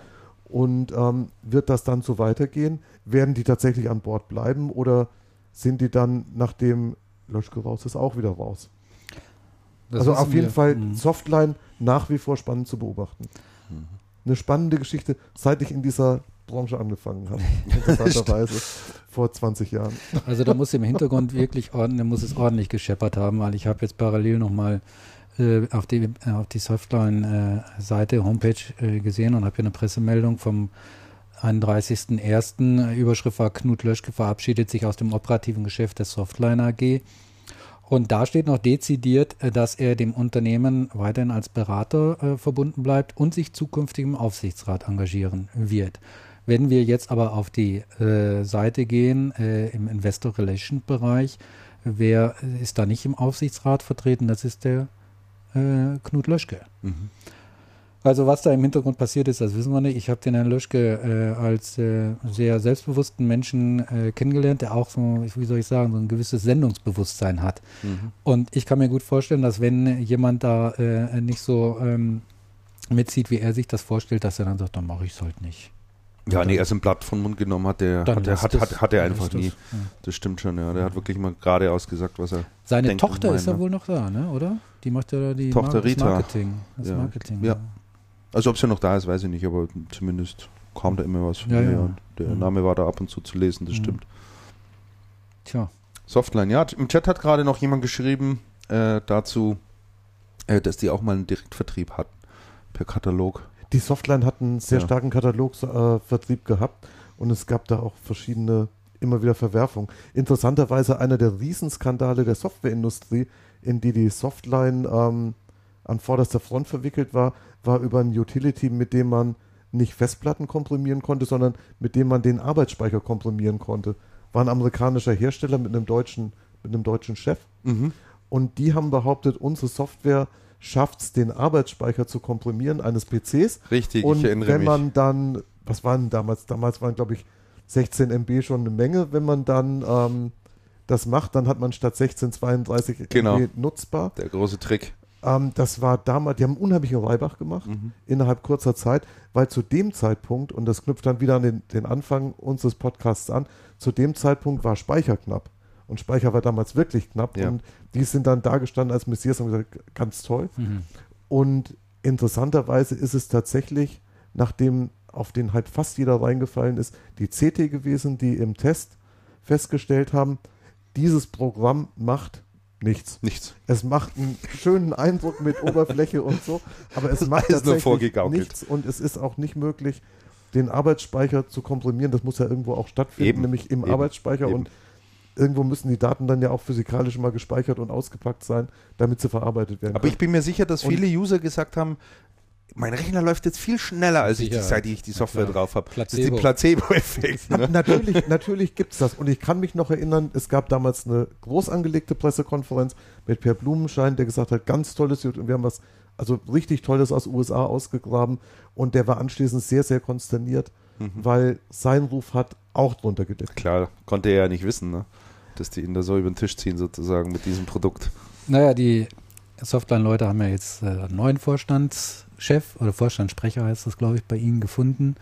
Und ähm, wird das dann so weitergehen? Werden die tatsächlich an Bord bleiben oder sind die dann, nachdem Löschke raus ist, auch wieder raus? Das also auf jeden wir. Fall mhm. Softline nach wie vor spannend zu beobachten. Mhm. Eine spannende Geschichte, seit ich in dieser Branche angefangen habe. <laughs> Interessanterweise vor 20 Jahren. Also da muss im Hintergrund wirklich ordentlich, muss es ordentlich gescheppert haben, weil ich habe jetzt parallel nochmal äh, auf die, äh, auf die Softline-Seite, äh, Homepage äh, gesehen und habe hier eine Pressemeldung vom 31.01. Überschrift war Knut Löschke verabschiedet sich aus dem operativen Geschäft der Softline AG. Und da steht noch dezidiert, äh, dass er dem Unternehmen weiterhin als Berater äh, verbunden bleibt und sich zukünftig im Aufsichtsrat engagieren wird. Wenn wir jetzt aber auf die äh, Seite gehen, äh, im Investor Relations Bereich, wer ist da nicht im Aufsichtsrat vertreten? Das ist der äh, Knut Löschke. Mhm. Also was da im Hintergrund passiert ist, das wissen wir nicht. Ich habe den Herrn Löschke äh, als äh, sehr selbstbewussten Menschen äh, kennengelernt, der auch so, wie soll ich sagen, so ein gewisses Sendungsbewusstsein hat. Mhm. Und ich kann mir gut vorstellen, dass wenn jemand da äh, nicht so ähm, mitzieht, wie er sich das vorstellt, dass er dann sagt, dann mache ich es halt nicht. Ja, nee, er ist ein Blatt von Mund genommen hat der, hat, der, hat, hat, hat er einfach nie. Das, ja. das stimmt schon, ja. Der hat wirklich mal geradeaus gesagt, was er. Seine Tochter ist ja wohl noch da, ne? Oder? Die macht ja die Tochter Mar Rita. Marketing. Das ja. Marketing. Ja. Also ob sie noch da ist, weiß ich nicht, aber zumindest kam da immer was von ja, ja. Der mhm. Name war da ab und zu zu lesen, das mhm. stimmt. Tja. Softline, ja. Im Chat hat gerade noch jemand geschrieben äh, dazu, äh, dass die auch mal einen Direktvertrieb hatten per Katalog. Die Softline hat einen sehr ja. starken Katalogvertrieb äh, gehabt und es gab da auch verschiedene immer wieder Verwerfungen. Interessanterweise einer der Riesenskandale der Softwareindustrie, in die die Softline ähm, an vorderster Front verwickelt war, war über ein Utility, mit dem man nicht Festplatten komprimieren konnte, sondern mit dem man den Arbeitsspeicher komprimieren konnte. War ein amerikanischer Hersteller mit einem deutschen, mit einem deutschen Chef. Mhm. Und die haben behauptet, unsere Software schafft es, den Arbeitsspeicher zu komprimieren eines PCs. Richtig, und ich erinnere wenn man mich. dann, was waren damals? Damals waren, glaube ich, 16 MB schon eine Menge. Wenn man dann ähm, das macht, dann hat man statt 1632 Genau. MB nutzbar. Der große Trick. Ähm, das war damals, die haben unheimlichen Reibach gemacht Mhm. innerhalb kurzer Zeit, weil zu dem Zeitpunkt, und das knüpft dann wieder an den, den Anfang unseres Podcasts an, zu dem Zeitpunkt war Speicher knapp. Und Speicher war damals wirklich knapp. Ja. Und die sind dann dargestanden als Messias und gesagt, ganz toll. Mhm. Und interessanterweise ist es tatsächlich, nachdem auf den halt fast jeder reingefallen ist, die CT gewesen, die im Test festgestellt haben, dieses Programm macht nichts. Nichts. Es macht einen schönen Eindruck mit Oberfläche und so, aber es <laughs> macht alles nur tatsächlich nichts und es ist auch nicht möglich, den Arbeitsspeicher zu komprimieren. Das muss ja irgendwo auch stattfinden, Eben. nämlich im Eben. Arbeitsspeicher Eben. und irgendwo müssen die Daten dann ja auch physikalisch mal gespeichert und ausgepackt sein, damit sie verarbeitet werden. Aber ich bin mir sicher, dass Und- viele User gesagt haben, mein Rechner läuft jetzt viel schneller, als ich die, seit ich die Software klar. drauf habe. Das ist die Placebo. Placebo-Effekt. Ja, Ne? natürlich, natürlich gibt es das. Und ich kann mich noch erinnern, es gab damals eine groß angelegte Pressekonferenz mit Per Blumenschein, der gesagt hat, ganz tolles, und wir haben was, also richtig Tolles aus USA ausgegraben. Und der war anschließend sehr, sehr konsterniert, Mhm. weil sein Ruf hat auch drunter gelitten. Klar, konnte er ja nicht wissen, ne? Dass die ihn da so über den Tisch ziehen, sozusagen, mit diesem Produkt. Naja, die Softline-Leute haben ja jetzt äh, einen neuen Vorstandschef oder Vorstandssprecher heißt das, glaube ich, bei Ihnen gefunden.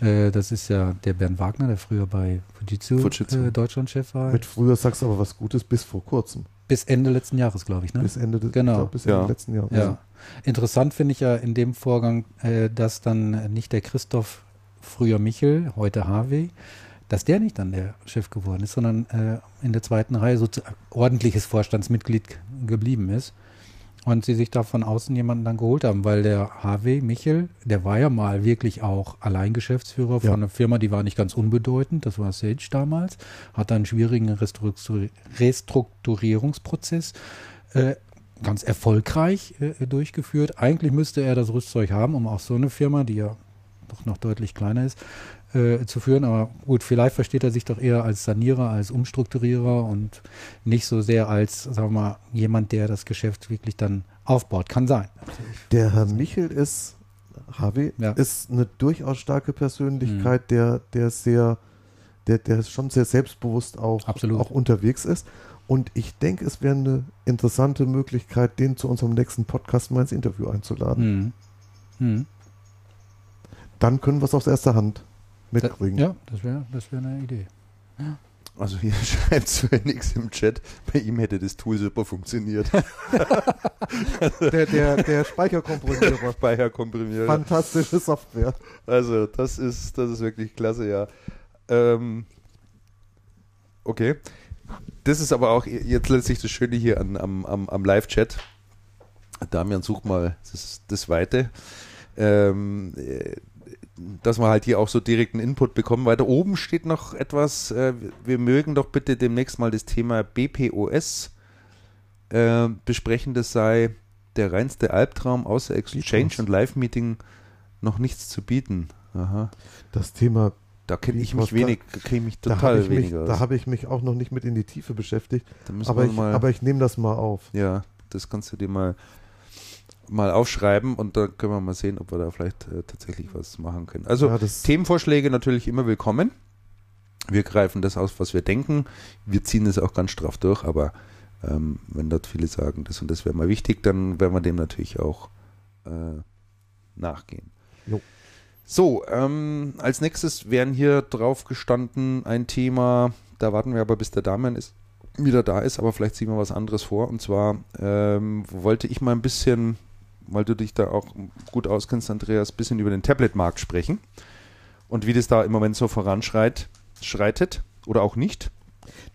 Äh, das ist ja der Bernd Wagner, der früher bei Fujitsu, Fujitsu. Äh, Deutschlandchef war. Mit früher sagst du aber was Gutes bis vor kurzem. bis Ende letzten Jahres, glaube ich. Ne? Bis Ende des Genau. glaub, bis Ende Ja. letzten Jahres. Ja. Interessant finde ich ja in dem Vorgang, äh, dass dann nicht der Christoph, früher Michel, heute Harvey, dass der nicht dann der Chef geworden ist, sondern äh, in der zweiten Reihe so zu, ordentliches Vorstandsmitglied geblieben ist. Und sie sich da von außen jemanden dann geholt haben, weil der Harvey Michel, der war ja mal wirklich auch Alleingeschäftsführer von Ja. einer Firma, die war nicht ganz unbedeutend, das war Sage damals, hat einen schwierigen Restrukturi- Restrukturierungsprozess äh, ganz erfolgreich äh, durchgeführt. Eigentlich müsste er das Rüstzeug haben, um auch so eine Firma, die ja doch noch deutlich kleiner ist, äh, zu führen. Aber gut, vielleicht versteht er sich doch eher als Sanierer, als Umstrukturierer und nicht so sehr als, sagen wir mal, jemand, der das Geschäft wirklich dann aufbaut. Kann sein. Der Herr Michel ist, Harvey, Ja. ist eine durchaus starke Persönlichkeit, der, der sehr, der, der schon sehr selbstbewusst auch, Absolut. auch unterwegs ist. Und ich denke, es wäre eine interessante Möglichkeit, den zu unserem nächsten Podcast mal ins Interview einzuladen. Hm. Hm. Dann können wir es aus erster Hand mitkriegen. Ja, das wäre das wär eine Idee. Also hier <laughs> schreibt Sven Nix im Chat, bei ihm hätte das Tool super funktioniert. <laughs> Der, der, der Speicherkomprimierer. Speicherkomprimierer. Fantastische Software. Also das ist, das ist wirklich klasse, ja. Ähm, okay. Das ist aber auch jetzt letztlich das Schöne hier an, am, am, am Live-Chat. Damian, such mal das, das Weite. Ähm, äh, dass wir halt hier auch so direkten Input bekommen. Weiter oben steht noch etwas, äh, wir mögen doch bitte demnächst mal das Thema BPOS äh, besprechen. Das sei der reinste Albtraum, außer Exchange und Live-Meeting noch nichts zu bieten. Aha. Das Thema, Da kenne ich mich wenig, kenne ich mich da total mich- weniger. da habe ich mich auch noch nicht mit in die Tiefe beschäftigt. Da Aber ich, aber ich nehme das mal auf. ja, das kannst du dir mal, mal aufschreiben und dann können wir mal sehen, ob wir da vielleicht äh, tatsächlich was machen können. Also ja, Themenvorschläge natürlich immer willkommen. Wir greifen das aus, was wir denken. Wir ziehen es auch ganz straff durch, aber ähm, wenn dort viele sagen, das und das wäre mal wichtig, dann werden wir dem natürlich auch äh, nachgehen. Jo. So, ähm, als nächstes wären hier drauf gestanden ein Thema, da warten wir aber, bis der Damian ist, wieder da ist, aber vielleicht ziehen wir was anderes vor. Und zwar ähm, wollte ich mal ein bisschen, weil du dich da auch gut auskennst, Andreas, ein bisschen über den Tablet-Markt sprechen und wie das da im Moment so voranschreit, schreitet oder auch nicht.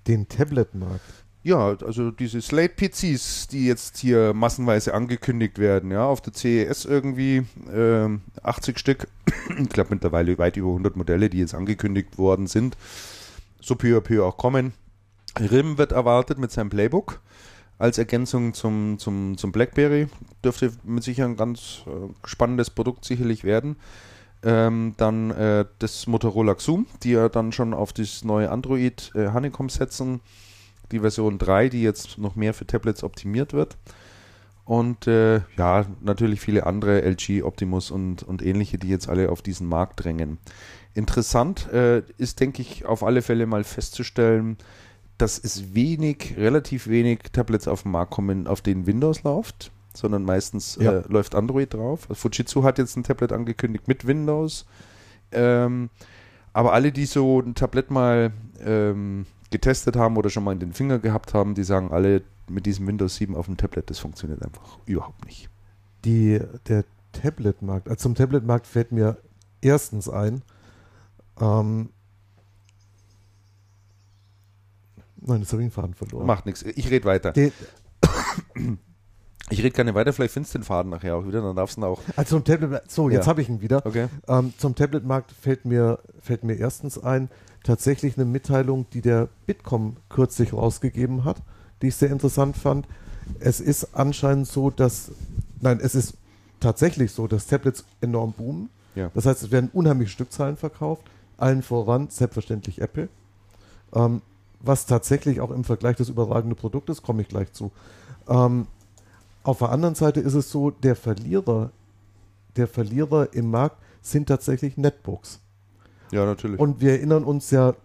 den Tablet-Markt. Ja, also diese Slate-PCs, die jetzt hier massenweise angekündigt werden, ja, auf der CES irgendwie ähm, 80 Stück, <coughs> ich glaube mittlerweile weit über 100 Modelle, die jetzt angekündigt worden sind, so peu à peu auch kommen. RIM wird erwartet mit seinem Playbook als Ergänzung zum, zum, zum BlackBerry. Dürfte mit Sicherheit ein ganz äh, spannendes Produkt sicherlich werden. Ähm, dann äh, das Motorola Xoom, die ja dann schon auf das neue Android äh, Honeycomb setzen. Die Version 3, die jetzt noch mehr für Tablets optimiert wird. Und äh, ja, natürlich viele andere, LG, Optimus und, und ähnliche, die jetzt alle auf diesen Markt drängen. Interessant äh, ist, denke ich, auf alle Fälle mal festzustellen, dass es wenig, relativ wenig Tablets auf den Markt kommen, auf denen Windows läuft, sondern meistens ja. äh, läuft Android drauf. Also Fujitsu hat jetzt ein Tablet angekündigt mit Windows. Ähm, aber alle, die so ein Tablet mal ähm, getestet haben oder schon mal in den Finger gehabt haben, die sagen alle, mit diesem Windows 7 auf dem Tablet, das funktioniert einfach überhaupt nicht. Die, der Tablet-Markt, also zum Tablet-Markt fällt mir erstens ein, ähm, nein, jetzt habe ich den Faden verloren. Macht nichts, ich rede weiter. Den, ich rede gerne weiter, vielleicht findest du den Faden nachher auch wieder, dann darfst du ihn auch. Also zum Tablet, so, jetzt ja. habe ich ihn wieder. Okay. Ähm, zum Tablet-Markt fällt mir, fällt mir erstens ein, tatsächlich eine Mitteilung, die der Bitkom kürzlich rausgegeben hat, die ich sehr interessant fand. Es ist anscheinend so, dass, nein, es ist tatsächlich so, dass Tablets enorm boomen. Ja. Das heißt, es werden unheimlich Stückzahlen verkauft, allen voran selbstverständlich Apple. Ähm, was tatsächlich auch im Vergleich das überragende Produkt ist, komme ich gleich zu. Ähm, auf der anderen Seite ist es so, der Verlierer, der Verlierer im Markt sind tatsächlich Netbooks. Ja, natürlich. Und wir erinnern uns ja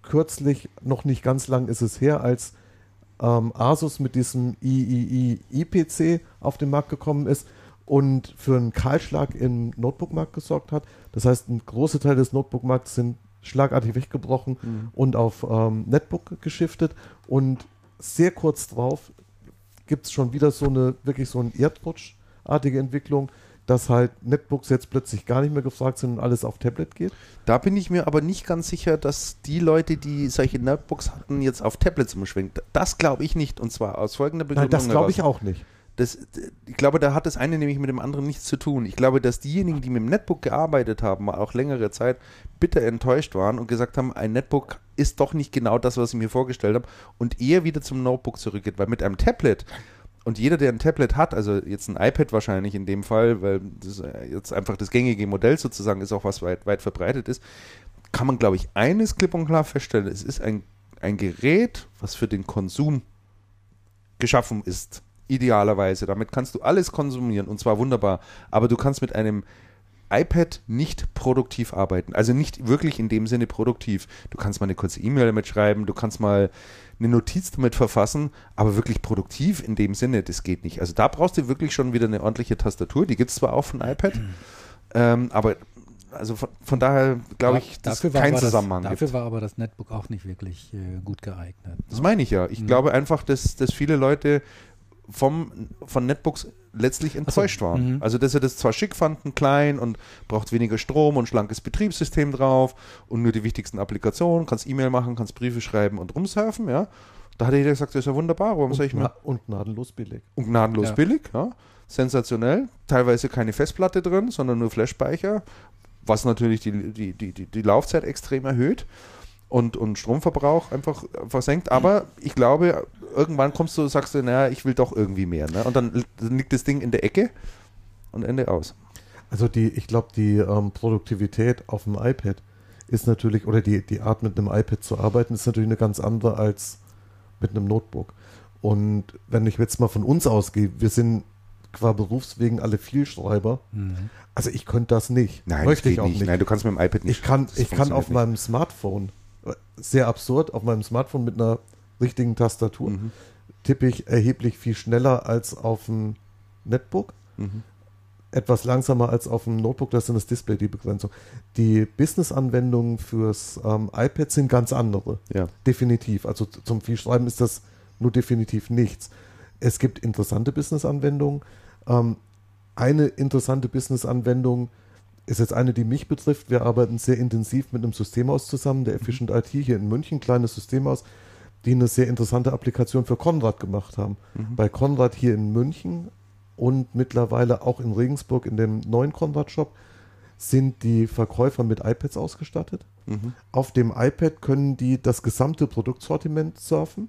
kürzlich, noch nicht ganz lang ist es her, als ähm, Asus mit diesem III-PC auf den Markt gekommen ist und für einen Kahlschlag im Notebook-Markt gesorgt hat. Das heißt, ein großer Teil des Notebook-Markts sind schlagartig weggebrochen mhm. und auf ähm, Netbook geschiftet und sehr kurz drauf gibt es schon wieder so eine, wirklich so eine Erdrutschartige Entwicklung, dass halt Netbooks jetzt plötzlich gar nicht mehr gefragt sind und alles auf Tablet geht. Da bin ich mir aber nicht ganz sicher, dass die Leute, die solche Netbooks hatten, jetzt auf Tablets umschwenken. Das glaube ich nicht und zwar aus folgender Begründung. Nein, das glaube ich auch nicht. Das, ich glaube, da hat das eine nämlich mit dem anderen nichts zu tun. Ich glaube, dass diejenigen, die mit dem Netbook gearbeitet haben, auch längere Zeit bitter enttäuscht waren und gesagt haben, ein Netbook ist doch nicht genau das, was ich mir vorgestellt habe und eher wieder zum Notebook zurückgeht, weil mit einem Tablet und jeder, der ein Tablet hat, also jetzt ein iPad wahrscheinlich in dem Fall, weil das jetzt einfach das gängige Modell sozusagen ist, auch was weit, weit verbreitet ist, kann man, glaube ich, eines klipp und klar feststellen. Es ist ein, ein Gerät, was für den Konsum geschaffen ist idealerweise. Damit kannst du alles konsumieren und zwar wunderbar. Aber du kannst mit einem iPad nicht produktiv arbeiten. Also nicht wirklich in dem Sinne produktiv. Du kannst mal eine kurze E-Mail damit schreiben, du kannst mal eine Notiz damit verfassen, aber wirklich produktiv in dem Sinne, das geht nicht. Also da brauchst du wirklich schon wieder eine ordentliche Tastatur. Die gibt es zwar auch von iPad, <clears throat> ähm, aber also von, von daher glaube ich, dass dafür kein Zusammenhang das, Dafür gibt. war aber das Netbook auch nicht wirklich äh, gut geeignet. Das ne? meine ich ja. Ich mhm. glaube einfach, dass, dass viele Leute vom, von Netbooks letztlich enttäuscht so, waren. Mhm. Also, dass sie das zwar schick fanden, klein und braucht weniger Strom und schlankes Betriebssystem drauf und nur die wichtigsten Applikationen, kannst E-Mail machen, kannst Briefe schreiben und rumsurfen, ja. Da hat jeder gesagt, das ist ja wunderbar, warum und soll ich mir. Und gnadenlos billig. Und gnadenlos ja. billig, ja. Sensationell. Teilweise keine Festplatte drin, sondern nur Flashspeicher, was natürlich die, die, die, die, die Laufzeit extrem erhöht und, und Stromverbrauch einfach versenkt. Aber ich glaube, irgendwann kommst du, sagst du, naja, ich will doch irgendwie mehr. Ne? Und dann, liegt das Ding in der Ecke und Ende aus. Also die, ich glaube, die ähm, Produktivität auf dem iPad ist natürlich, oder die, die Art mit einem iPad zu arbeiten, ist natürlich eine ganz andere als mit einem Notebook. Und wenn ich jetzt mal von uns ausgehe, wir sind qua Berufswegen alle Vielschreiber. Mhm. Also ich könnte das nicht. Nein, Möchte ich auch nicht. nicht. Nein, du kannst mit dem iPad nicht. Ich kann, ich kann auf nicht. meinem Smartphone sehr absurd, auf meinem Smartphone mit einer richtigen Tastatur mhm. tippe ich erheblich viel schneller als auf dem Netbook. Mhm. Etwas langsamer als auf dem Notebook, das ist dann das Display die Begrenzung. Die Business-Anwendungen fürs ähm, iPad sind ganz andere. Ja. Definitiv. Also zum viel Schreiben ist das nur definitiv nichts. Es gibt interessante Business-Anwendungen. Ähm, eine interessante Business-Anwendung ist jetzt eine, die mich betrifft. Wir arbeiten sehr intensiv mit einem Systemhaus zusammen, der Efficient mhm. IT hier in München, kleines Systemhaus, die eine sehr interessante Applikation für Konrad gemacht haben. Mhm. Bei Konrad hier in München und mittlerweile auch in Regensburg in dem neuen Konrad-Shop sind die Verkäufer mit iPads ausgestattet. Mhm. Auf dem iPad können die das gesamte Produktsortiment surfen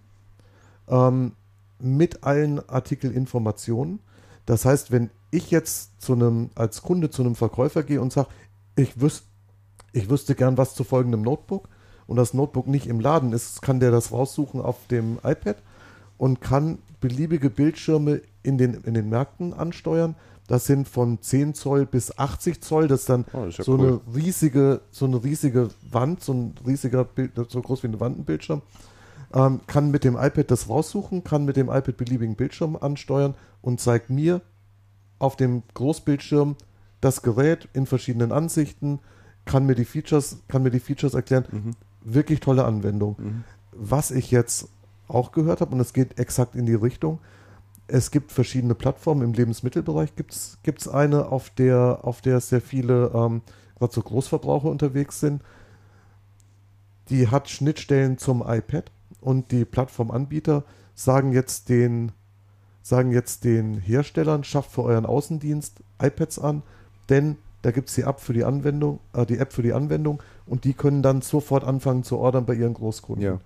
ähm, mit allen Artikelinformationen. Das heißt, wenn ich jetzt zu einem, als Kunde zu einem Verkäufer gehe und sage, ich, wüs ich wüsste gern was zu folgendem Notebook und das Notebook nicht im Laden ist, kann der das raussuchen auf dem iPad und kann beliebige Bildschirme in den, in den Märkten ansteuern. Das sind von 10 Zoll bis 80 Zoll. Das ist dann oh, ist ja so, cool. eine riesige, so eine riesige Wand, so ein riesiger Bild, so groß wie ein Wandenbildschirm. ähm, kann mit dem iPad das raussuchen, kann mit dem iPad beliebigen Bildschirm ansteuern und zeigt mir auf dem Großbildschirm das Gerät in verschiedenen Ansichten, kann mir die Features, kann mir die Features erklären. Mhm. Wirklich tolle Anwendung. Mhm. Was ich jetzt auch gehört habe, und es geht exakt in die Richtung, es gibt verschiedene Plattformen. Im Lebensmittelbereich gibt es eine, auf der, auf der sehr viele ähm, gerade so Großverbraucher unterwegs sind. Die hat Schnittstellen zum iPad und die Plattformanbieter sagen jetzt den, sagen jetzt den Herstellern, schafft für euren Außendienst iPads an, denn da gibt es die App für die Anwendung, äh, die App für die Anwendung und die können dann sofort anfangen zu ordern bei ihren Großkunden. Ja.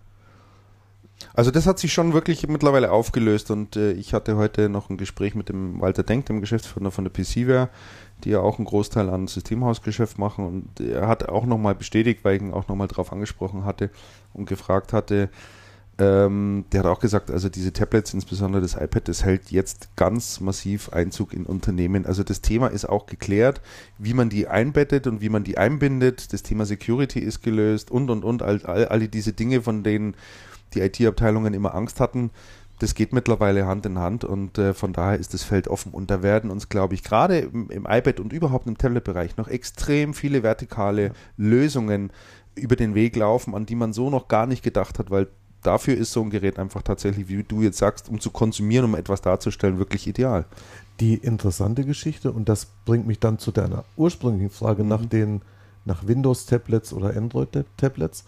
Also das hat sich schon wirklich mittlerweile aufgelöst und äh, ich hatte heute noch ein Gespräch mit dem Walter Denk, dem Geschäftsführer von der PCware, die ja auch einen Großteil an Systemhausgeschäft machen und er hat auch nochmal bestätigt, weil ich ihn auch nochmal drauf angesprochen hatte und gefragt hatte, ähm, der hat auch gesagt, also diese Tablets, insbesondere das iPad, das hält jetzt ganz massiv Einzug in Unternehmen. Also das Thema ist auch geklärt, wie man die einbettet und wie man die einbindet. Das Thema Security ist gelöst und und und all, all, alle diese Dinge, von denen die IT-Abteilungen immer Angst hatten. Das geht mittlerweile Hand in Hand und äh, von daher ist das Feld offen. Und da werden uns, glaube ich, gerade im, im, iPad und überhaupt im Tablet-Bereich noch extrem viele vertikale Lösungen über den Weg laufen, an die man so noch gar nicht gedacht hat, weil dafür ist so ein Gerät einfach tatsächlich, wie du jetzt sagst, um zu konsumieren, um etwas darzustellen, wirklich ideal. Die interessante Geschichte, und das bringt mich dann zu deiner ursprünglichen Frage mhm. nach den nach Windows-Tablets oder Android-Tablets.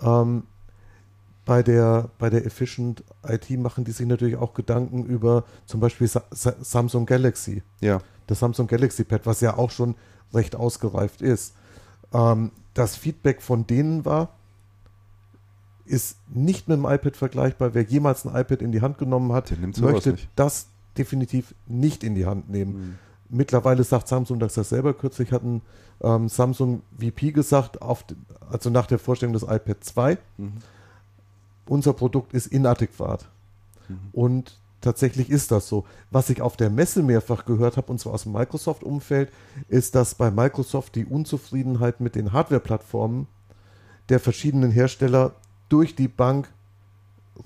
Ähm, bei der, bei der Efficient IT machen die sich natürlich auch Gedanken über zum Beispiel Sa Samsung Galaxy. Ja. Das Samsung Galaxy Pad, was ja auch schon recht ausgereift ist. Ähm, das Feedback von denen war, ist nicht mit dem iPad vergleichbar. Wer jemals ein iPad in die Hand genommen hat, möchte das definitiv nicht in die Hand nehmen. Mhm. Mittlerweile sagt Samsung dass das selber. Kürzlich hat ein ähm, Samsung VP gesagt, auf, also nach der Vorstellung des iPad 2, mhm unser Produkt ist inadäquat. Mhm. Und tatsächlich ist das so. Was ich auf der Messe mehrfach gehört habe, und zwar aus dem Microsoft-Umfeld, ist, dass bei Microsoft die Unzufriedenheit mit den Hardware-Plattformen der verschiedenen Hersteller durch die Bank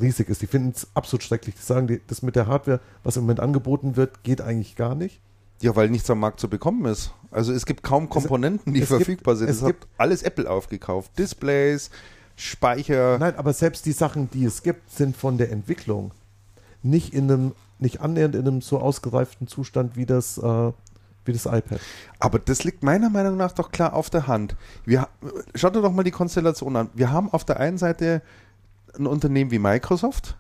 riesig ist. Die finden es absolut schrecklich. Die sagen, das mit der Hardware, was im Moment angeboten wird, geht eigentlich gar nicht. Ja, weil nichts am Markt zu bekommen ist. Also es gibt kaum Komponenten, die verfügbar gibt, sind. Es, es gibt alles Apple aufgekauft. Displays, Speicher. Nein, aber selbst die Sachen, die es gibt, sind von der Entwicklung nicht in einem, nicht annähernd in einem so ausgereiften Zustand wie das, äh, wie das iPad. Aber das liegt meiner Meinung nach doch klar auf der Hand. Wir, schaut doch mal die Konstellation an. Wir haben auf der einen Seite ein Unternehmen wie Microsoft,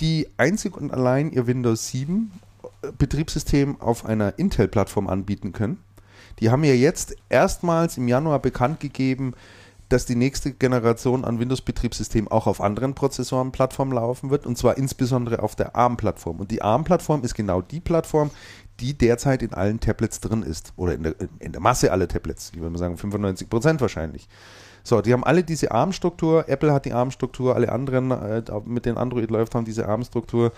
die einzig und allein ihr Windows 7 äh, Betriebssystem auf einer Intel-Plattform anbieten können. Die haben ja jetzt erstmals im Januar bekannt gegeben, dass die nächste Generation an Windows-Betriebssystemen auch auf anderen Prozessorenplattformen laufen wird, und zwar insbesondere auf der ARM-Plattform. Und die ARM-Plattform ist genau die Plattform, die derzeit in allen Tablets drin ist. Oder in der, in der Masse aller Tablets. Ich würde mal sagen 95 Prozent wahrscheinlich. So, die haben alle diese ARM-Struktur. Apple hat die ARM-Struktur, alle anderen, äh, mit denen Android läuft, haben diese ARM-Struktur.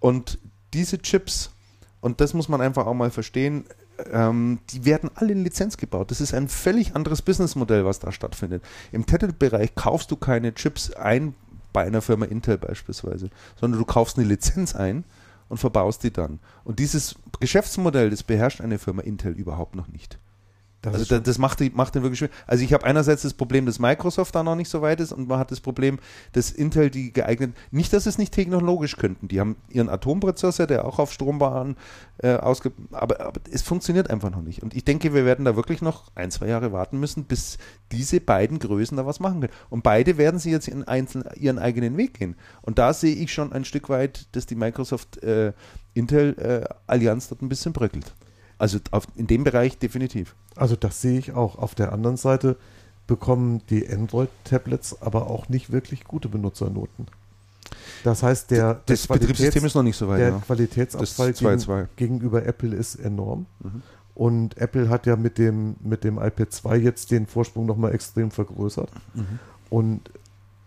Und diese Chips, und das muss man einfach auch mal verstehen, ähm, die werden alle in Lizenz gebaut. Das ist ein völlig anderes Businessmodell, was da stattfindet. Im Tablet-Bereich kaufst du keine Chips ein bei einer Firma Intel beispielsweise, sondern du kaufst eine Lizenz ein und verbaust die dann. Und dieses Geschäftsmodell, das beherrscht eine Firma Intel überhaupt noch nicht. Das also das macht, die, macht den wirklich schwer. Also ich habe einerseits das Problem, dass Microsoft da noch nicht so weit ist und man hat das Problem, dass Intel die geeignet, nicht, dass es nicht technologisch könnten. Die haben ihren Atomprozessor, der auch auf Strombahn äh, ausge, aber, aber es funktioniert einfach noch nicht. Und ich denke, wir werden da wirklich noch ein, zwei Jahre warten müssen, bis diese beiden Größen da was machen können. Und beide werden sie jetzt in einzeln, ihren eigenen Weg gehen. Und da sehe ich schon ein Stück weit, dass die Microsoft äh, Intel äh, Allianz dort ein bisschen bröckelt. Also auf, in dem Bereich definitiv. Also das sehe ich auch. Auf der anderen Seite bekommen die Android-Tablets aber auch nicht wirklich gute Benutzernoten. Das heißt, der, das der Betriebssystem ist noch nicht so weit. Der ja. Qualitätsabfall gegen, gegenüber Apple ist enorm. Mhm. Und Apple hat ja mit dem, mit dem iPad 2 jetzt den Vorsprung nochmal extrem vergrößert. Mhm. Und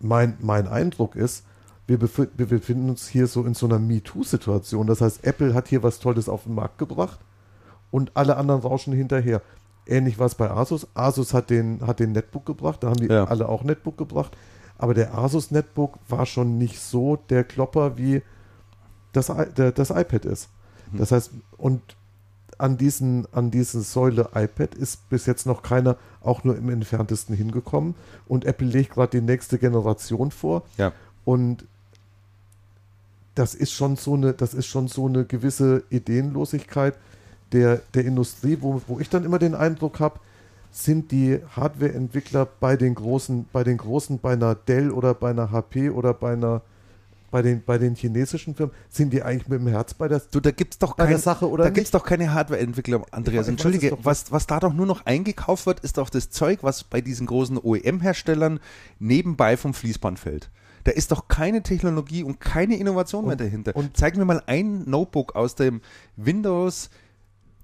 mein, mein Eindruck ist, wir, wir befinden uns hier so in so einer MeToo-Situation. Das heißt, Apple hat hier was Tolles auf den Markt gebracht und alle anderen rauschen hinterher. Ähnlich war es bei Asus. Asus hat den, hat den Netbook gebracht, da haben die ja. alle auch Netbook gebracht. aber der Asus Netbook war schon nicht so der Klopper, wie das, der, das iPad ist. Mhm. Das heißt, und an diesen, an diesen Säule iPad ist bis jetzt noch keiner auch nur im entferntesten hingekommen. Und Apple legt gerade die nächste Generation vor. Ja. Und das ist schon so eine, das ist schon so eine gewisse Ideenlosigkeit der, der Industrie, wo, wo ich dann immer den Eindruck habe, sind die Hardware-Entwickler bei den großen, bei den großen, bei einer Dell oder bei einer HP oder bei einer bei den, bei den chinesischen Firmen, sind die eigentlich mit dem Herz bei der, du, da gibt's doch kein, Sache oder Da gibt es doch keine Hardware-Entwickler, Andreas. Ich, Entschuldige, was, was da doch nur noch eingekauft wird, ist doch das Zeug, was bei diesen großen OEM-Herstellern nebenbei vom Fließband fällt. Da ist doch keine Technologie und keine Innovation und, mehr dahinter. Und zeig mir mal ein Notebook aus dem Windows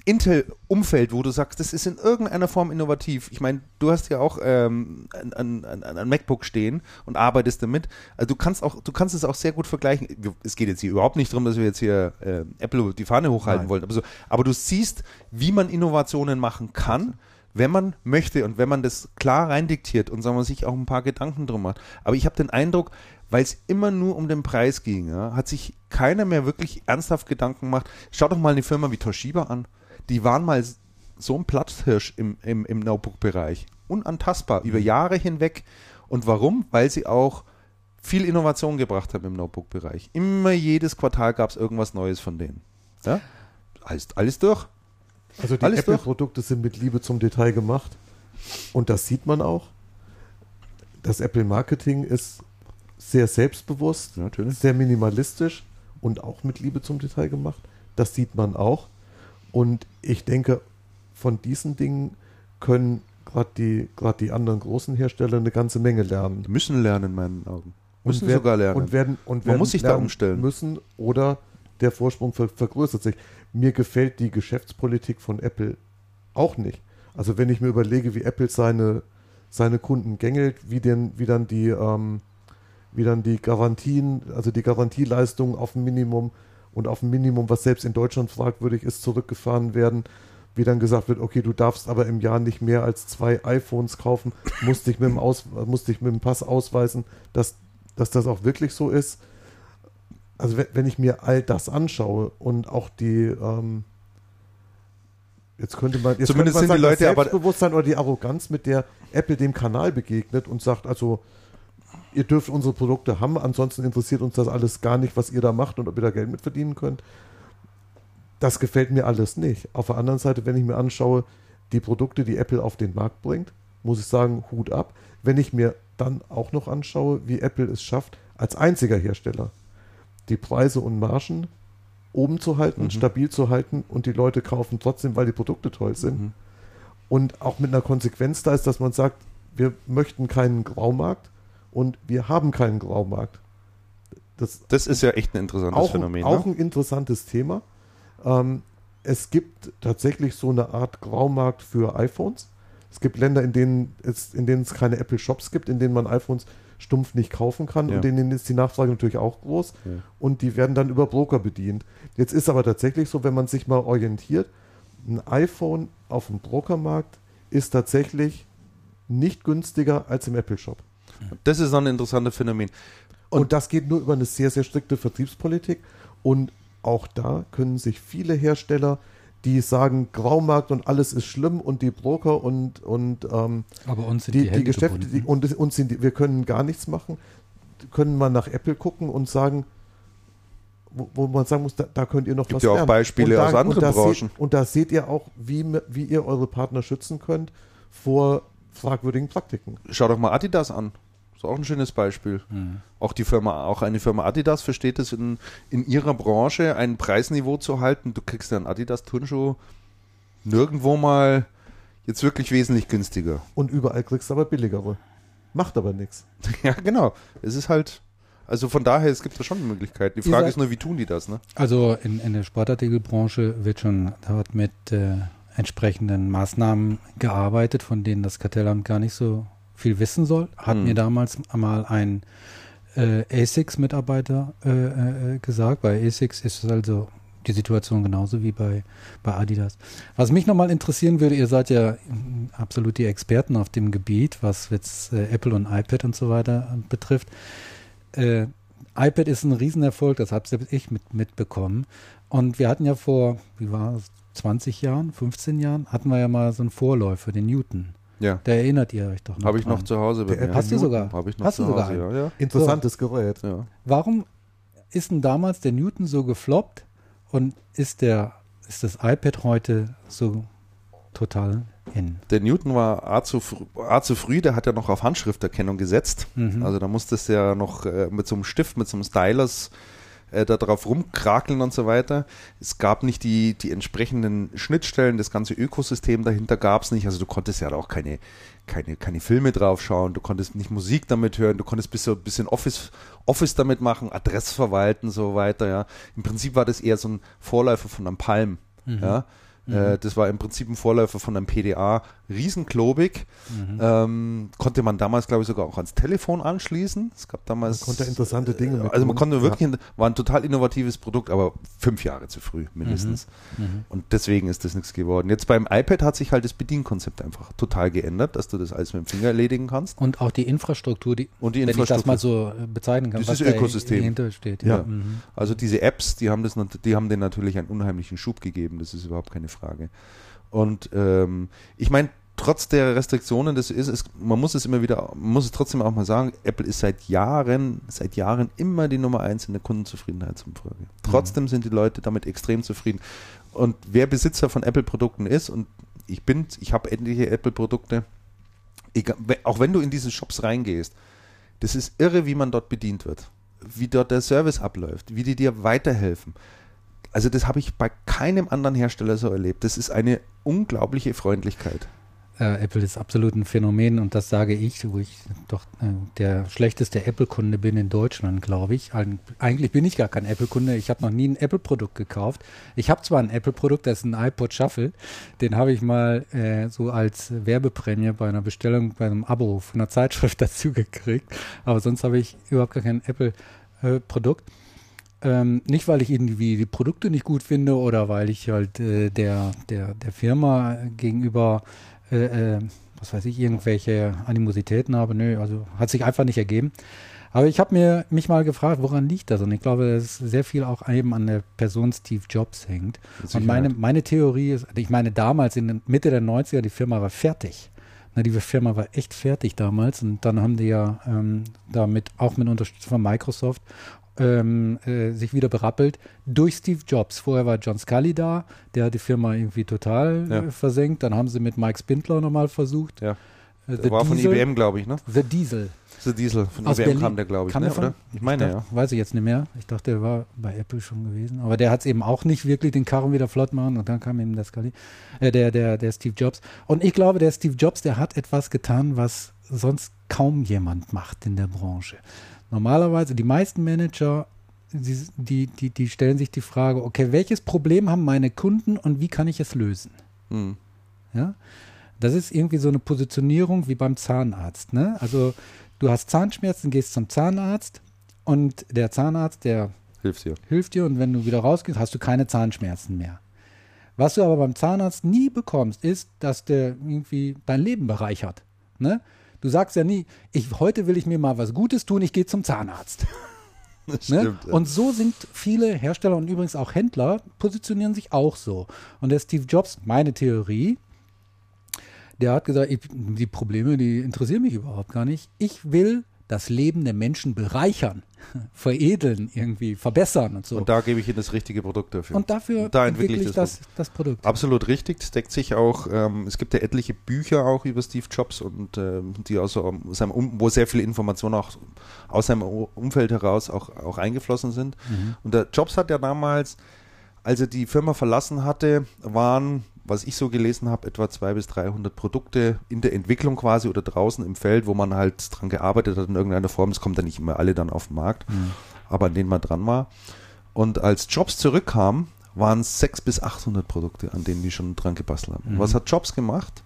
Intel-Umfeld, wo du sagst, das ist in irgendeiner Form innovativ. Ich meine, du hast ja auch ähm, ein, ein, ein, MacBook stehen und arbeitest damit. Also du kannst auch, du kannst es auch sehr gut vergleichen. Es geht jetzt hier überhaupt nicht darum, dass wir jetzt hier äh, Apple die Fahne hochhalten Nein. wollen. Aber, so, aber du siehst, wie man Innovationen machen kann, wenn man möchte und wenn man das klar reindiktiert und sagen wir sich auch ein paar Gedanken drum macht. Aber ich habe den Eindruck, weil es immer nur um den Preis ging, ja, hat sich keiner mehr wirklich ernsthaft Gedanken gemacht. Schau doch mal eine Firma wie Toshiba an die waren mal so ein Platzhirsch im, im, im Notebook-Bereich. Unantastbar, über mhm. Jahre hinweg. Und warum? Weil sie auch viel Innovation gebracht haben im Notebook-Bereich. Immer jedes Quartal gab es irgendwas Neues von denen. Ja? Alles, alles durch. Also die Apple-Produkte sind mit Liebe zum Detail gemacht. Und das sieht man auch. Das Apple-Marketing ist sehr selbstbewusst, ja, sehr minimalistisch und auch mit Liebe zum Detail gemacht. Das sieht man auch. Und ich denke, von diesen Dingen können gerade die, die anderen großen Hersteller eine ganze Menge lernen. Die müssen lernen, in meinen Augen. Müssen werden, sogar lernen. Und werden, und Man muss sich da umstellen. Müssen oder der Vorsprung ver vergrößert sich. Mir gefällt die Geschäftspolitik von Apple auch nicht. Also wenn ich mir überlege, wie Apple seine, seine Kunden gängelt, wie, denn, wie dann die ähm, wie dann die Garantien, also die Garantieleistungen auf ein Minimum und auf ein Minimum, was selbst in Deutschland fragwürdig ist, zurückgefahren werden. Wie dann gesagt wird, okay, du darfst aber im Jahr nicht mehr als zwei iPhones kaufen, musst dich mit dem, Aus, musst dich mit dem Pass ausweisen, dass, dass das auch wirklich so ist. Also wenn ich mir all das anschaue und auch die, ähm, jetzt könnte man, jetzt Zumindest könnte man sagen, sind die Leute das Selbstbewusstsein oder die Arroganz, mit der Apple dem Kanal begegnet und sagt, also ihr dürft unsere Produkte haben, ansonsten interessiert uns das alles gar nicht, was ihr da macht und ob ihr da Geld mit verdienen könnt. Das gefällt mir alles nicht. Auf der anderen Seite, wenn ich mir anschaue, die Produkte, die Apple auf den Markt bringt, muss ich sagen, Hut ab. Wenn ich mir dann auch noch anschaue, wie Apple es schafft, als einziger Hersteller die Preise und Margen oben zu halten, mhm. stabil zu halten und die Leute kaufen trotzdem, weil die Produkte toll sind. Mhm. Und auch mit einer Konsequenz da ist, dass man sagt, wir möchten keinen Graumarkt, und wir haben keinen Graumarkt. Das, das ist ja echt ein interessantes auch, Phänomen. Ne? Auch ein interessantes Thema. Ähm, es gibt tatsächlich so eine Art Graumarkt für iPhones. Es gibt Länder, in denen es, in denen es keine Apple Shops gibt, in denen man iPhones stumpf nicht kaufen kann ja. und in denen ist die Nachfrage natürlich auch groß ja. und die werden dann über Broker bedient. Jetzt ist aber tatsächlich so, wenn man sich mal orientiert, ein iPhone auf dem Brokermarkt ist tatsächlich nicht günstiger als im Apple Shop. Das ist ein interessantes Phänomen. Und, und das geht nur über eine sehr, sehr strikte Vertriebspolitik. Und auch da können sich viele Hersteller, die sagen, Graumarkt und alles ist schlimm und die Broker und, und ähm, Aber uns sind die, die, die Geschäfte die, und uns sind wir können gar nichts machen, können mal nach Apple gucken und sagen, wo, wo man sagen muss, da, da könnt ihr noch Gibt was ja auch lernen. Beispiele da, aus anderen und Branchen. Seht, und da seht ihr auch, wie, wie ihr eure Partner schützen könnt vor fragwürdigen Praktiken. Schau doch mal Adidas an. Ist auch ein schönes Beispiel. Mhm. Auch die Firma, auch eine Firma Adidas versteht es in, in ihrer Branche, ein Preisniveau zu halten. Du kriegst ja einen Adidas-Turnschuh nirgendwo mal jetzt wirklich wesentlich günstiger. Und überall kriegst du aber billigere. Macht aber nichts. <laughs> Ja, genau. Es ist halt, also von daher, es gibt da schon Möglichkeiten. Die Frage ist nur, wie tun die das, ne? Also in, in der Sportartikelbranche wird schon dort mit äh, entsprechenden Maßnahmen gearbeitet, von denen das Kartellamt gar nicht so viel wissen soll. Hat hm. mir damals mal ein äh, ASICS-Mitarbeiter äh, äh, gesagt, weil ASICS ist also die Situation genauso wie bei, bei Adidas. Was mich nochmal interessieren würde, ihr seid ja absolut die Experten auf dem Gebiet, was jetzt äh, Apple und iPad und so weiter betrifft. Äh, iPad ist ein Riesenerfolg, das habe selbst ich mit, mitbekommen. Und wir hatten ja vor, wie war es, 20 Jahren, 15 Jahren, hatten wir ja mal so einen Vorläufer, den Newton. Ja. Da erinnert ihr euch doch noch. Habe ich noch zu Hause. Der Hast du sogar? Habe ich noch Hast zu du Hause, sogar ja, ja. Interessantes so. Gerät. Ja. Warum ist denn damals der Newton so gefloppt und ist der ist das iPad heute so total in? Der Newton war A zu, A zu früh, der hat ja noch auf Handschrifterkennung gesetzt. Mhm. Also da musstest du ja noch äh, mit so einem Stift, mit so einem Stylus äh, da drauf rumkrakeln und so weiter. Es gab nicht die, die entsprechenden Schnittstellen, das ganze Ökosystem dahinter gab es nicht. Also du konntest ja auch keine, keine, keine Filme drauf schauen, du konntest nicht Musik damit hören, du konntest bis so ein bisschen Office, Office damit machen, Adress verwalten, so weiter, ja. Im Prinzip war das eher so ein Vorläufer von einem Palm, mhm. ja. Mhm. Äh, das war im Prinzip ein Vorläufer von einem PDA, riesenklobig. Mhm. Ähm, konnte man damals, glaube ich, sogar auch ans Telefon anschließen. Es gab damals. Man konnte interessante Dinge mit. Also man konnte wirklich, ja. war ein total innovatives Produkt, aber fünf Jahre zu früh mindestens. Mhm. mhm. Und deswegen ist das nichts geworden. Jetzt beim iPad hat sich halt das Bedienkonzept einfach total geändert, dass du das alles mit dem Finger erledigen kannst. Und auch die Infrastruktur, die, und die wenn Infrastruktur. ich das mal so äh, bezeichnen kann, das Ökosystem. dahinter steht. Ja. ja. Mhm. Also diese Apps, die haben das, die haben denen natürlich einen unheimlichen Schub gegeben. Das ist überhaupt keine Frage. Und ähm, ich meine, trotz der Restriktionen, das ist, ist, man muss es immer wieder, man muss es trotzdem auch mal sagen, Apple ist seit Jahren, seit Jahren immer die Nummer eins in der Kundenzufriedenheitsumfrage. Mhm. Trotzdem sind die Leute damit extrem zufrieden. Und wer Besitzer von Apple-Produkten ist, und ich bin, ich habe etliche Apple-Produkte, auch wenn du in diese Shops reingehst, das ist irre, wie man dort bedient wird, wie dort der Service abläuft, wie die dir weiterhelfen. Also das habe ich bei keinem anderen Hersteller so erlebt. Das ist eine unglaubliche Freundlichkeit. Äh, Apple ist absolut ein Phänomen und das sage ich, wo ich doch äh, der schlechteste Apple-Kunde bin in Deutschland, glaube ich. Eigentlich bin ich gar kein Apple-Kunde. Ich habe noch nie ein Apple-Produkt gekauft. Ich habe zwar ein Apple-Produkt, das ist ein iPod Shuffle. Den habe ich mal äh, so als Werbeprämie bei einer Bestellung, bei einem Abo von einer Zeitschrift <laughs> dazu gekriegt. Aber sonst habe ich überhaupt gar kein Apple-Produkt. Äh, ähm, nicht, weil ich irgendwie die Produkte nicht gut finde oder weil ich halt äh, der, der, der Firma gegenüber, äh, äh, was weiß ich, irgendwelche Animositäten habe. Nö, also hat sich einfach nicht ergeben. Aber ich habe mir mich mal gefragt, woran liegt das? Und ich glaube, dass sehr viel auch eben an der Person Steve Jobs hängt. Und meine, meine Theorie ist, ich meine, damals in Mitte der 90er, die Firma war fertig. Na, die Firma war echt fertig damals und dann haben die ja ähm, damit auch mit Unterstützung von Microsoft ähm, äh, sich wieder berappelt durch Steve Jobs. Vorher war John Scully da, der hat die Firma irgendwie total ja. äh, versenkt. Dann haben sie mit Mike Spindler nochmal versucht. Ja. Äh, der war Diesel. von IBM, glaube ich, ne? The Diesel. The Diesel, von Aus IBM Berlin. kam der, glaube ich, ne? oder? Ich meine, ich dachte, ja. Weiß ich jetzt nicht mehr. Ich dachte, der war bei Apple schon gewesen. Aber der hat es eben auch nicht wirklich den Karren wieder flott machen und dann kam eben der Scully, äh, der, der, der Steve Jobs. Und ich glaube, der Steve Jobs, der hat etwas getan, was sonst kaum jemand macht in der Branche. Normalerweise, die meisten Manager, die, die, die, stellen sich die Frage, okay, welches Problem haben meine Kunden und wie kann ich es lösen? Mhm. Ja, das ist irgendwie so eine Positionierung wie beim Zahnarzt. Ne? Also du hast Zahnschmerzen, gehst zum Zahnarzt und der Zahnarzt, der hilft dir. hilft dir und wenn du wieder rausgehst, hast du keine Zahnschmerzen mehr. Was du aber beim Zahnarzt nie bekommst, ist, dass der irgendwie dein Leben bereichert. Ne? Du sagst ja nie, ich, heute will ich mir mal was Gutes tun, ich gehe zum Zahnarzt. <laughs> Ne? Und so sind viele Hersteller und übrigens auch Händler positionieren sich auch so. Und der Steve Jobs, meine Theorie, der hat gesagt, ich, die Probleme, die interessieren mich überhaupt gar nicht. Ich will das Leben der Menschen bereichern, <laughs> veredeln, irgendwie verbessern und so. Und da gebe ich Ihnen das richtige Produkt dafür. Und dafür und da entwickle ich das, das, Produkt. Absolut richtig. Das deckt sich auch. Ähm, es gibt ja etliche Bücher auch über Steve Jobs und ähm, die aus seinem, wo sehr viele Informationen auch aus seinem Umfeld heraus auch, auch eingeflossen sind. Mhm. Und der Jobs hat ja damals, als er die Firma verlassen hatte, waren was ich so gelesen habe, etwa 200 bis 300 Produkte in der Entwicklung quasi oder draußen im Feld, wo man halt dran gearbeitet hat in irgendeiner Form. Es kommt dann nicht immer alle dann auf den Markt, mhm. aber an denen man dran war. Und als Jobs zurückkam, waren es 600 bis 800 Produkte, an denen die schon dran gebastelt haben. Mhm. Was hat Jobs gemacht?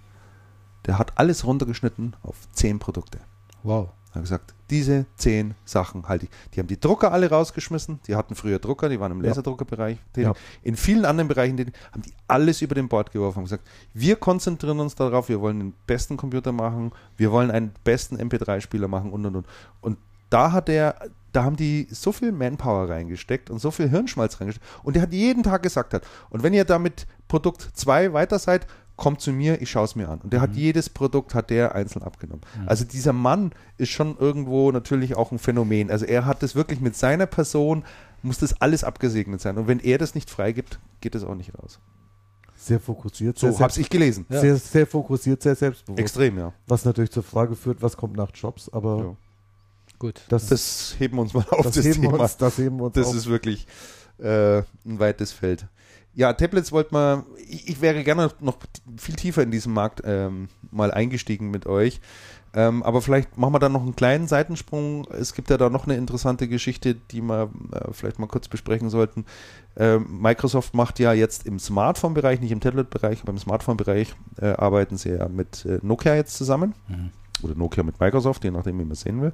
Der hat alles runtergeschnitten auf 10 Produkte. Wow. Er hat gesagt, diese zehn Sachen halte ich. Die haben die Drucker alle rausgeschmissen. Die hatten früher Drucker, die waren im Laserdruckerbereich. Ja. In vielen anderen Bereichen haben die alles über den Bord geworfen und gesagt, wir konzentrieren uns darauf, wir wollen den besten Computer machen, wir wollen einen besten MP3-Spieler machen und und und. Und da hat er, da haben die so viel Manpower reingesteckt und so viel Hirnschmalz reingesteckt. Und der hat jeden Tag gesagt hat, und wenn ihr damit Produkt 2 weiter seid, kommt zu mir, ich schaue es mir an. Und der mhm. hat jedes Produkt, hat der einzeln abgenommen. Mhm. Also dieser Mann ist schon irgendwo natürlich auch ein Phänomen. Also er hat das wirklich mit seiner Person, muss das alles abgesegnet sein. Und wenn er das nicht freigibt, geht das auch nicht raus. Sehr fokussiert. So habe ich gelesen. Ja. Sehr, sehr fokussiert, sehr selbstbewusst. Extrem, ja. Was natürlich zur Frage führt, was kommt nach Jobs, aber ja. gut. Das, das, heben wir uns mal auf. Das, das heben Thema. Uns, das heben wir uns Das auf. ist wirklich äh, ein weites Feld. Ja, Tablets wollte man, ich, ich, wäre gerne noch viel tiefer in diesen Markt ähm, mal eingestiegen mit euch. Ähm, aber vielleicht machen wir da noch einen kleinen Seitensprung. Es gibt ja da noch eine interessante Geschichte, die wir äh, vielleicht mal kurz besprechen sollten. Ähm, Microsoft macht ja jetzt im Smartphone-Bereich, nicht im Tablet-Bereich, aber im Smartphone-Bereich äh, arbeiten sie ja mit äh, Nokia jetzt zusammen. Mhm. Oder Nokia mit Microsoft, je nachdem, wie man es sehen will.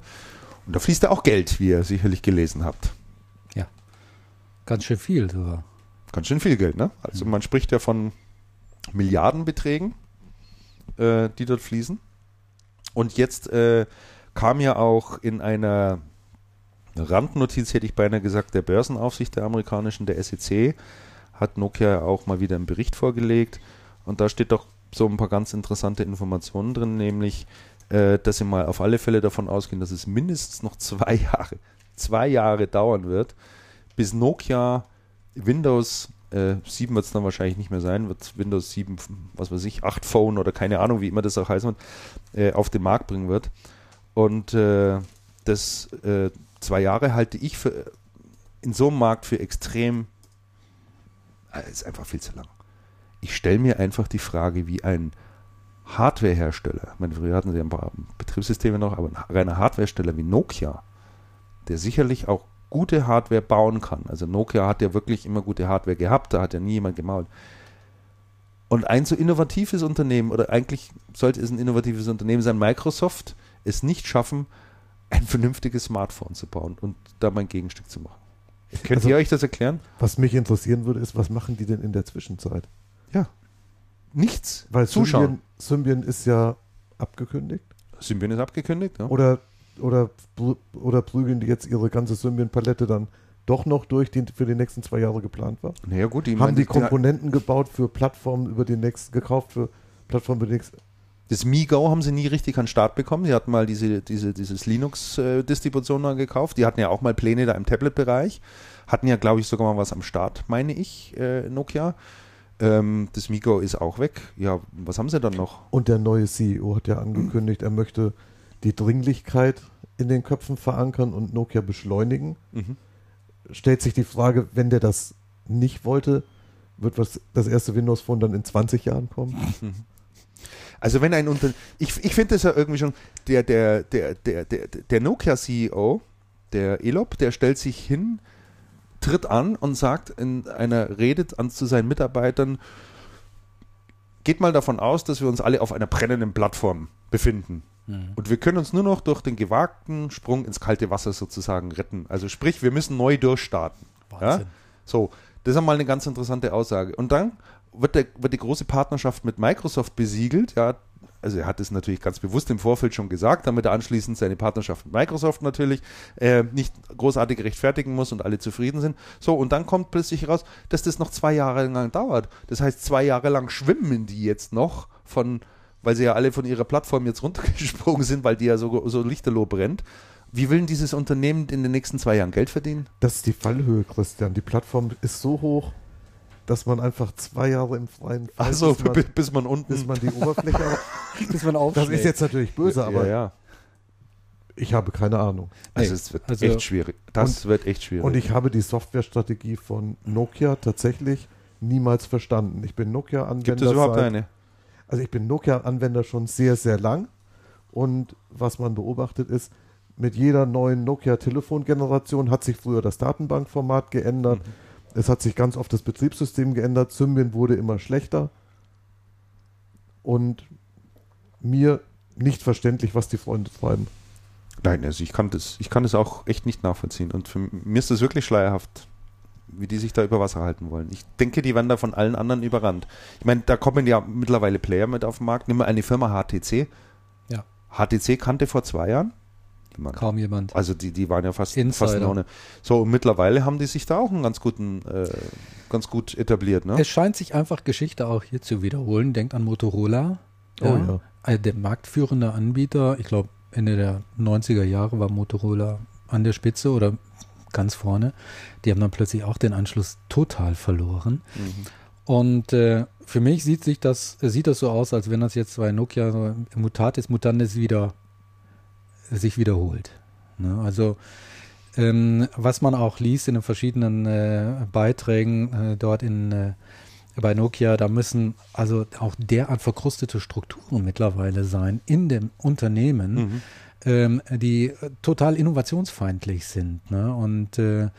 Und da fließt ja auch Geld, wie ihr sicherlich gelesen habt. Ja, ganz schön viel sogar ganz schön viel Geld, ne? Also man spricht ja von Milliardenbeträgen, äh, die dort fließen. Und jetzt äh, kam ja auch in einer Randnotiz, hätte ich beinahe gesagt, der Börsenaufsicht der amerikanischen, der SEC, hat Nokia auch mal wieder einen Bericht vorgelegt. Und da steht doch so ein paar ganz interessante Informationen drin, nämlich, äh, dass sie mal auf alle Fälle davon ausgehen, dass es mindestens noch <laughs> zwei Jahre, zwei Jahre dauern wird, bis Nokia Windows äh, 7 wird es dann wahrscheinlich nicht mehr sein, wird Windows 7, was weiß ich, 8 Phone oder keine Ahnung, wie immer das auch wird, äh, auf den Markt bringen wird. Und äh, das äh, zwei Jahre halte ich für in so einem Markt für extrem, äh, ist einfach viel zu lang. Ich stelle mir einfach die Frage, wie ein Hardwarehersteller, ich meine, früher hatten sie ein paar Betriebssysteme noch, aber ein reiner Hardwarehersteller wie Nokia, der sicherlich auch gute Hardware bauen kann. Also Nokia hat ja wirklich immer gute Hardware gehabt, da hat ja nie jemand gemault. Und ein so innovatives Unternehmen, oder eigentlich sollte es ein innovatives Unternehmen sein, Microsoft, es nicht schaffen, ein vernünftiges Smartphone zu bauen und da mein Gegenstück zu machen. Könnt also, ihr euch das erklären? Was mich interessieren würde, ist, was machen die denn in der Zwischenzeit? Ja. Nichts. Weil Zuschauen. Symbian, Symbian ist ja abgekündigt. Symbian ist abgekündigt, ja. Oder oder, oder prügeln die jetzt ihre ganze Symbian-Palette dann doch noch durch, die für die nächsten zwei Jahre geplant war? Naja, gut, die haben die Komponenten gebaut für Plattformen über die nächsten, gekauft für Plattformen über die nächsten. Das MiGo haben sie nie richtig an den Start bekommen. Sie hatten mal diese, diese, dieses Linux-Distribution äh, gekauft. Die hatten ja auch mal Pläne da im Tablet-Bereich. Hatten ja, glaube ich, sogar mal was am Start, meine ich, äh, Nokia. Ähm, das MiGo ist auch weg. Ja, was haben sie dann noch? Und der neue CEO hat ja angekündigt, er möchte die Dringlichkeit in den Köpfen verankern und Nokia beschleunigen. Mhm. Stellt sich die Frage, wenn der das nicht wollte, wird was, das erste Windows Phone dann in 20 Jahren kommen? Mhm. <laughs> Also wenn ein Unternehmen, ich, ich finde das ja irgendwie schon, der, der, der, der, der, der Nokia-CEO, der Elop, der stellt sich hin, tritt an und sagt in einer Rede an, zu seinen Mitarbeitern, geht mal davon aus, dass wir uns alle auf einer brennenden Plattform befinden. Mhm. Und wir können uns nur noch durch den gewagten Sprung ins kalte Wasser sozusagen retten. Also sprich, wir müssen neu durchstarten. Wahnsinn. Ja? So, das ist einmal eine ganz interessante Aussage. Und dann wird, der, wird die große Partnerschaft mit Microsoft besiegelt. Ja, also er hat es natürlich ganz bewusst im Vorfeld schon gesagt, damit er anschließend seine Partnerschaft mit Microsoft natürlich äh, nicht großartig rechtfertigen muss und alle zufrieden sind. So, und dann kommt plötzlich raus, dass das noch zwei Jahre lang dauert. Das heißt, zwei Jahre lang schwimmen die jetzt noch von weil sie ja alle von ihrer Plattform jetzt <laughs> runtergesprungen sind, weil die ja so, so lichterloh brennt. Wie will denn dieses Unternehmen in den nächsten zwei Jahren Geld verdienen? Das ist die Fallhöhe, Christian. Die Plattform ist so hoch, dass man einfach zwei Jahre im freien Fall, also, bis, man, bis man unten, bis man die Oberfläche, <laughs> bis man Das ist jetzt natürlich böse, aber ja, ja. ich habe keine Ahnung. Also nee, es wird also echt schwierig. Das und, wird echt schwierig. Und ich habe die Softwarestrategie von Nokia tatsächlich niemals verstanden. Ich bin Nokia-Anwender. Gibt es überhaupt seit, eine? Also ich bin Nokia-Anwender schon sehr, sehr lang. Und was man beobachtet ist, mit jeder neuen Nokia-Telefongeneration hat sich früher das Datenbankformat geändert. Mhm. Es hat sich ganz oft das Betriebssystem geändert. Symbian wurde immer schlechter. Und mir nicht verständlich, was die Freunde treiben. Nein, also ich kann das, ich kann das auch echt nicht nachvollziehen. Und für mir ist das wirklich schleierhaft, wie die sich da über Wasser halten wollen. Ich denke, die werden da von allen anderen überrannt. Ich meine, da kommen ja mittlerweile Player mit auf den Markt. Nimm mal eine Firma HTC. Ja. HTC kannte vor zwei Jahren niemand. Kaum jemand. Also die, die waren ja fast, fast ohne. So, und mittlerweile haben die sich da auch einen ganz guten, äh, ganz gut etabliert. Ne? Es scheint sich einfach Geschichte auch hier zu wiederholen. Denkt an Motorola. Ja, oh ja. Also der marktführende Anbieter, ich glaube, Ende der 90er Jahre war Motorola an der Spitze oder ganz vorne. Die haben dann plötzlich auch den Anschluss total verloren. Mhm. Und äh, für mich sieht sich das, sieht das so aus, als wenn das jetzt bei Nokia so Mutatis Mutandis wieder sich wiederholt. Ne? Also ähm, was man auch liest in den verschiedenen äh, Beiträgen äh, dort in äh, bei Nokia, da müssen also auch derart verkrustete Strukturen mittlerweile sein in dem Unternehmen, mhm. Ähm, die total innovationsfeindlich sind. Ne? Und äh,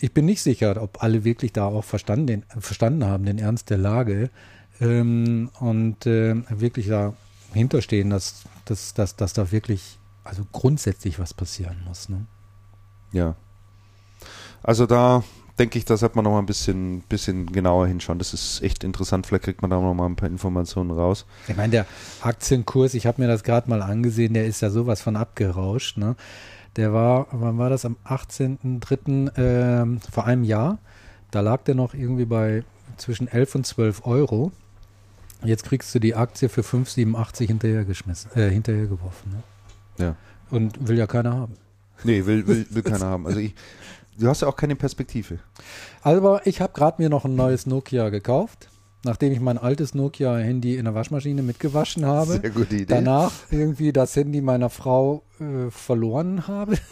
ich bin nicht sicher, ob alle wirklich da auch verstanden, verstanden haben, den Ernst der Lage ähm, und äh, wirklich dahinter stehen, dass, dass, dass, dass da wirklich also grundsätzlich was passieren muss. Ne? Ja. Also da denke ich, da sollte man noch mal ein bisschen, bisschen genauer hinschauen. Das ist echt interessant. Vielleicht kriegt man da noch mal ein paar Informationen raus. Ich meine, der Aktienkurs, ich habe mir das gerade mal angesehen, der ist ja sowas von abgerauscht. Ne? Der war, wann war das? Am 18.03. Äh, vor einem Jahr. Da lag der noch irgendwie bei zwischen 11 und 12 Euro. Jetzt kriegst du die Aktie für 5,87 hinterhergeschmissen, äh, hinterhergeworfen. Ne? Ja. Und will ja keiner haben. Nee, will, will, will <laughs> keiner haben. Also ich, Du hast ja auch keine Perspektive. Also ich habe gerade mir noch ein neues Nokia gekauft, nachdem ich mein altes Nokia-Handy in der Waschmaschine mitgewaschen habe. Sehr gute Idee. Danach irgendwie das Handy meiner Frau äh, verloren habe. <laughs>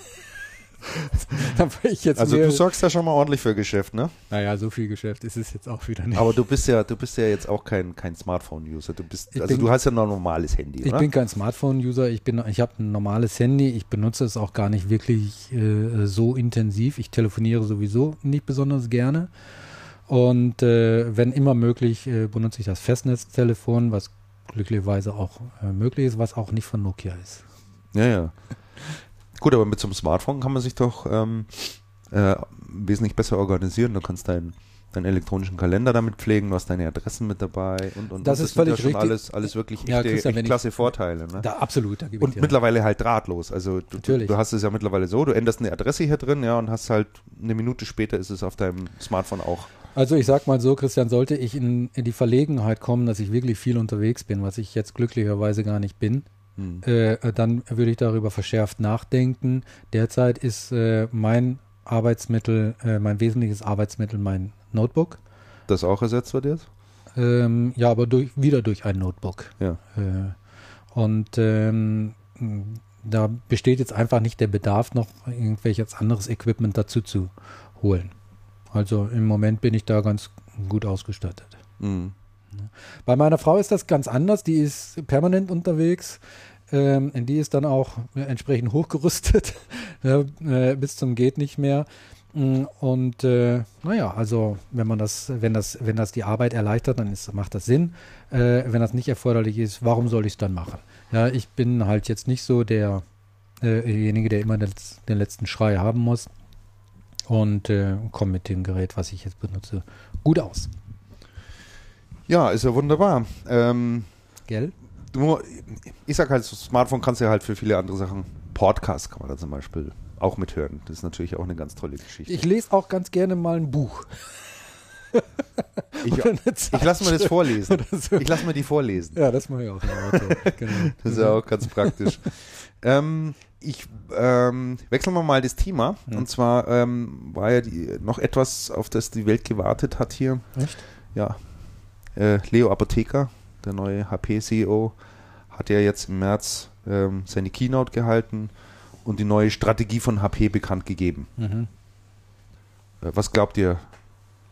<laughs> also du sorgst ja schon mal ordentlich für Geschäft, ne? Naja, so viel Geschäft ist es jetzt auch wieder nicht. Aber du bist ja, du bist ja jetzt auch kein, kein Smartphone-User. Du bist, ich also bin, du hast ja noch ein normales Handy, Ich oder? bin kein Smartphone-User. Ich bin, ich habe ein normales Handy. Ich benutze es auch gar nicht wirklich äh, so intensiv. Ich telefoniere sowieso nicht besonders gerne. Und äh, wenn immer möglich, äh, benutze ich das Festnetztelefon, was glücklicherweise auch äh, möglich ist, was auch nicht von Nokia ist. Ja, ja. <laughs> Gut, aber mit so einem Smartphone kann man sich doch ähm, äh, wesentlich besser organisieren. Du kannst deinen deinen elektronischen Kalender damit pflegen, du hast deine Adressen mit dabei und, und das, das ist völlig ja richtig. alles, alles wirklich ja, echte, echt klasse ich, Vorteile. Ne? Da, absolut, da Und mittlerweile halt drahtlos. Also du, du, du, hast es ja mittlerweile so, du änderst eine Adresse hier drin, ja, und hast halt eine Minute später ist es auf deinem Smartphone auch. Also ich sag mal so, Christian, sollte ich in, in die Verlegenheit kommen, dass ich wirklich viel unterwegs bin, was ich jetzt glücklicherweise gar nicht bin, hm. Äh, dann würde ich darüber verschärft nachdenken. Derzeit ist äh, mein Arbeitsmittel, äh, mein wesentliches Arbeitsmittel mein Notebook. Das auch ersetzt wird jetzt? Ähm, ja, aber durch, wieder durch ein Notebook. Ja. Äh, und ähm, da besteht jetzt einfach nicht der Bedarf, noch irgendwelches anderes Equipment dazu zu holen. Also im Moment bin ich da ganz gut ausgestattet. Mhm. Bei meiner Frau ist das ganz anders. Die ist permanent unterwegs. Ähm, die ist dann auch entsprechend hochgerüstet <laughs> äh, bis zum geht nicht mehr. Mm, und äh, naja, also wenn man das, wenn das, wenn das die Arbeit erleichtert, dann ist, macht das Sinn. Äh, wenn das nicht erforderlich ist, warum soll ich es dann machen? Ja, ich bin halt jetzt nicht so der, äh, derjenige, der immer den, den, letzten Schrei haben muss und äh, komme mit dem Gerät, was ich jetzt benutze, gut aus. Ja, ist ja wunderbar. Ähm, Gell? Du, ich sag halt, Smartphone kannst du ja halt für viele andere Sachen. Podcast kann man da zum Beispiel auch mithören. Das ist natürlich auch eine ganz tolle Geschichte. Ich lese auch ganz gerne mal ein Buch. ich, <laughs> ich lasse mir das vorlesen. So. Ich lasse mir die vorlesen. Ja, das mache ich auch. <laughs> Genau. Das ist ja auch ganz praktisch. ähm, ich ähm, wechseln wir mal das Thema. Ja. Und zwar ähm, war ja die, noch etwas, auf das die Welt gewartet hat hier. Echt? Ja, äh, Leo Apotheker, der neue HP-CEO, hat ja jetzt im März ähm, seine Keynote gehalten und die neue Strategie von HP bekannt gegeben. Mhm. Äh, was glaubt ihr,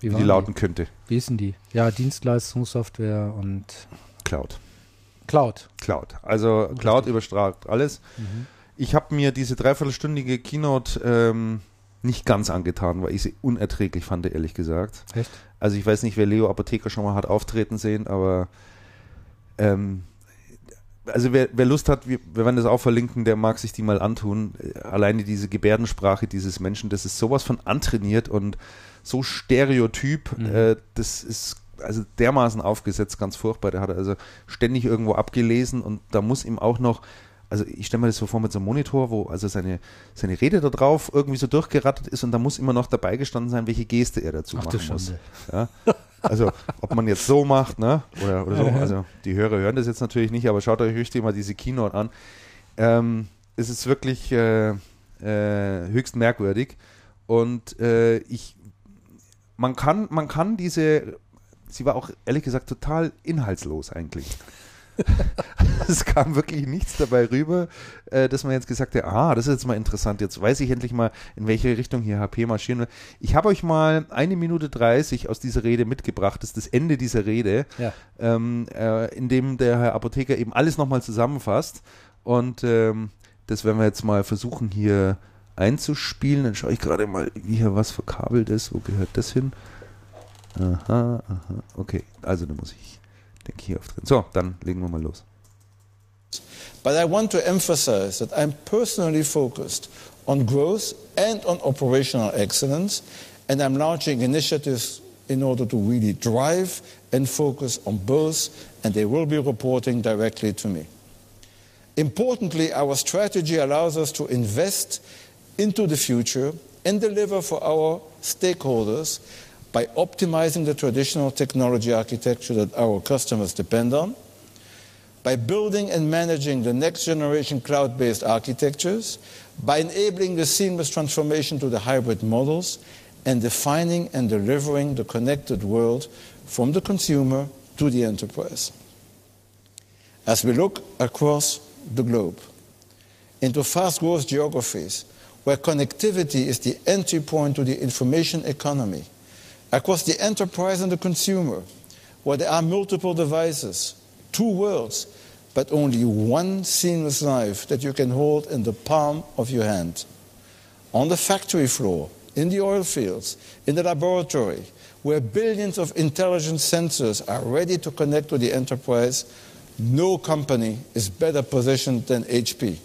wie, wie die lauten die? könnte? Wie ist denn die? Ja, Dienstleistungssoftware und Cloud. Cloud. Cloud. Also Richtig. Cloud überstrahlt alles. Mhm. Ich habe mir diese dreiviertelstündige Keynote ähm, nicht ganz angetan, weil ich sie unerträglich fand, ehrlich gesagt. Echt? Also ich weiß nicht, wer Leo Apotheker schon mal hat auftreten sehen, aber ähm, also wer, wer, Lust hat, wir, wir, werden das auch verlinken, der mag sich die mal antun. Alleine diese Gebärdensprache dieses Menschen, das ist sowas von antrainiert und so stereotyp, mhm. äh, das ist also dermaßen aufgesetzt, ganz furchtbar. Der hat also ständig irgendwo abgelesen und da muss ihm auch noch, also ich stelle mir das so vor mit so einem Monitor, wo also seine, seine Rede da drauf irgendwie so durchgerattet ist und da muss immer noch dabei gestanden sein, welche Geste er dazu Ach, machen muss. Ja? Also, ob man jetzt so macht, ne? Oder, oder so. Also, die Hörer hören das jetzt natürlich nicht, aber schaut euch richtig mal diese Keynote an. Ähm, es ist wirklich äh, äh, höchst merkwürdig. Und äh, ich, man kann, man kann diese, sie war auch ehrlich gesagt total inhaltslos eigentlich. <laughs> es kam wirklich nichts dabei rüber, äh, dass man jetzt gesagt hat, ah, das ist jetzt mal interessant, jetzt weiß ich endlich mal, in welche Richtung hier HP marschieren will. Ich habe euch mal eine Minute 30 aus dieser Rede mitgebracht, das ist das Ende dieser Rede, ja. ähm, äh, in dem der Herr Apotheker eben alles nochmal zusammenfasst und ähm, das werden wir jetzt mal versuchen hier einzuspielen. Dann schaue ich gerade mal, wie hier was verkabelt ist. Wo gehört das hin? Aha, aha. Okay, also da muss ich auftreten. So, dann legen wir mal los. But I want to emphasize that I'm personally focused on growth and on operational excellence, and I'm launching initiatives in order to really drive and focus on both, and they will be reporting directly to me. Importantly, our strategy allows us to invest into the future and deliver for our stakeholders by optimizing the traditional technology architecture that our customers depend on, by building and managing the next generation cloud based architectures, by enabling the seamless transformation to the hybrid models, and defining and delivering the connected world from the consumer to the enterprise. As we look across the globe into fast growth geographies where connectivity is the entry point to the information economy, across the enterprise and the consumer, where there are multiple devices, two worlds, but only one seamless life that you can hold in the palm of your hand. On the factory floor, in the oil fields, in the laboratory, where billions of intelligent sensors are ready to connect to the enterprise, no company is better positioned than HP.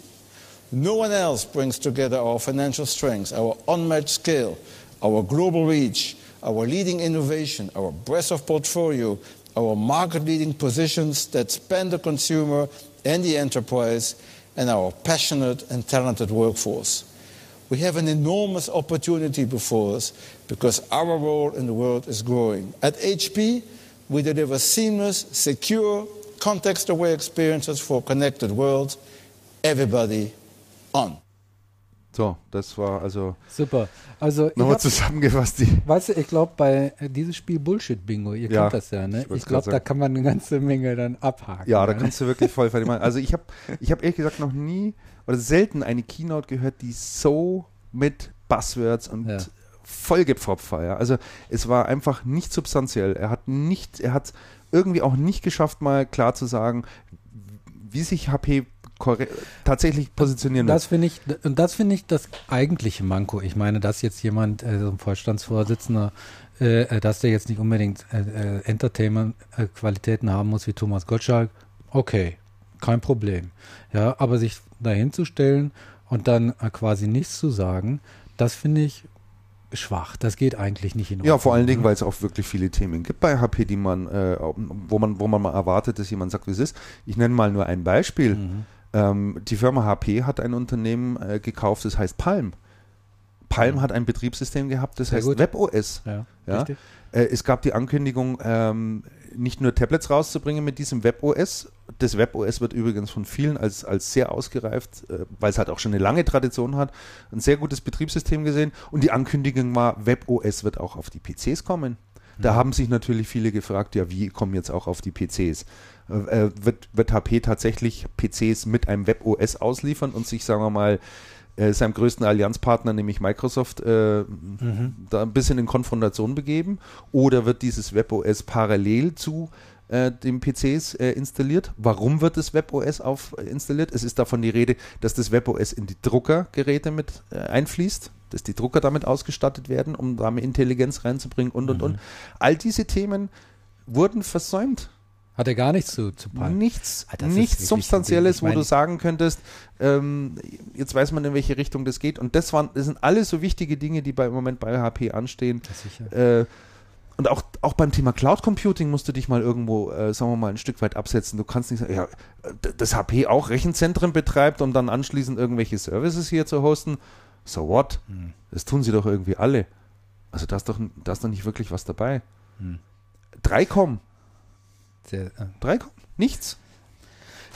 No one else brings together our financial strengths, our unmatched scale, our global reach, our leading innovation, our breadth of portfolio, our market leading positions that span the consumer and the enterprise, and our passionate and talented workforce. We have an enormous opportunity before us because our role in the world is growing. At HP, we deliver seamless, secure, context aware experiences for connected worlds. Everybody on. So, das war also. Super. Also nochmal zusammengefasst. Die weißt du, ich glaube bei äh, dieses Spiel Bullshit Bingo, ihr ja, kennt das ja, ne? Ich, ich glaube, da kann man eine ganze Menge dann abhaken. Ja, da ne? kannst du wirklich voll fertig machen. Also ich habe, ich habe ehrlich gesagt noch nie oder selten eine Keynote gehört, die so mit Buzzwords und ja. vollgepfropft war. Ja. Also es war einfach nicht substanziell. Er hat nicht, er hat irgendwie auch nicht geschafft, mal klar zu sagen, wie sich HP tatsächlich positionieren das finde ich und das finde ich das eigentliche Manko. Ich meine, dass jetzt jemand, äh, so ein Vorstandsvorsitzender, äh, äh, dass der jetzt nicht unbedingt äh, äh Entertainment-Qualitäten haben muss wie Thomas Gottschalk, okay, kein Problem. Ja, aber sich dahin zu stellen und dann äh, quasi nichts zu sagen, das finde ich schwach. Das geht eigentlich nicht in Ordnung. Ja, vor allen Dingen, ne? weil es auch wirklich viele Themen gibt bei HP, die man, wo man, wo man mal erwartet, dass jemand sagt, wie es ist. Ich nenne mal nur ein Beispiel. Mhm ähm, die Firma HP hat ein Unternehmen äh, gekauft, das heißt Palm. Palm hat ein Betriebssystem gehabt, das Sehr heißt gut. WebOS. Ja, ja. Äh, es gab die Ankündigung, ähm, nicht nur Tablets rauszubringen mit diesem WebOS. Das WebOS wird übrigens von vielen als, als sehr ausgereift, äh, weil es halt auch schon eine lange Tradition hat, ein sehr gutes Betriebssystem gesehen. Und die Ankündigung war, WebOS wird auch auf die PCs kommen. Da mhm. haben sich natürlich viele gefragt, ja, wie kommen jetzt auch auf die PCs? Äh, wird, wird HP tatsächlich PCs mit einem WebOS ausliefern und sich, sagen wir mal, äh, seinem größten Allianzpartner, nämlich Microsoft, äh, mhm. da ein bisschen in Konfrontation begeben? Oder wird dieses WebOS parallel zu äh, den PCs äh, installiert? Warum wird das WebOS auf äh, installiert? Es ist davon die Rede, dass das WebOS in die Druckergeräte mit äh, einfließt, dass die Drucker damit ausgestattet werden, um damit Intelligenz reinzubringen und und mhm. und. All diese Themen wurden versäumt hat er gar nichts zu, zu Palm? Nichts, ah, nichts Substanzielles, wo du sagen könntest, ähm, jetzt weiß man, in welche Richtung das geht. Und das, waren, das sind alles so wichtige Dinge, die bei, im Moment bei HP anstehen. Äh, und auch, auch beim Thema Cloud Computing musst du dich mal irgendwo, äh, sagen wir mal, ein Stück weit absetzen. Du kannst nicht sagen, ja, das HP auch Rechenzentren betreibt, um dann anschließend irgendwelche Services hier zu hosten. So what? Hm. Das tun sie doch irgendwie alle. Also da ist doch, da ist doch nicht wirklich was dabei. Hm. 3Com der äh, drei kommt? Nichts?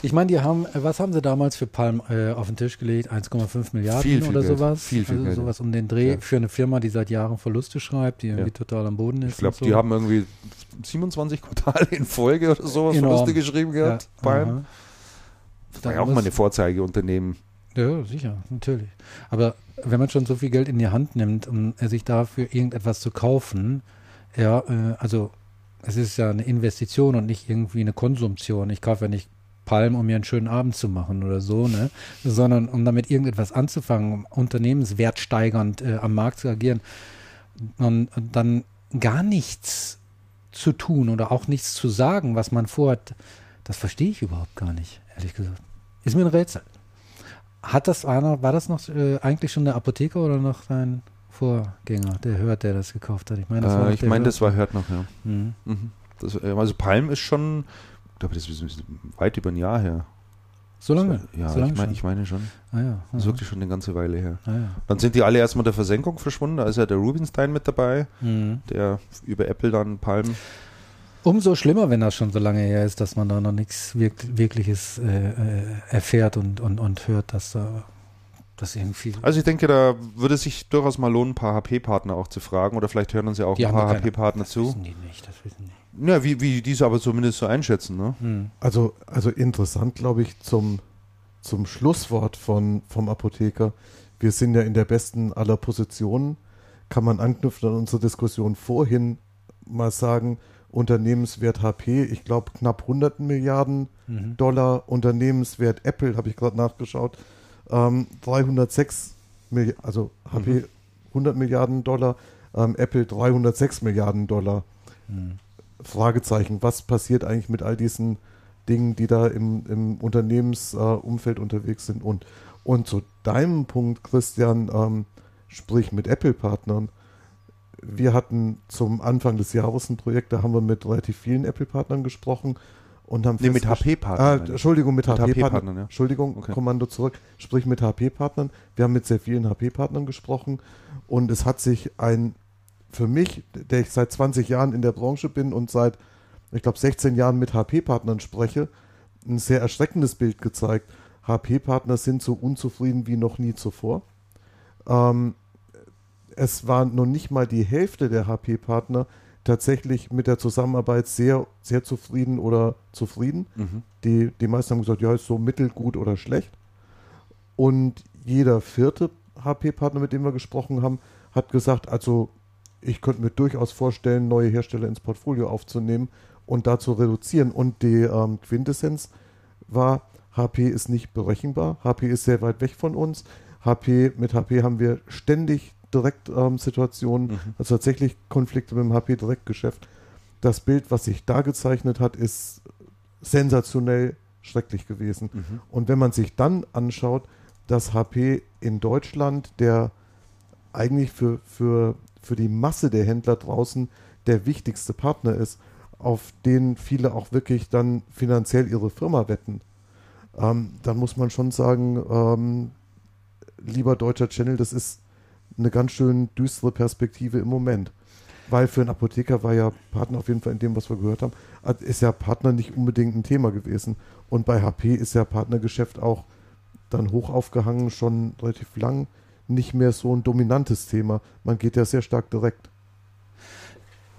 Ich meine, die haben, äh, was haben sie damals für Palm äh, auf den Tisch gelegt? 1,5 Milliarden viel, viel oder Geld. sowas? Viel, viel also Geld. sowas um den Dreh ja. für eine Firma, die seit Jahren Verluste schreibt, die irgendwie ja. total am Boden ist. Ich glaube, so. die haben irgendwie 27 Quartale in Folge oder sowas Enorm. Verluste geschrieben gehabt. Ja. Palm. Das war ja auch mal eine Vorzeigeunternehmen. Ja, sicher, natürlich. Aber wenn man schon so viel Geld in die Hand nimmt, um äh, sich dafür irgendetwas zu kaufen, ja, äh, also es ist ja eine Investition und nicht irgendwie eine Konsumption. Ich kaufe ja nicht Palm, um mir einen schönen Abend zu machen oder so, ne? sondern um damit irgendetwas anzufangen, um unternehmenswertsteigernd äh, am Markt zu agieren und, und, dann gar nichts zu tun oder auch nichts zu sagen, was man vorhat, das verstehe ich überhaupt gar nicht, ehrlich gesagt. Ist mir ein Rätsel. Hat das einer, war das noch äh, eigentlich schon der Apotheker oder noch dein Vorgänger, der Hört, der das gekauft hat? Ich meine, das, äh, war, ich mein, das war Hört noch, ja. Mhm. Mhm. Das, äh, also Palm ist schon, ich glaube, das ist weit über ein Jahr her. So lange? Ja, so lange ich, mein, ich meine schon. Ah, ja. Das ist wirklich schon eine ganze Weile her. Ah, ja. Dann sind die alle erstmal der Versenkung verschwunden. Da ist ja der Rubinstein mit dabei, mhm. der über Apple dann Palm Umso schlimmer, wenn das schon so lange her ist, dass man da noch nichts wirk Wirkliches äh, äh, erfährt und, und, und hört, dass da das irgendwie. Also ich denke, da würde es sich durchaus mal lohnen, ein paar HP-Partner auch zu fragen oder vielleicht hören uns ja auch die ein paar HP-Partner zu. Das wissen die nicht, das wissen die. Ja, wie, wie diese aber zumindest so einschätzen, ne? Hm. Also, also interessant, glaube ich, zum, zum Schlusswort von, vom Apotheker. Wir sind ja in der besten aller Positionen. Kann man anknüpfen an unsere Diskussion vorhin mal sagen, Unternehmenswert HP, ich glaube knapp 100 Milliarden mhm. Dollar. Unternehmenswert Apple, habe ich gerade nachgeschaut, ähm, 306 Milliarden, also HP mhm. 100 Milliarden Dollar, ähm, Apple 306 Milliarden Dollar. Mhm. Fragezeichen, was passiert eigentlich mit all diesen Dingen, die da im, im Unternehmensumfeld äh, unterwegs sind? Und, und zu deinem Punkt, Christian, ähm, sprich mit Apple-Partnern, wir hatten zum Anfang des Jahres ein Projekt, da haben wir mit relativ vielen Apple-Partnern gesprochen und haben nee, mit HP-Partnern. Ah, Entschuldigung, mit, mit HP-Partnern. HP ja. Entschuldigung, okay. Kommando zurück. Sprich mit HP-Partnern. Wir haben mit sehr vielen HP-Partnern gesprochen und es hat sich ein, für mich, der ich seit 20 Jahren in der Branche bin und seit, ich glaube, 16 Jahren mit HP-Partnern spreche, ein sehr erschreckendes Bild gezeigt. HP-Partner sind so unzufrieden wie noch nie zuvor. Ähm, es war noch nicht mal die Hälfte der HP-Partner tatsächlich mit der Zusammenarbeit sehr, sehr zufrieden oder zufrieden. Mhm. Die, die meisten haben gesagt, ja, ist so mittelgut oder schlecht. Und jeder vierte HP-Partner, mit dem wir gesprochen haben, hat gesagt, also ich könnte mir durchaus vorstellen, neue Hersteller ins Portfolio aufzunehmen und da zu reduzieren. Und die ähm, Quintessenz war, HP ist nicht berechenbar, HP ist sehr weit weg von uns. HP, mit HP haben wir ständig Direktsituationen, ähm, mhm. also tatsächlich Konflikte mit dem HP-Direktgeschäft. Das Bild, was sich da gezeichnet hat, ist sensationell schrecklich gewesen. Mhm. Und wenn man sich dann anschaut, dass HP in Deutschland, der eigentlich für, für, für die Masse der Händler draußen der wichtigste Partner ist, auf den viele auch wirklich dann finanziell ihre Firma wetten, ähm, dann muss man schon sagen, ähm, lieber deutscher Channel, das ist eine ganz schön düstere Perspektive im Moment. Weil für einen Apotheker war ja Partner auf jeden Fall in dem, was wir gehört haben, ist ja Partner nicht unbedingt ein Thema gewesen. Und bei HP ist ja Partnergeschäft auch dann hoch aufgehangen, schon relativ lang nicht mehr so ein dominantes Thema. Man geht ja sehr stark direkt.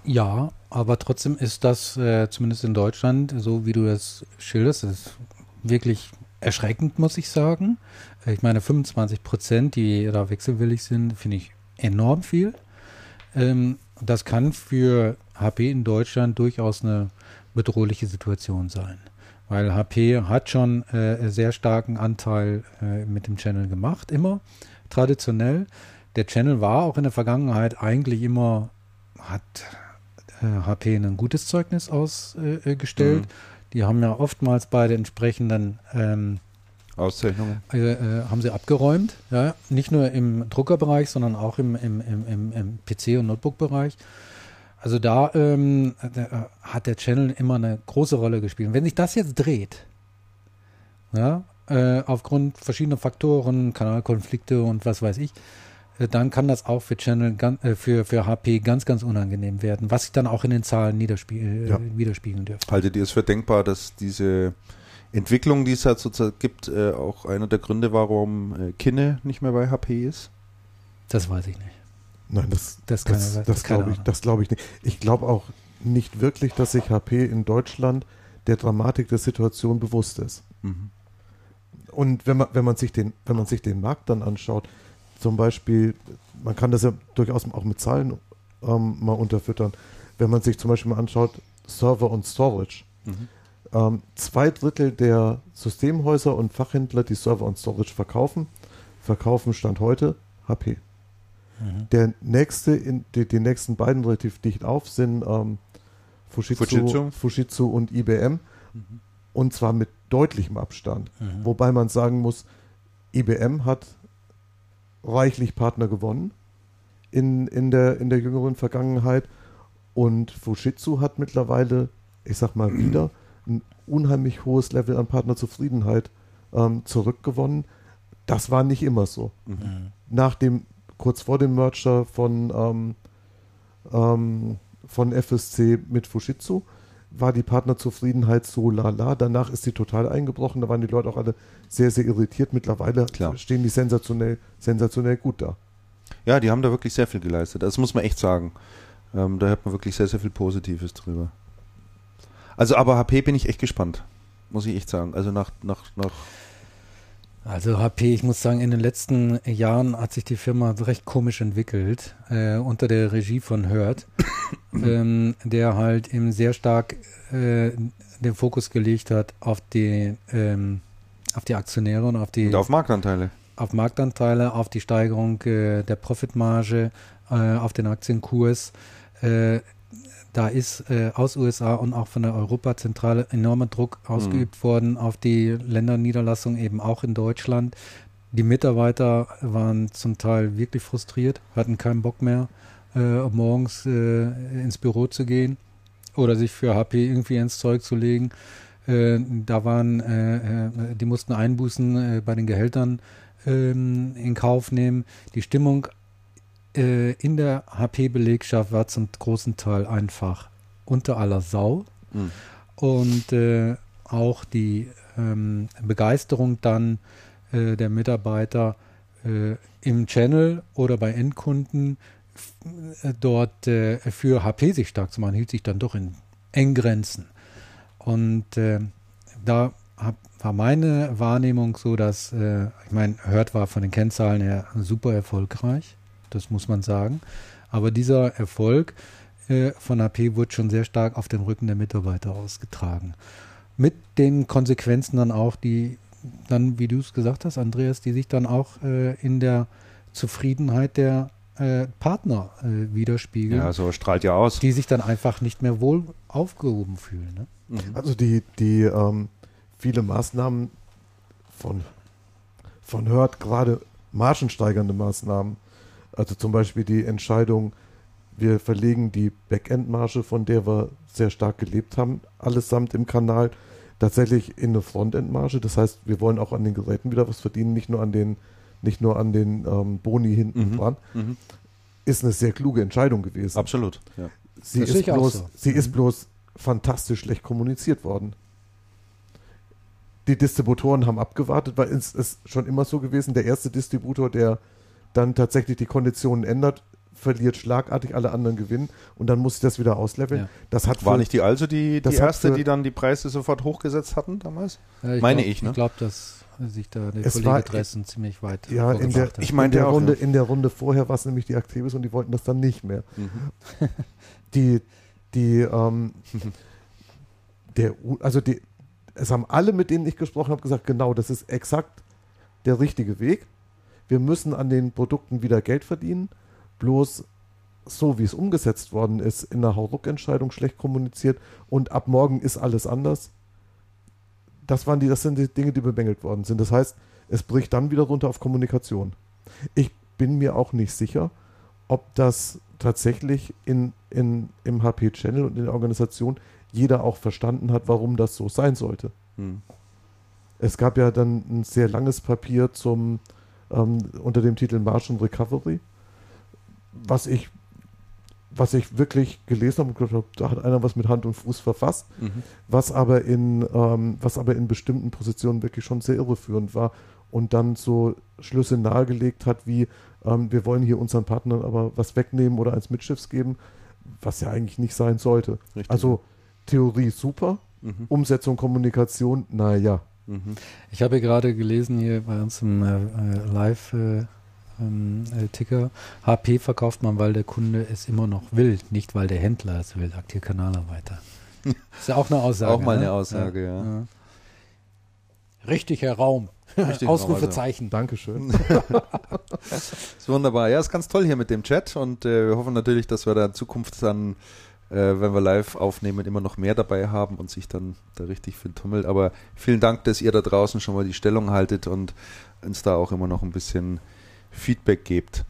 Ja, aber trotzdem ist das äh, zumindest in Deutschland, so wie du das schilderst, ist wirklich erschreckend, muss ich sagen. Ich meine, 25 Prozent, die da wechselwillig sind, finde ich enorm viel. Ähm, das kann für HP in Deutschland durchaus eine bedrohliche Situation sein. Weil HP hat schon äh, sehr starken Anteil äh, mit dem Channel gemacht, immer traditionell. Der Channel war auch in der Vergangenheit eigentlich immer, hat äh, HP ein gutes Zeugnis ausgestellt. Mhm Die haben ja oftmals bei den entsprechenden ähm, Auszeichnungen. Äh, äh, haben sie abgeräumt, ja, nicht nur im Druckerbereich, sondern auch im, im, im, im PC- und Notebook-Bereich. Also da ähm, äh, hat der Channel immer eine große Rolle gespielt. Und wenn sich das jetzt dreht, ja, äh, aufgrund verschiedener Faktoren, Kanalkonflikte und was weiß ich, dann kann das auch für Channel äh, für, für HP ganz, ganz unangenehm werden, was sich dann auch in den Zahlen niederspie ja. widerspiegeln dürfte. Haltet ihr es für denkbar, dass diese Entwicklung, die es halt sozusagen gibt, äh, auch einer der Gründe, warum äh, Kinne nicht mehr bei HP ist? Das weiß ich nicht. Nein, das, das, das, das, das glaube ich, glaub ich nicht. Ich glaube auch nicht wirklich, dass sich HP in Deutschland der Dramatik der Situation bewusst ist. Mhm. Und wenn man, wenn, man sich den, wenn man sich den Markt dann anschaut, zum Beispiel, man kann das ja durchaus auch mit Zahlen ähm, mal unterfüttern, wenn man sich zum Beispiel mal anschaut, Server und Storage. Mhm. Ähm, zwei Drittel der Systemhäuser und Fachhändler, die Server und Storage verkaufen, verkaufen Stand heute HP. Mhm. Der nächste, in, die, die, nächsten beiden relativ dicht auf sind ähm, Fujitsu, Fujitsu. Fujitsu, und IBM. Mhm. Und zwar mit deutlichem Abstand. Mhm. Wobei man sagen muss, IBM hat reichlich Partner gewonnen in, in, der, in der jüngeren Vergangenheit. Und Fujitsu hat mittlerweile, ich sag mal wieder, ein unheimlich hohes Level an Partnerzufriedenheit ähm, zurückgewonnen. Das war nicht immer so. Mhm. Nach dem, kurz vor dem Merger von, ähm, ähm, von FSC mit Fujitsu, war die Partnerzufriedenheit so lala. Danach ist sie total eingebrochen. Da waren die Leute auch alle sehr, sehr irritiert. Mittlerweile Klar. stehen die sensationell, sensationell gut da. Ja, die haben da wirklich sehr viel geleistet. Das muss man echt sagen. Ähm, da hört man wirklich sehr, sehr viel Positives drüber. Also, aber HP bin ich echt gespannt. Muss ich echt sagen. Also nach, nach, nach also HP, ich muss sagen, in den letzten Jahren hat sich die Firma recht komisch entwickelt, äh, unter der Regie von Hurt, <coughs> ähm, der halt eben sehr stark äh, den Fokus gelegt hat auf die, ähm, auf die Aktionäre und auf die... Und auf Marktanteile. Auf Marktanteile, auf die Steigerung äh, der Profitmarge, äh, auf den Aktienkurs. Äh, da ist äh, aus USA und auch von der Europazentrale enormer Druck ausgeübt mhm. worden auf die Länderniederlassung, eben auch in Deutschland. Die Mitarbeiter waren zum Teil wirklich frustriert, hatten keinen Bock mehr, äh, morgens äh, ins Büro zu gehen oder sich für HP irgendwie ins Zeug zu legen. Äh, da waren, äh, äh, die mussten Einbußen bei den Gehältern ähm, in Kauf nehmen. Die Stimmung äh, in der HP-Belegschaft war zum großen Teil einfach unter aller Sau. Mhm. Und äh, auch die ähm, Begeisterung dann äh, der Mitarbeiter äh, im Channel oder bei Endkunden äh, dort äh, für HP sich stark zu machen, hielt sich dann doch in engen Grenzen. Und da hab, war meine Wahrnehmung so, dass, ich meine, Hört war von den Kennzahlen her super erfolgreich das muss man sagen. Aber dieser Erfolg äh, von AP wurde schon sehr stark auf den Rücken der Mitarbeiter ausgetragen. Mit den Konsequenzen dann auch, die dann, wie du es gesagt hast, Andreas, die sich dann auch äh, in der Zufriedenheit der äh, Partner äh, widerspiegeln. Ja, so strahlt ja aus. Die sich dann einfach nicht mehr wohl aufgehoben fühlen. Ne? Mhm. Also die, die ähm, viele Maßnahmen von, von Hört, gerade margensteigernde Maßnahmen, also zum Beispiel die Entscheidung, wir verlegen die Backend-Marge, von der wir sehr stark gelebt haben, allesamt im Kanal, tatsächlich in eine Frontend-Marge. Das heißt, wir wollen auch an den Geräten wieder was verdienen, nicht nur an den, nicht nur an den ähm, Boni hinten mhm. dran. Mhm. Ist eine sehr kluge Entscheidung gewesen. Absolut. Ja. Sie, ist bloß, so. sie mhm. ist bloß fantastisch schlecht kommuniziert worden. Die Distributoren haben abgewartet, weil es ist schon immer so gewesen, der erste Distributor, der dann tatsächlich die Konditionen ändert, verliert schlagartig, alle anderen gewinnen und dann muss ich das wieder ausleveln. Ja. Das hat War für, nicht die also die, die erste, für, die dann die Preise sofort hochgesetzt hatten damals? Ja, ich Meine glaub, ich, ne? Ich glaube, dass sich da der es Kollege war, Dressen ziemlich weit ja, in der, hat. Ich meine, der, Runde, ja. in der Runde vorher war es nämlich die Aktivis und die wollten das dann nicht mehr. Mhm. <laughs> die, die, ähm, der, also die, es haben alle, mit denen ich gesprochen habe, gesagt, genau, das ist exakt der richtige Weg wir müssen an den Produkten wieder Geld verdienen, bloß so wie es umgesetzt worden ist, in der Hauruck-Entscheidung schlecht kommuniziert und ab morgen ist alles anders. das waren die, das sind die Dinge, die bemängelt worden sind. Das heißt, es bricht dann wieder runter auf Kommunikation. Ich bin mir auch nicht sicher, ob das tatsächlich in, in, im HP-Channel und in der Organisation jeder auch verstanden hat, warum das so sein sollte. Hm. Es gab ja dann ein sehr langes Papier zum ähm, unter dem Titel Martian Recovery, was ich was ich wirklich gelesen habe und gedacht habe, da hat einer was mit Hand und Fuß verfasst, mhm. was aber in ähm, was aber in bestimmten Positionen wirklich schon sehr irreführend war und dann so Schlüsse nahegelegt hat, wie ähm, wir wollen hier unseren Partnern aber was wegnehmen oder eins Mitschiffs geben, was ja eigentlich nicht sein sollte. Richtig. Also Theorie super, mhm. Umsetzung, Kommunikation, naja. Mhm. Ich habe gerade gelesen hier bei uns im äh, äh Live- äh, ähm, äh, Ticker. HP verkauft man, weil der Kunde es immer noch will, nicht weil der Händler es will, sagt hier Kanalarbeiter. <laughs> Ist ja auch eine Aussage. Auch mal eine ne? Aussage, ja. ja. ja. Richtiger Raum. Richtig Ausrufezeichen. Also. Dankeschön. <laughs> ist wunderbar. Ja, ist ganz toll hier mit dem Chat und äh, wir hoffen natürlich, dass wir da in Zukunft dann, äh, wenn wir live aufnehmen, immer noch mehr dabei haben und sich dann da richtig viel tummelt. Aber vielen Dank, dass ihr da draußen schon mal die Stellung haltet und uns da auch immer noch ein bisschen Feedback gebt.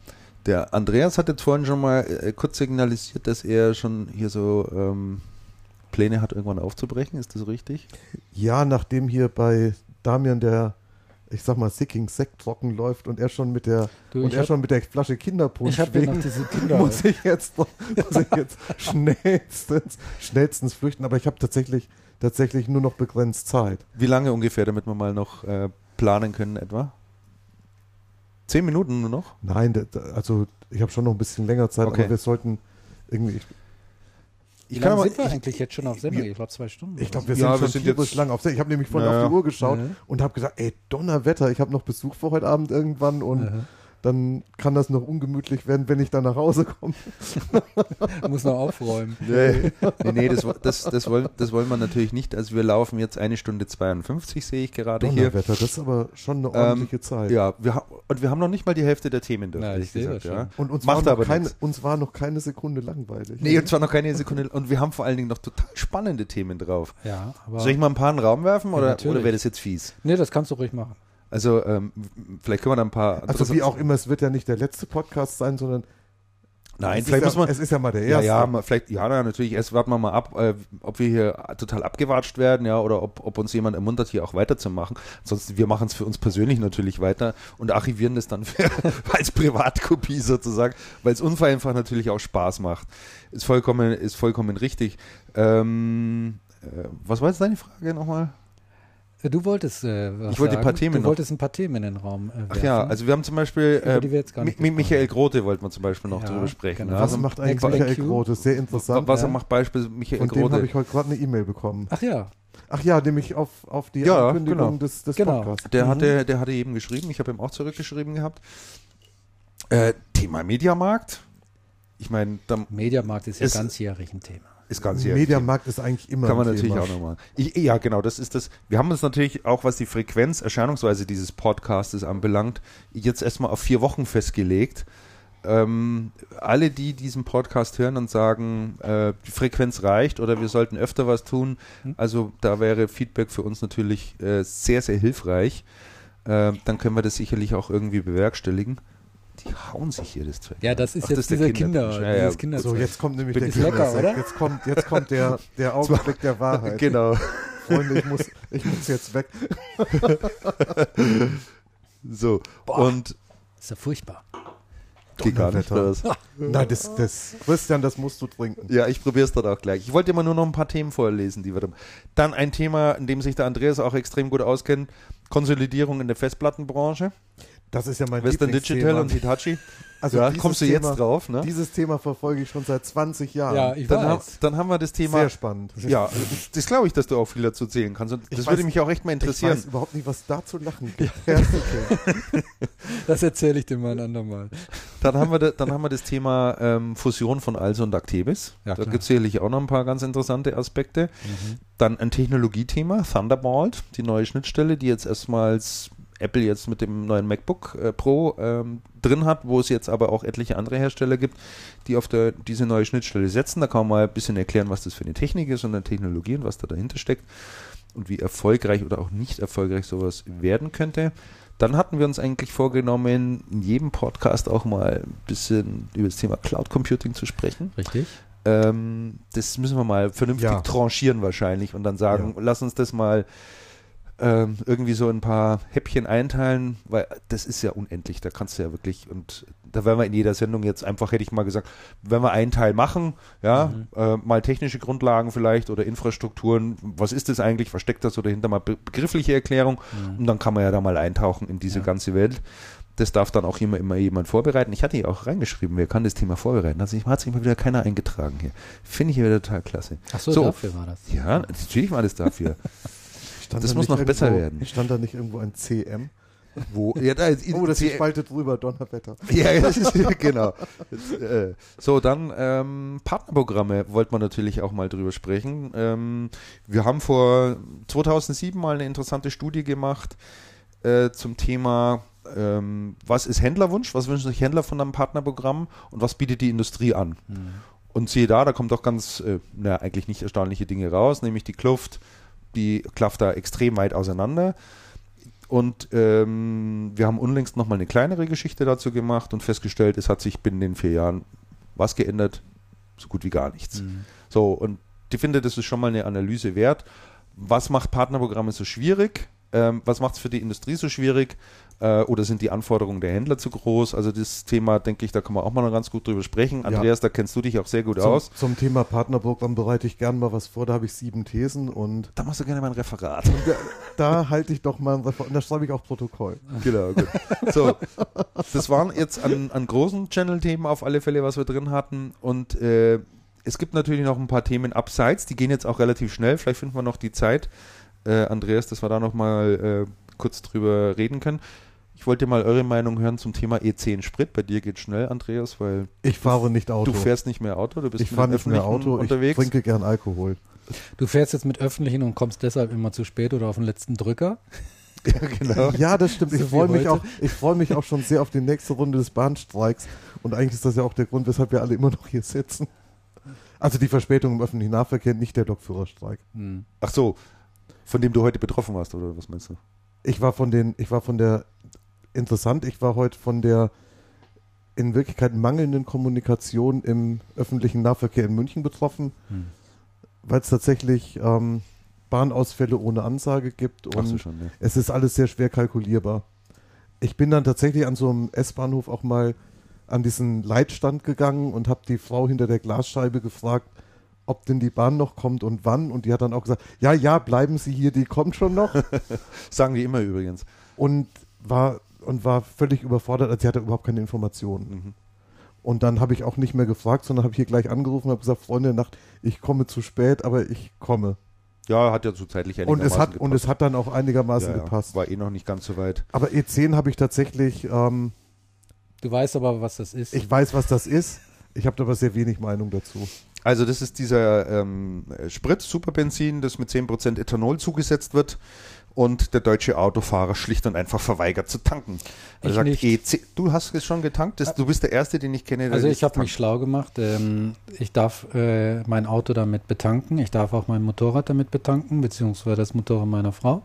Der Andreas hat jetzt vorhin schon mal äh, kurz signalisiert, dass er schon hier so ähm, Pläne hat, irgendwann aufzubrechen. Ist das richtig? Ja, nachdem hier bei Damian der, ich sag mal, Sicking Sekt trocken läuft und er schon mit der du, und er hab, schon mit der Flasche Kinderpunsch schwingt, Kinder <laughs> muss ich jetzt, muss ich jetzt schnellstens, schnellstens flüchten. Aber ich habe tatsächlich, tatsächlich nur noch begrenzt Zeit. Wie lange ungefähr, damit wir mal noch äh, planen können etwa? Zehn Minuten nur noch? Nein, also ich habe schon noch ein bisschen länger Zeit, okay. aber wir sollten irgendwie. Ich Wie lange sind wir eigentlich jetzt schon auf Sendung? Ich glaube zwei Stunden. Ich glaube, wir sind ja, schon wir sind lang auf Sendung. Ich habe nämlich vorhin ja. auf die Uhr geschaut ja. und habe gesagt, ey, Donnerwetter, ich habe noch Besuch vor heute Abend irgendwann und dann kann das noch ungemütlich werden, wenn ich dann nach Hause komme. <laughs> Muss noch aufräumen. Nee, nee, nee das, das, das, wollen, das wollen wir natürlich nicht. Also wir laufen jetzt eine Stunde 52, sehe ich gerade hier. Das ist aber schon eine ordentliche ähm, Zeit. Ja, wir, und wir haben noch nicht mal die Hälfte der Themen durch. Ja, ich gesagt, ja. Und uns Macht war, keine, uns war noch keine Sekunde langweilig. Nee, uns war noch keine Sekunde. Und wir haben vor allen Dingen noch total spannende Themen drauf. Ja, Soll ich mal ein paar in den Raum werfen oder, ja, oder wäre das jetzt fies? Nee, das kannst du ruhig machen. Also ähm, vielleicht können wir da ein paar. Also wie auch immer, es wird ja nicht der letzte Podcast sein, sondern Nein, vielleicht muss ja, man. Es ist ja mal der erste. Ja, ja, vielleicht, ja, natürlich. Erst warten wir mal ab, äh, ob wir hier total abgewatscht werden, ja, oder ob, ob uns jemand ermuntert, hier auch weiterzumachen. Sonst, wir machen es für uns persönlich natürlich weiter und archivieren das dann <laughs> für, als Privatkopie sozusagen, weil es uns einfach natürlich auch Spaß macht. Ist vollkommen, ist vollkommen richtig. Ähm, äh, was war jetzt deine Frage nochmal? Äh, du wolltest äh, was Ich wollte sagen. ein paar Themen Du noch. wolltest ein paar Themen in den Raum äh, Ach ja, also wir haben zum Beispiel äh, Michael Grote wollten wir zum Beispiel noch ja, drüber sprechen. Genau. Was also macht eigentlich Michael Grote? Sehr interessant. Was ja. macht beispielsweise Michael Von Grote? Von dem habe ich heute gerade eine E-Mail bekommen. Ach ja. Ach ja, nämlich auf, auf die ja, Ankündigung genau. des, des genau. Podcasts. Der, mhm. hatte, der hatte eben geschrieben, ich habe ihm auch zurückgeschrieben gehabt. Äh, Thema Mediamarkt. Ich meine, Mediamarkt ist ja ganzjährig ein Thema. Ist ganz Mediamarkt ist eigentlich immer Kann man natürlich Thema. auch nochmal. ja, genau, das ist das. Wir haben uns natürlich auch, was die Frequenz, Erscheinungsweise dieses Podcastes anbelangt, jetzt erstmal auf vier Wochen festgelegt. Ähm, alle, die diesen Podcast hören und sagen, äh, die Frequenz reicht oder wir sollten öfter was tun, hm. also da wäre Feedback für uns natürlich äh, sehr, sehr hilfreich. Äh, dann können wir das sicherlich auch irgendwie bewerkstelligen die hauen sich hier das Zeug. Ja, das ist Ach, jetzt das dieser Kinder, Kinder, ja, ja. So, jetzt kommt nämlich Bin der lecker, oder? Jetzt kommt, jetzt kommt der, <laughs> der Augenblick der Wahrheit. Genau. Freunde, ich muss, ich muss jetzt weg. <laughs> so, Boah. und. Ist ja furchtbar. Geht gar nicht das. Nein, das, das, Christian, das musst du trinken. Ja, ich probiere es dann auch gleich. Ich wollte dir mal nur noch ein paar Themen vorlesen, die wir dann. Dann ein Thema, in dem sich der Andreas auch extrem gut auskennt: Konsolidierung in der Festplattenbranche. Das ist ja mein Western Digital und Hitachi. Also ja, kommst du Thema, jetzt drauf, ne? Dieses Thema verfolge ich schon seit 20 Jahren. Ja, ich dann, weiß. Haben, dann haben wir das Thema. Sehr spannend. Ja, das, das glaube ich, dass du auch viel dazu erzählen kannst. Und das ich würde weiß, mich auch echt mal interessieren. Ich weiß überhaupt nicht, was da zu lachen gibt. Ja. <laughs> das erzähle ich dir mal ein andermal. Dann haben wir, da, dann haben wir das Thema ähm, Fusion von Also und Actebis. Ja, da gibt es sicherlich auch noch ein paar ganz interessante Aspekte. Mhm. Dann ein Technologiethema, Thunderbolt, die neue Schnittstelle, die jetzt erstmals Apple jetzt mit dem neuen MacBook äh, Pro ähm, drin hat, wo es jetzt aber auch etliche andere Hersteller gibt, die auf der, diese neue Schnittstelle setzen. Da kann man mal ein bisschen erklären, was das für eine Technik ist und eine Technologie und was da dahinter steckt und wie erfolgreich oder auch nicht erfolgreich sowas werden könnte. Dann hatten wir uns eigentlich vorgenommen, in jedem Podcast auch mal ein bisschen über das Thema Cloud Computing zu sprechen. Richtig. Ähm, das müssen wir mal vernünftig Ja. tranchieren wahrscheinlich und dann sagen, lass uns das mal ähm, irgendwie so ein paar Häppchen einteilen, weil das ist ja unendlich, da kannst du ja wirklich und da werden wir in jeder Sendung jetzt einfach, hätte ich mal gesagt, wenn wir einen Teil machen, ja, äh, mal technische Grundlagen vielleicht oder Infrastrukturen, was ist das eigentlich, was steckt da so dahinter, mal be begriffliche Erklärung und dann kann man ja da mal eintauchen in diese Ja. ganze Welt. Das darf dann auch immer, immer jemand vorbereiten. Ich hatte ja auch reingeschrieben, wer kann das Thema vorbereiten. Also hat sich mal wieder keiner eingetragen hier. Finde ich wieder total klasse. Ach so, So. dafür war das. Ja, natürlich war das dafür. <laughs> Stand Das da muss noch besser irgendwo- werden. Stand da nicht irgendwo ein CM? Wo? <laughs> Ja, da ist Oh, das ist spaltet drüber, Donnerwetter. <laughs> Ja, ja, das <laughs> ist, genau. Das, äh, so, dann ähm, Partnerprogramme wollten wir natürlich auch mal drüber sprechen. Ähm, wir haben vor 2007 mal eine interessante Studie gemacht äh, zum Thema, ähm, was ist Händlerwunsch, was wünschen sich Händler von einem Partnerprogramm und was bietet die Industrie an. Und siehe da, da kommt auch ganz, äh, na, eigentlich nicht erstaunliche Dinge raus, nämlich die Kluft, die klafft da extrem weit auseinander. Und ähm, wir haben unlängst nochmal eine kleinere Geschichte dazu gemacht und festgestellt, es hat sich binnen den vier Jahren was geändert? So gut wie gar nichts. So, und ich finde, das ist schon mal eine Analyse wert. Was macht Partnerprogramme so schwierig? Ähm, was macht es für die Industrie so schwierig? Äh, oder sind die Anforderungen der Händler zu groß? Also das Thema, denke ich, da kann man auch mal noch ganz gut drüber sprechen. Ja. Andreas, da kennst du dich auch sehr gut Zum, aus. zum Thema Partnerprogramm bereite ich gern mal was vor. Da habe ich sieben Thesen und Da machst du gerne mal ein Referat. da, da halte ich doch mal ein Refer- und da schreibe ich auch Protokoll. Genau, gut. So, das waren jetzt an, an großen Channel-Themen auf alle Fälle, was wir drin hatten. Und äh, es gibt natürlich noch ein paar Themen abseits, die gehen jetzt auch relativ schnell. Vielleicht finden wir noch die Zeit, äh, Andreas, dass wir da noch mal äh, kurz drüber reden können. Ich wollte mal eure Meinung hören zum Thema E10 Sprit. Bei dir geht schnell, Andreas, weil Ich fahre nicht Auto. du fährst nicht mehr Auto, du bist ich mit fahre nicht mehr Auto, unterwegs. ich trinke gern Alkohol. Du fährst jetzt mit öffentlichen und kommst deshalb immer zu spät oder auf den letzten Drücker. <laughs> ja, genau. Ja, das stimmt. So Ich freue mich heute. auch, ich freue mich auch schon sehr auf die nächste Runde des Bahnstreiks. Und eigentlich ist das ja auch der Grund, weshalb wir alle immer noch hier sitzen. Also die Verspätung im öffentlichen Nahverkehr, nicht der Lokführerstreik. Hm. Ach so, von dem du heute betroffen warst, oder was meinst du? Ich war von den, ich war von der, interessant, ich war heute von der in Wirklichkeit mangelnden Kommunikation im öffentlichen Nahverkehr in München betroffen, Hm. weil es tatsächlich ähm, Bahnausfälle ohne Ansage gibt und schon, ja. es ist alles sehr schwer kalkulierbar. Ich bin dann tatsächlich an so einem S-Bahnhof auch mal an diesen Leitstand gegangen und habe die Frau hinter der Glasscheibe gefragt, ob denn die Bahn noch kommt und wann. Und die hat dann auch gesagt, ja, ja, bleiben Sie hier, die kommt schon noch. <laughs> Sagen die immer übrigens. und war und war völlig überfordert, also sie hatte überhaupt keine Informationen. Mhm. Und dann habe ich auch nicht mehr gefragt, sondern habe hier gleich angerufen und habe gesagt, Freunde Nacht, ich komme zu spät, aber ich komme. Ja, hat ja so zeitlich Und es, hat, einigermaßen und es hat dann auch einigermaßen Ja, ja. gepasst. War eh noch nicht ganz so weit. Aber E10 habe ich tatsächlich, ähm, Du weißt aber, was das ist. ich weiß, was das ist. Ich habe aber sehr wenig Meinung dazu. Also das ist dieser ähm, Sprit, Superbenzin, das mit 10% Ethanol zugesetzt wird und der deutsche Autofahrer schlicht und einfach verweigert zu tanken. Er Ich sagt, nicht. EC, du hast es schon getankt, das, du bist der Erste, den ich kenne, der Also ich habe mich schlau gemacht. Ähm, ich darf äh, mein Auto damit betanken. Ich darf auch mein Motorrad damit betanken, beziehungsweise das Motorrad meiner Frau.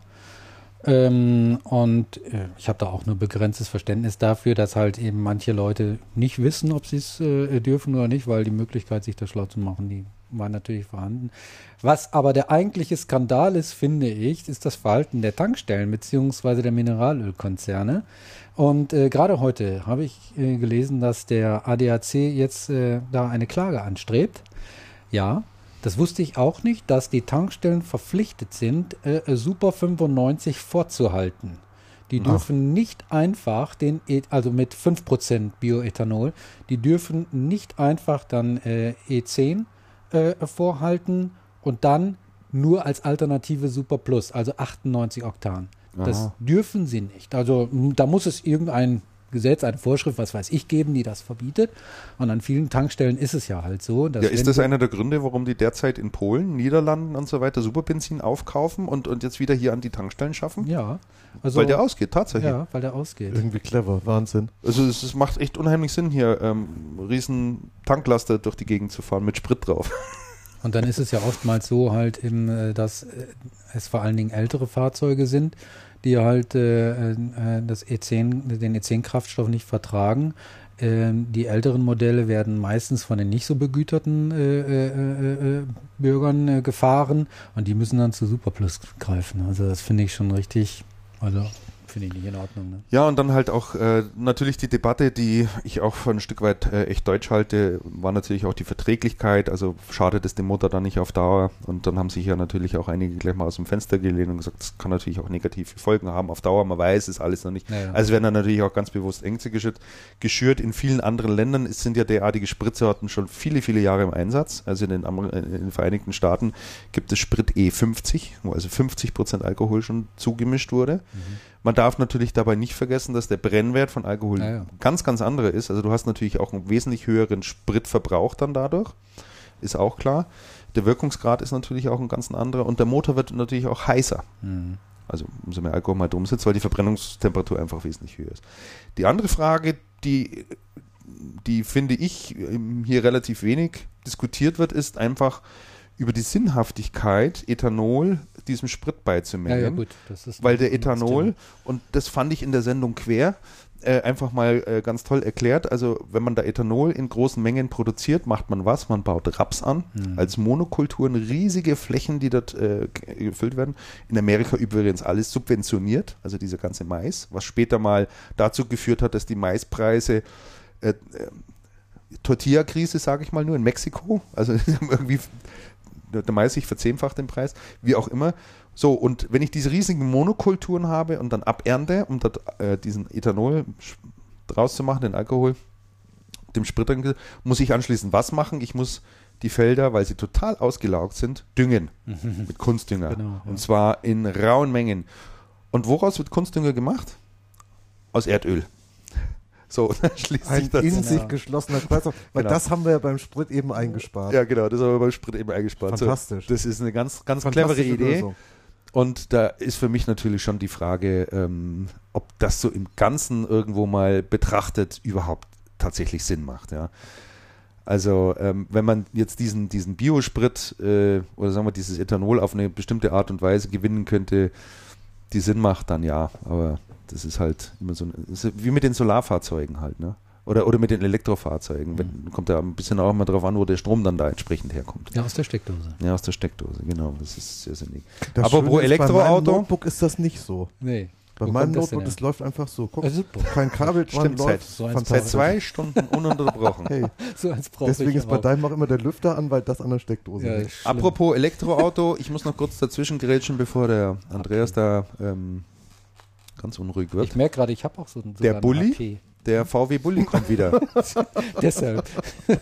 Ähm, und äh, ich habe da auch nur begrenztes Verständnis dafür, dass halt eben manche Leute nicht wissen, ob sie es äh, dürfen oder nicht, weil die Möglichkeit, sich da schlau zu machen, die war natürlich vorhanden. Was aber der eigentliche Skandal ist, finde ich, ist das Verhalten der Tankstellen beziehungsweise der Mineralölkonzerne. Und äh, gerade heute habe ich äh, gelesen, dass der ADAC jetzt äh, da eine Klage anstrebt. Ja, das wusste ich auch nicht, dass die Tankstellen verpflichtet sind, äh, äh, Super 95 vorzuhalten. Die Ach. dürfen nicht einfach den, E- also mit 5% Bioethanol, die dürfen nicht einfach dann äh, E10 äh, vorhalten und dann nur als Alternative Super Plus, also 98 Oktan. Das Aha. dürfen sie nicht. Also da muss es irgendein Gesetz, eine Vorschrift, was weiß ich, geben, die das verbietet. Und an vielen Tankstellen ist es ja halt so. ja, ist das einer der Gründe, warum die derzeit in Polen, Niederlanden und so weiter Superbenzin aufkaufen und, und jetzt wieder hier an die Tankstellen schaffen? Ja. Also, weil der ausgeht, tatsächlich. Ja, weil der ausgeht. Irgendwie clever, Wahnsinn. Also es, es macht echt unheimlich Sinn, hier ähm, riesen Tanklaster durch die Gegend zu fahren mit Sprit drauf. <laughs> Und dann ist es ja oftmals so halt eben, äh, dass äh, es vor allen Dingen ältere Fahrzeuge sind, die halt äh, äh, das E10, den E10-Kraftstoff nicht vertragen. Ähm, die älteren Modelle werden meistens von den nicht so begüterten äh, äh, Bürgern gefahren und die müssen dann zu Superplus greifen. Also das finde ich schon richtig, also Finde ich nicht in Ordnung. Ne? Ja, und dann halt auch äh, natürlich die Debatte, die ich auch für ein Stück weit äh, echt deutsch halte, war natürlich auch die Verträglichkeit. Also schadet es dem Motor dann nicht auf Dauer. Und dann haben sich ja natürlich auch einige gleich mal aus dem Fenster gelehnt und gesagt, das kann natürlich auch negative Folgen haben auf Dauer. Man weiß es alles noch nicht. Ja, ja. Also werden dann natürlich auch ganz bewusst Ängste geschürt. geschürt. In vielen anderen Ländern sind ja derartige Spritsorten schon viele, viele Jahre im Einsatz. Also in den, in den Vereinigten Staaten gibt es Sprit E50, wo also 50 Prozent Alkohol schon zugemischt wurde. Mhm. Man darf natürlich dabei nicht vergessen, dass der Brennwert von Alkohol ja, ja. ganz, ganz andere ist. Also du hast natürlich auch einen wesentlich höheren Spritverbrauch dann dadurch. Ist auch klar. Der Wirkungsgrad ist natürlich auch ein ganz anderer und der Motor wird natürlich auch heißer. Mhm. Also umso mehr Alkohol mal drum sitzt, weil die Verbrennungstemperatur einfach wesentlich höher ist. Die andere Frage, die, die finde ich hier relativ wenig diskutiert wird, ist einfach über die Sinnhaftigkeit, Ethanol diesem Sprit beizumengen. Ja, ja, gut. weil der Ethanol, und das fand ich in der Sendung quer, äh, einfach mal äh, ganz toll erklärt. Also, wenn man da Ethanol in großen Mengen produziert, macht man was? Man baut Raps an, mhm. als Monokulturen, riesige Flächen, die dort äh, gefüllt werden. In Amerika übrigens alles subventioniert, also dieser ganze Mais, was später mal dazu geführt hat, dass die Maispreise äh, äh, Tortilla-Krise, sage ich mal nur, in Mexiko. Also <laughs> irgendwie der Mais sich verzehnfacht den Preis, wie auch immer. So, und wenn ich diese riesigen Monokulturen habe und dann abernte, um dort äh, diesen Ethanol draus zu machen, den Alkohol, dem Sprit, muss ich anschließend was machen? Ich muss die Felder, weil sie total ausgelaugt sind, düngen <laughs> mit Kunstdünger. Genau, ja. Und zwar in rauen Mengen. Und woraus wird Kunstdünger gemacht? Aus Erdöl. So, <laughs> dann schließt Ein sich das. in sich geschlossener Kreislauf. Weil genau. das haben wir ja beim Sprit eben eingespart. Ja, genau, das haben wir beim Sprit eben eingespart. Fantastisch. So, das ist eine ganz, ganz clevere Idee. Lösung. Und da ist für mich natürlich schon die Frage, ähm, ob das so im Ganzen irgendwo mal betrachtet überhaupt tatsächlich Sinn macht, ja. Also ähm, wenn man jetzt diesen, diesen Biosprit äh, oder sagen wir dieses Ethanol auf eine bestimmte Art und Weise gewinnen könnte, die Sinn macht, dann ja. Aber das ist halt immer so, ist wie mit den Solarfahrzeugen halt, ne? Oder, oder mit den Elektrofahrzeugen. Wenn, mhm. kommt da ein bisschen auch mal drauf an, wo der Strom dann da entsprechend herkommt. Ja, aus der Steckdose. Ja, aus der Steckdose, genau. Das ist sehr sinnig. Das Aber pro Elektroauto. Bei meinem Notebook ist das nicht so. Nee. Bei Wo meinem Notebook, das, das läuft einfach so. Guck, also, kein Kabel dran Stimmt, läuft. So seit zwei Stunden ununterbrochen. <laughs> hey. so Deswegen ist bei deinem auch immer der Lüfter an, weil das an der Steckdose ja, ist. Apropos Elektroauto, ich muss noch kurz dazwischen grätschen, bevor der Andreas okay. da ähm, ganz unruhig wird. Ich merke gerade, ich habe auch so, so Der Bulli, der VW Bulli kommt wieder. <laughs> Deshalb. <laughs>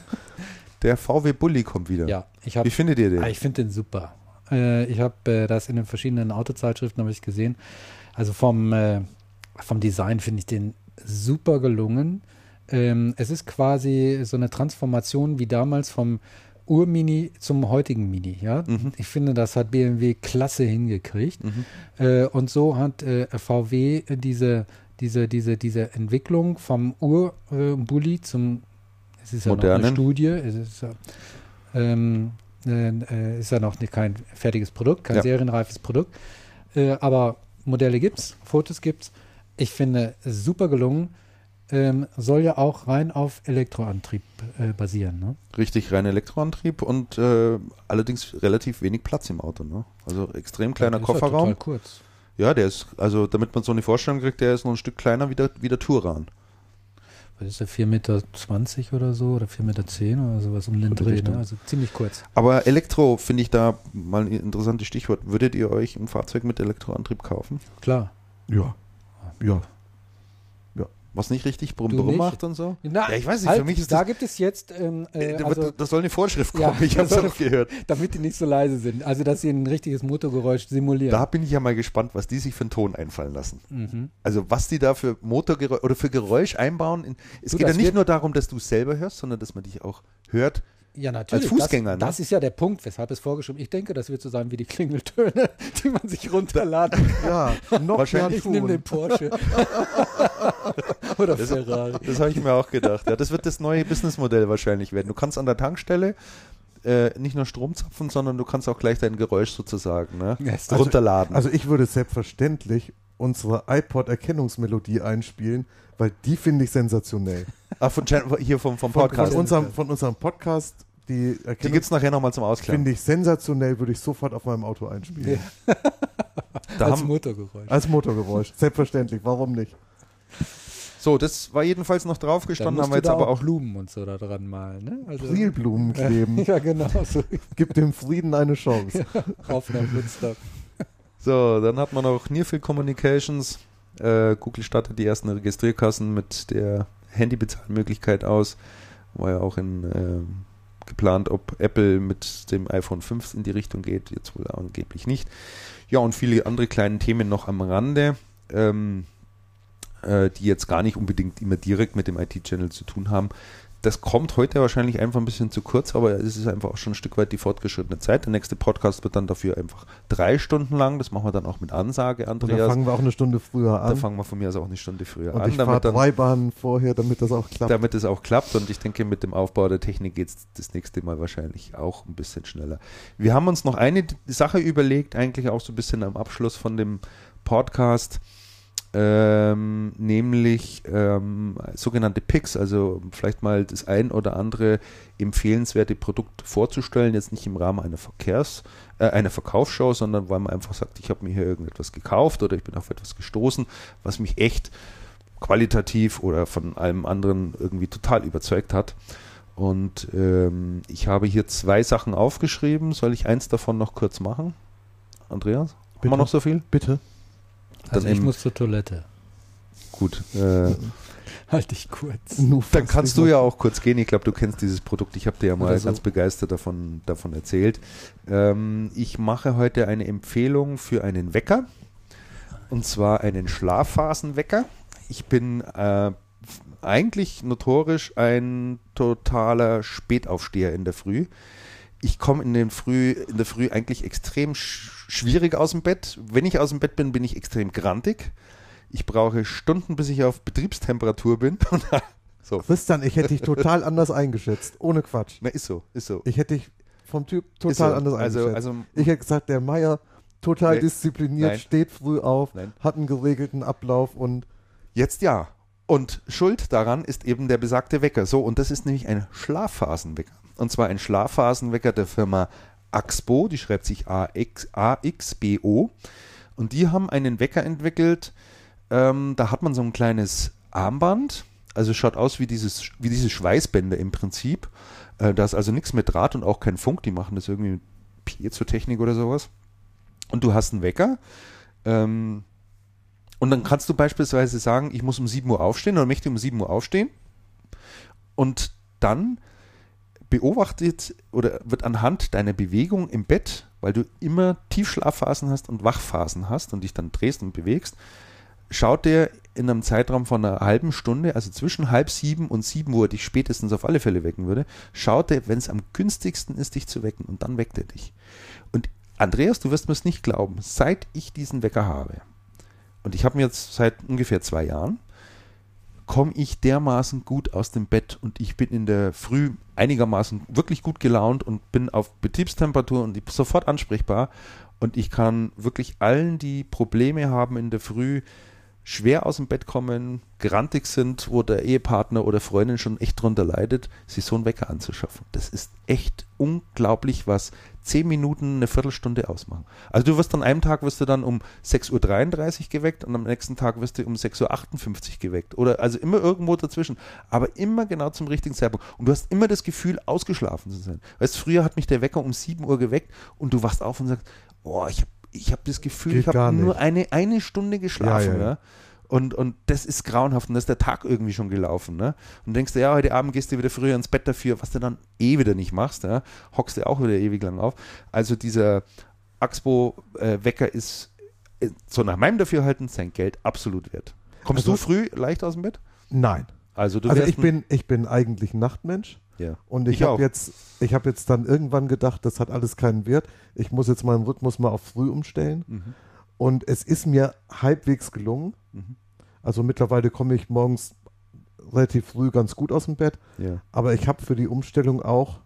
Der VW Bulli kommt wieder. Ja, ich hab, Wie findet ihr den? Ah, ich finde den super. Äh, ich habe äh, das in den verschiedenen Autozeitschriften ich gesehen. Also vom, äh, vom Design finde ich den super gelungen. Ähm, es ist quasi so eine Transformation wie damals vom Ur-Mini zum heutigen Mini. Ja? Mhm. Ich finde, das hat BMW klasse hingekriegt. Mhm. Äh, und so hat äh, VW diese, diese, diese, diese Entwicklung vom Ur-Bulli zum, es ist ja Modernen. noch eine Studie, es ist, ähm, äh, ist ja noch kein fertiges Produkt, kein ja. serienreifes Produkt. Äh, aber Modelle gibt es, Fotos gibt es. Ich finde super gelungen ähm, soll ja auch rein auf Elektroantrieb äh, basieren. Ne? Richtig, rein Elektroantrieb und äh, allerdings relativ wenig Platz im Auto. Ne? Also extrem kleiner ja, Kofferraum. Ja, total kurz. Ja, der ist, also damit man so eine Vorstellung kriegt, der ist noch ein Stück kleiner wie der, wie der Touran. Was ist der 4,20 Meter oder so oder 4,10 Meter oder sowas um den Dreh, ne? also ziemlich kurz. Aber Elektro finde ich da mal ein interessantes Stichwort. Würdet ihr euch ein Fahrzeug mit Elektroantrieb kaufen? Klar. Ja. Ja. Ja. Was nicht richtig brumm brumm macht und so? Na, ja, ich weiß nicht, halt, für mich ist da das. gibt es jetzt, ähm, äh, da, also, da soll eine Vorschrift Ja, kommen, ich da habe es auch gehört. damit die nicht so leise sind. Also, dass sie ein richtiges Motorgeräusch simulieren. Da bin ich ja mal gespannt, was die sich für einen Ton einfallen lassen. Mhm. Also was die da für Motorgeräusch oder für Geräusch einbauen. In, es Du, geht ja nicht nur darum, dass du es selber hörst, sondern dass man dich auch hört. Ja, natürlich. Fußgänger, das, ne? das ist ja der Punkt, weshalb es vorgeschrieben Ich denke, das wird so sein wie die Klingeltöne, <laughs> die man sich runterladen kann. <laughs> Ja, noch Wahrscheinlich Ich nehme den Porsche. <laughs> Oder Ferrari. Das habe ich mir auch gedacht. Ja, das wird das neue Businessmodell wahrscheinlich werden. Du kannst an der Tankstelle äh, nicht nur Strom zapfen, sondern du kannst auch gleich dein Geräusch sozusagen ne, Ja, ist Also- runterladen. Also ich würde selbstverständlich unsere iPod-Erkennungsmelodie einspielen, weil die finde ich sensationell. <laughs> ah, von, Jan- hier vom, vom Podcast. von, unserem, von unserem Podcast, die Die gibt es nachher nochmal zum Ausklang. finde ich sensationell, würde ich sofort auf meinem Auto einspielen. <laughs> Da Als haben, Motorgeräusch. Als Motorgeräusch, selbstverständlich, warum nicht? so, das war jedenfalls noch drauf Dann gestanden, musst haben wir jetzt da aber auch auch. Blumen und so da dran malen. Ne? Also, Prilblumen <laughs> kleben, ja, genau. So gibt dem Frieden eine Chance. auf einer Woodstock. So, dann hat man noch Nearfield Communications. Äh, Google startet die ersten Registrierkassen mit der Handybezahlmöglichkeit aus. War ja auch in, ähm, geplant, ob Apple mit dem iPhone 5 in die Richtung geht. Jetzt wohl angeblich nicht. Ja, und viele andere kleine Themen noch am Rande, ähm, äh, die jetzt gar nicht unbedingt immer direkt mit dem IT-Channel zu tun haben. Das kommt heute wahrscheinlich einfach ein bisschen zu kurz, aber es ist einfach auch schon ein Stück weit die fortgeschrittene Zeit. Der nächste Podcast wird dann dafür einfach drei Stunden lang. Das machen wir dann auch mit Ansage, Und da Andreas. fangen wir auch eine Stunde früher Da an. fangen wir von mir aus auch eine Stunde früher Und an, ich fahre damit, dann, drei Bahnen vorher, damit das auch klappt. damit es auch klappt. Und ich denke, mit dem Aufbau der Technik geht es das nächste Mal wahrscheinlich auch ein bisschen schneller. Wir haben uns noch eine Sache überlegt, eigentlich auch so ein bisschen am Abschluss von dem Podcast, ähm, nämlich ähm, sogenannte Picks, also vielleicht mal das ein oder andere empfehlenswerte Produkt vorzustellen, jetzt nicht im Rahmen einer Verkehrs, äh, einer Verkaufsshow, sondern weil man einfach sagt, ich habe mir hier irgendetwas gekauft oder ich bin auf etwas gestoßen, was mich echt qualitativ oder von allem anderen irgendwie total überzeugt hat. Und ähm, ich habe hier zwei Sachen aufgeschrieben. Soll ich eins davon noch kurz machen? Andreas? Haben Bitte. wir noch so viel? Bitte. Also ich eben- muss zur Toilette. Gut. Äh, <laughs> Halt dich kurz. Dann kannst du ja auch kurz gehen. Ich glaube, du kennst dieses Produkt. Ich habe dir ja mal so. ganz begeistert davon, davon erzählt. Ähm, ich mache heute eine Empfehlung für einen Wecker. Und zwar einen Schlafphasenwecker. Ich bin äh, eigentlich notorisch ein totaler Spätaufsteher in der Früh. Ich komme in, den Früh, in der Früh eigentlich extrem sch schwierig aus dem Bett. Wenn ich aus dem Bett bin, bin ich extrem grantig. Ich brauche Stunden, bis ich auf Betriebstemperatur bin. <laughs> so, Christian, ich hätte dich total anders eingeschätzt. Ohne Quatsch. na, ist so, ist so. Ich hätte dich vom Typ total so. anders also, eingeschätzt. also, ich hätte gesagt, der Meier total Nee. diszipliniert, Nein. steht früh auf, Nein. hat einen geregelten Ablauf und Jetzt ja. Und Schuld daran ist eben der besagte Wecker. So, und das ist nämlich ein Schlafphasenwecker. Und zwar ein Schlafphasenwecker der Firma Axbo, die schreibt sich AX, AXBO. Und die haben einen Wecker entwickelt, ähm, da hat man so ein kleines Armband, also schaut aus wie dieses, wie diese Schweißbänder im Prinzip. Äh, da ist also nichts mit Draht und auch kein Funk, die machen das irgendwie mit Piezo-Technik oder sowas. Und du hast einen Wecker. Ähm, und dann kannst du beispielsweise sagen, ich muss um 7 Uhr aufstehen oder möchte um 7 Uhr aufstehen. Und dann beobachtet oder wird anhand deiner Bewegung im Bett, weil du immer Tiefschlafphasen hast und Wachphasen hast und dich dann drehst und bewegst, schaut der in einem Zeitraum von einer halben Stunde, also zwischen halb sieben und sieben Uhr, dich spätestens auf alle Fälle wecken würde, schaut er, wenn es am günstigsten ist, dich zu wecken und dann weckt er dich. Und Andreas, du wirst mir es nicht glauben, seit ich diesen Wecker habe, und ich habe mir jetzt seit ungefähr zwei Jahren, komme ich dermaßen gut aus dem Bett und ich bin in der Früh einigermaßen wirklich gut gelaunt und bin auf Betriebstemperatur und sofort ansprechbar und ich kann wirklich allen, die Probleme haben in der Früh, schwer aus dem Bett kommen, grantig sind, wo der Ehepartner oder Freundin schon echt drunter leidet, sich so einen Wecker anzuschaffen. Das ist echt unglaublich, was zehn Minuten, eine Viertelstunde ausmachen. Also du wirst an einem Tag wirst du dann um 6.33 Uhr geweckt und am nächsten Tag wirst du um 6.58 Uhr geweckt. Oder also immer irgendwo dazwischen. Aber immer genau zum richtigen Zeitpunkt. Und du hast immer das Gefühl, ausgeschlafen zu sein. Weißt früher hat mich der Wecker um 7 Uhr geweckt und du wachst auf und sagst, oh, ich habe ich habe das Gefühl, Geht ich habe nur eine, eine Stunde geschlafen. Ja, ja, ja. Und, und das ist grauenhaft und da ist der Tag irgendwie schon gelaufen. Ne? Und denkst du, ja, heute Abend gehst du wieder früher ins Bett dafür, was du dann eh wieder nicht machst. Ja? Hockst du auch wieder ewig lang auf. Also dieser Axpo-Wecker ist äh, so nach meinem Dafürhalten sein Geld absolut wert. Kommst Also- du früh leicht aus dem Bett? Nein. Also du Also ich bin, ich bin eigentlich ein Nachtmensch. Ja. Und ich, Ich habe jetzt, ich habe jetzt dann irgendwann gedacht, das hat alles keinen Wert. Ich muss jetzt meinen Rhythmus mal auf früh umstellen. Mhm. Und es ist mir halbwegs gelungen. Mhm. Also mittlerweile komme ich morgens relativ früh ganz gut aus dem Bett. Ja. Aber ich habe für die Umstellung auch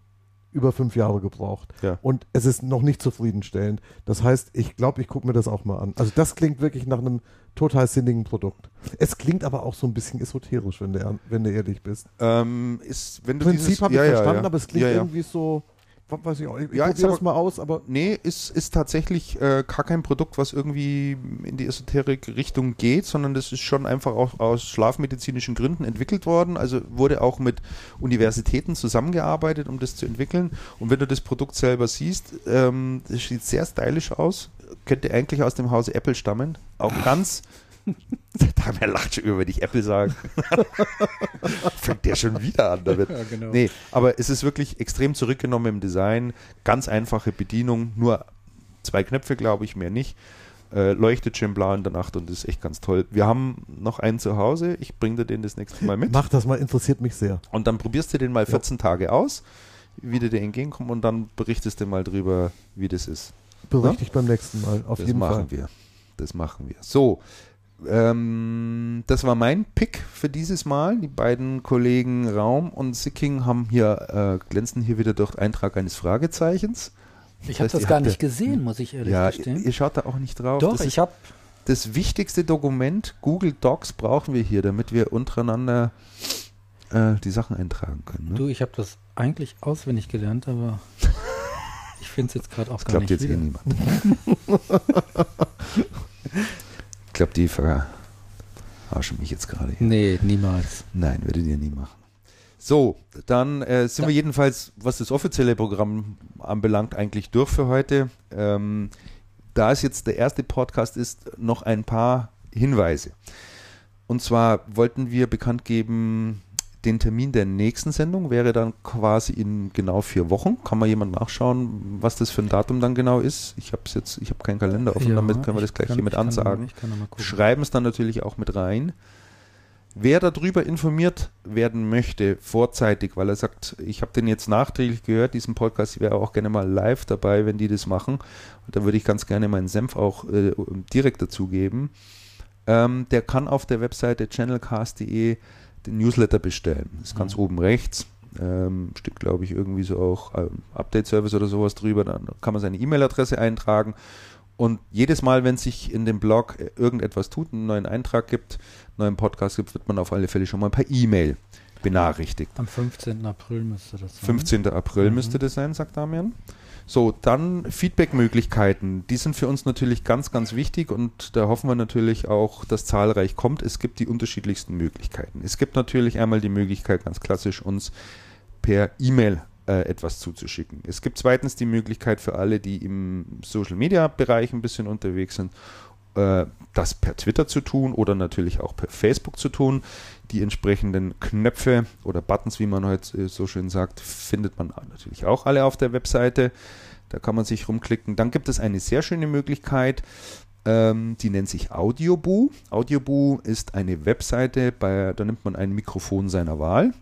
über fünf Jahre gebraucht. Ja. Und es ist noch nicht zufriedenstellend. Das heißt, ich glaube, ich gucke mir das auch mal an. Also das klingt wirklich nach einem total sinnigen Produkt. Es klingt aber auch so ein bisschen esoterisch, wenn du, wenn du ehrlich bist. Ähm, ist, wenn du Prinzip habe ich ja, verstanden, ja. aber es klingt irgendwie so, weiß ich auch, ich, Ja, probiere das mal aus, aber Nee, ist, ist tatsächlich äh, gar kein Produkt, was irgendwie in die Esoterik-Richtung geht, sondern das ist schon einfach auch aus schlafmedizinischen Gründen entwickelt worden. Also wurde auch mit Universitäten zusammengearbeitet, um das zu entwickeln. Und wenn du das Produkt selber siehst, ähm, das sieht sehr stylisch aus. Könnte eigentlich aus dem Hause Apple stammen. Auch ganz. <laughs> Wer lacht schon über dich, Apple sagen. <laughs> Fängt der schon wieder an damit. Ja, genau. Nee, aber es ist wirklich extrem zurückgenommen im Design. Ganz einfache Bedienung, nur zwei Knöpfe, glaube ich, mehr nicht. Äh, leuchtet schön blau in der Nacht und ist echt ganz toll. Wir haben noch einen zu Hause. Ich bringe dir den das nächste Mal mit. mach das mal, interessiert mich sehr. Und dann probierst du den mal 14 Tage aus, wie dir der entgegenkommt und dann berichtest du mal drüber, wie das ist. Berichte ich beim nächsten Mal, auf das jeden machen Fall. wir. Das machen wir. So, ähm, das war mein Pick für dieses Mal. Die beiden Kollegen Raum und Sicking haben hier, äh, glänzen hier wieder durch Eintrag eines Fragezeichens. Ich habe das ihr gar nicht gesehen, muss ich ehrlich Ja, gestehen. ihr schaut da auch nicht drauf. Doch, das ich habe das wichtigste Dokument, Google Docs, brauchen wir hier, damit wir untereinander äh, die Sachen eintragen können. Ne? du, ich habe das eigentlich auswendig gelernt, aber <laughs> ich finde es jetzt gerade auch Das gar glaubt nicht jetzt wieder. eh niemand. <laughs> <laughs> ich glaube, die verarschen mich jetzt gerade. Nee, niemals. Nein, werdet ihr nie machen. So, dann äh, sind Ja. wir jedenfalls, was das offizielle Programm anbelangt, eigentlich durch für heute. Ähm, da es jetzt der erste Podcast ist, noch ein paar Hinweise. Und zwar wollten wir bekannt geben, den Termin der nächsten Sendung wäre dann quasi in genau vier Wochen. Kann mal jemand nachschauen, was das für ein Datum dann genau ist? Ich habe jetzt, ich habe keinen Kalender offen, Ja, damit können wir das gleich kann- hiermit ansagen schreiben es dann natürlich auch mit rein. Wer darüber informiert werden möchte, vorzeitig, weil er sagt, ich habe den jetzt nachträglich gehört, diesen Podcast, ich wäre auch gerne mal live dabei, wenn die das machen. Und da würde ich ganz gerne meinen Senf auch äh, direkt dazugeben. Ähm, der kann auf der Webseite channelcast.de den Newsletter bestellen. Ist ganz Mhm. oben rechts. Ähm, steht, glaube ich, irgendwie so auch ähm, Update-Service oder sowas drüber. Dann kann man seine E-Mail-Adresse eintragen. Und jedes Mal, wenn sich in dem Blog äh, irgendetwas tut, einen neuen Eintrag gibt, einen neuen Podcast gibt, wird man auf alle Fälle schon mal per E-Mail benachrichtigt. Am 15. April müsste das sein. 15. April Mhm. müsste das sein, sagt Damian. So, dann Feedback-Möglichkeiten. Die sind für uns natürlich ganz, ganz wichtig und da hoffen wir natürlich auch, dass zahlreich kommt. Es gibt die unterschiedlichsten Möglichkeiten. Es gibt natürlich einmal die Möglichkeit, ganz klassisch uns per E-Mail äh, etwas zuzuschicken. Es gibt zweitens die Möglichkeit für alle, die im Social-Media-Bereich ein bisschen unterwegs sind, äh, das per Twitter zu tun oder natürlich auch per Facebook zu tun. Die entsprechenden Knöpfe oder Buttons, wie man heute äh, so schön sagt, findet man natürlich auch alle auf der Webseite. Da kann man sich rumklicken. Dann gibt es eine sehr schöne Möglichkeit, ähm, die nennt sich Audioboo. Audioboo ist eine Webseite, bei, da nimmt man ein Mikrofon seiner Wahl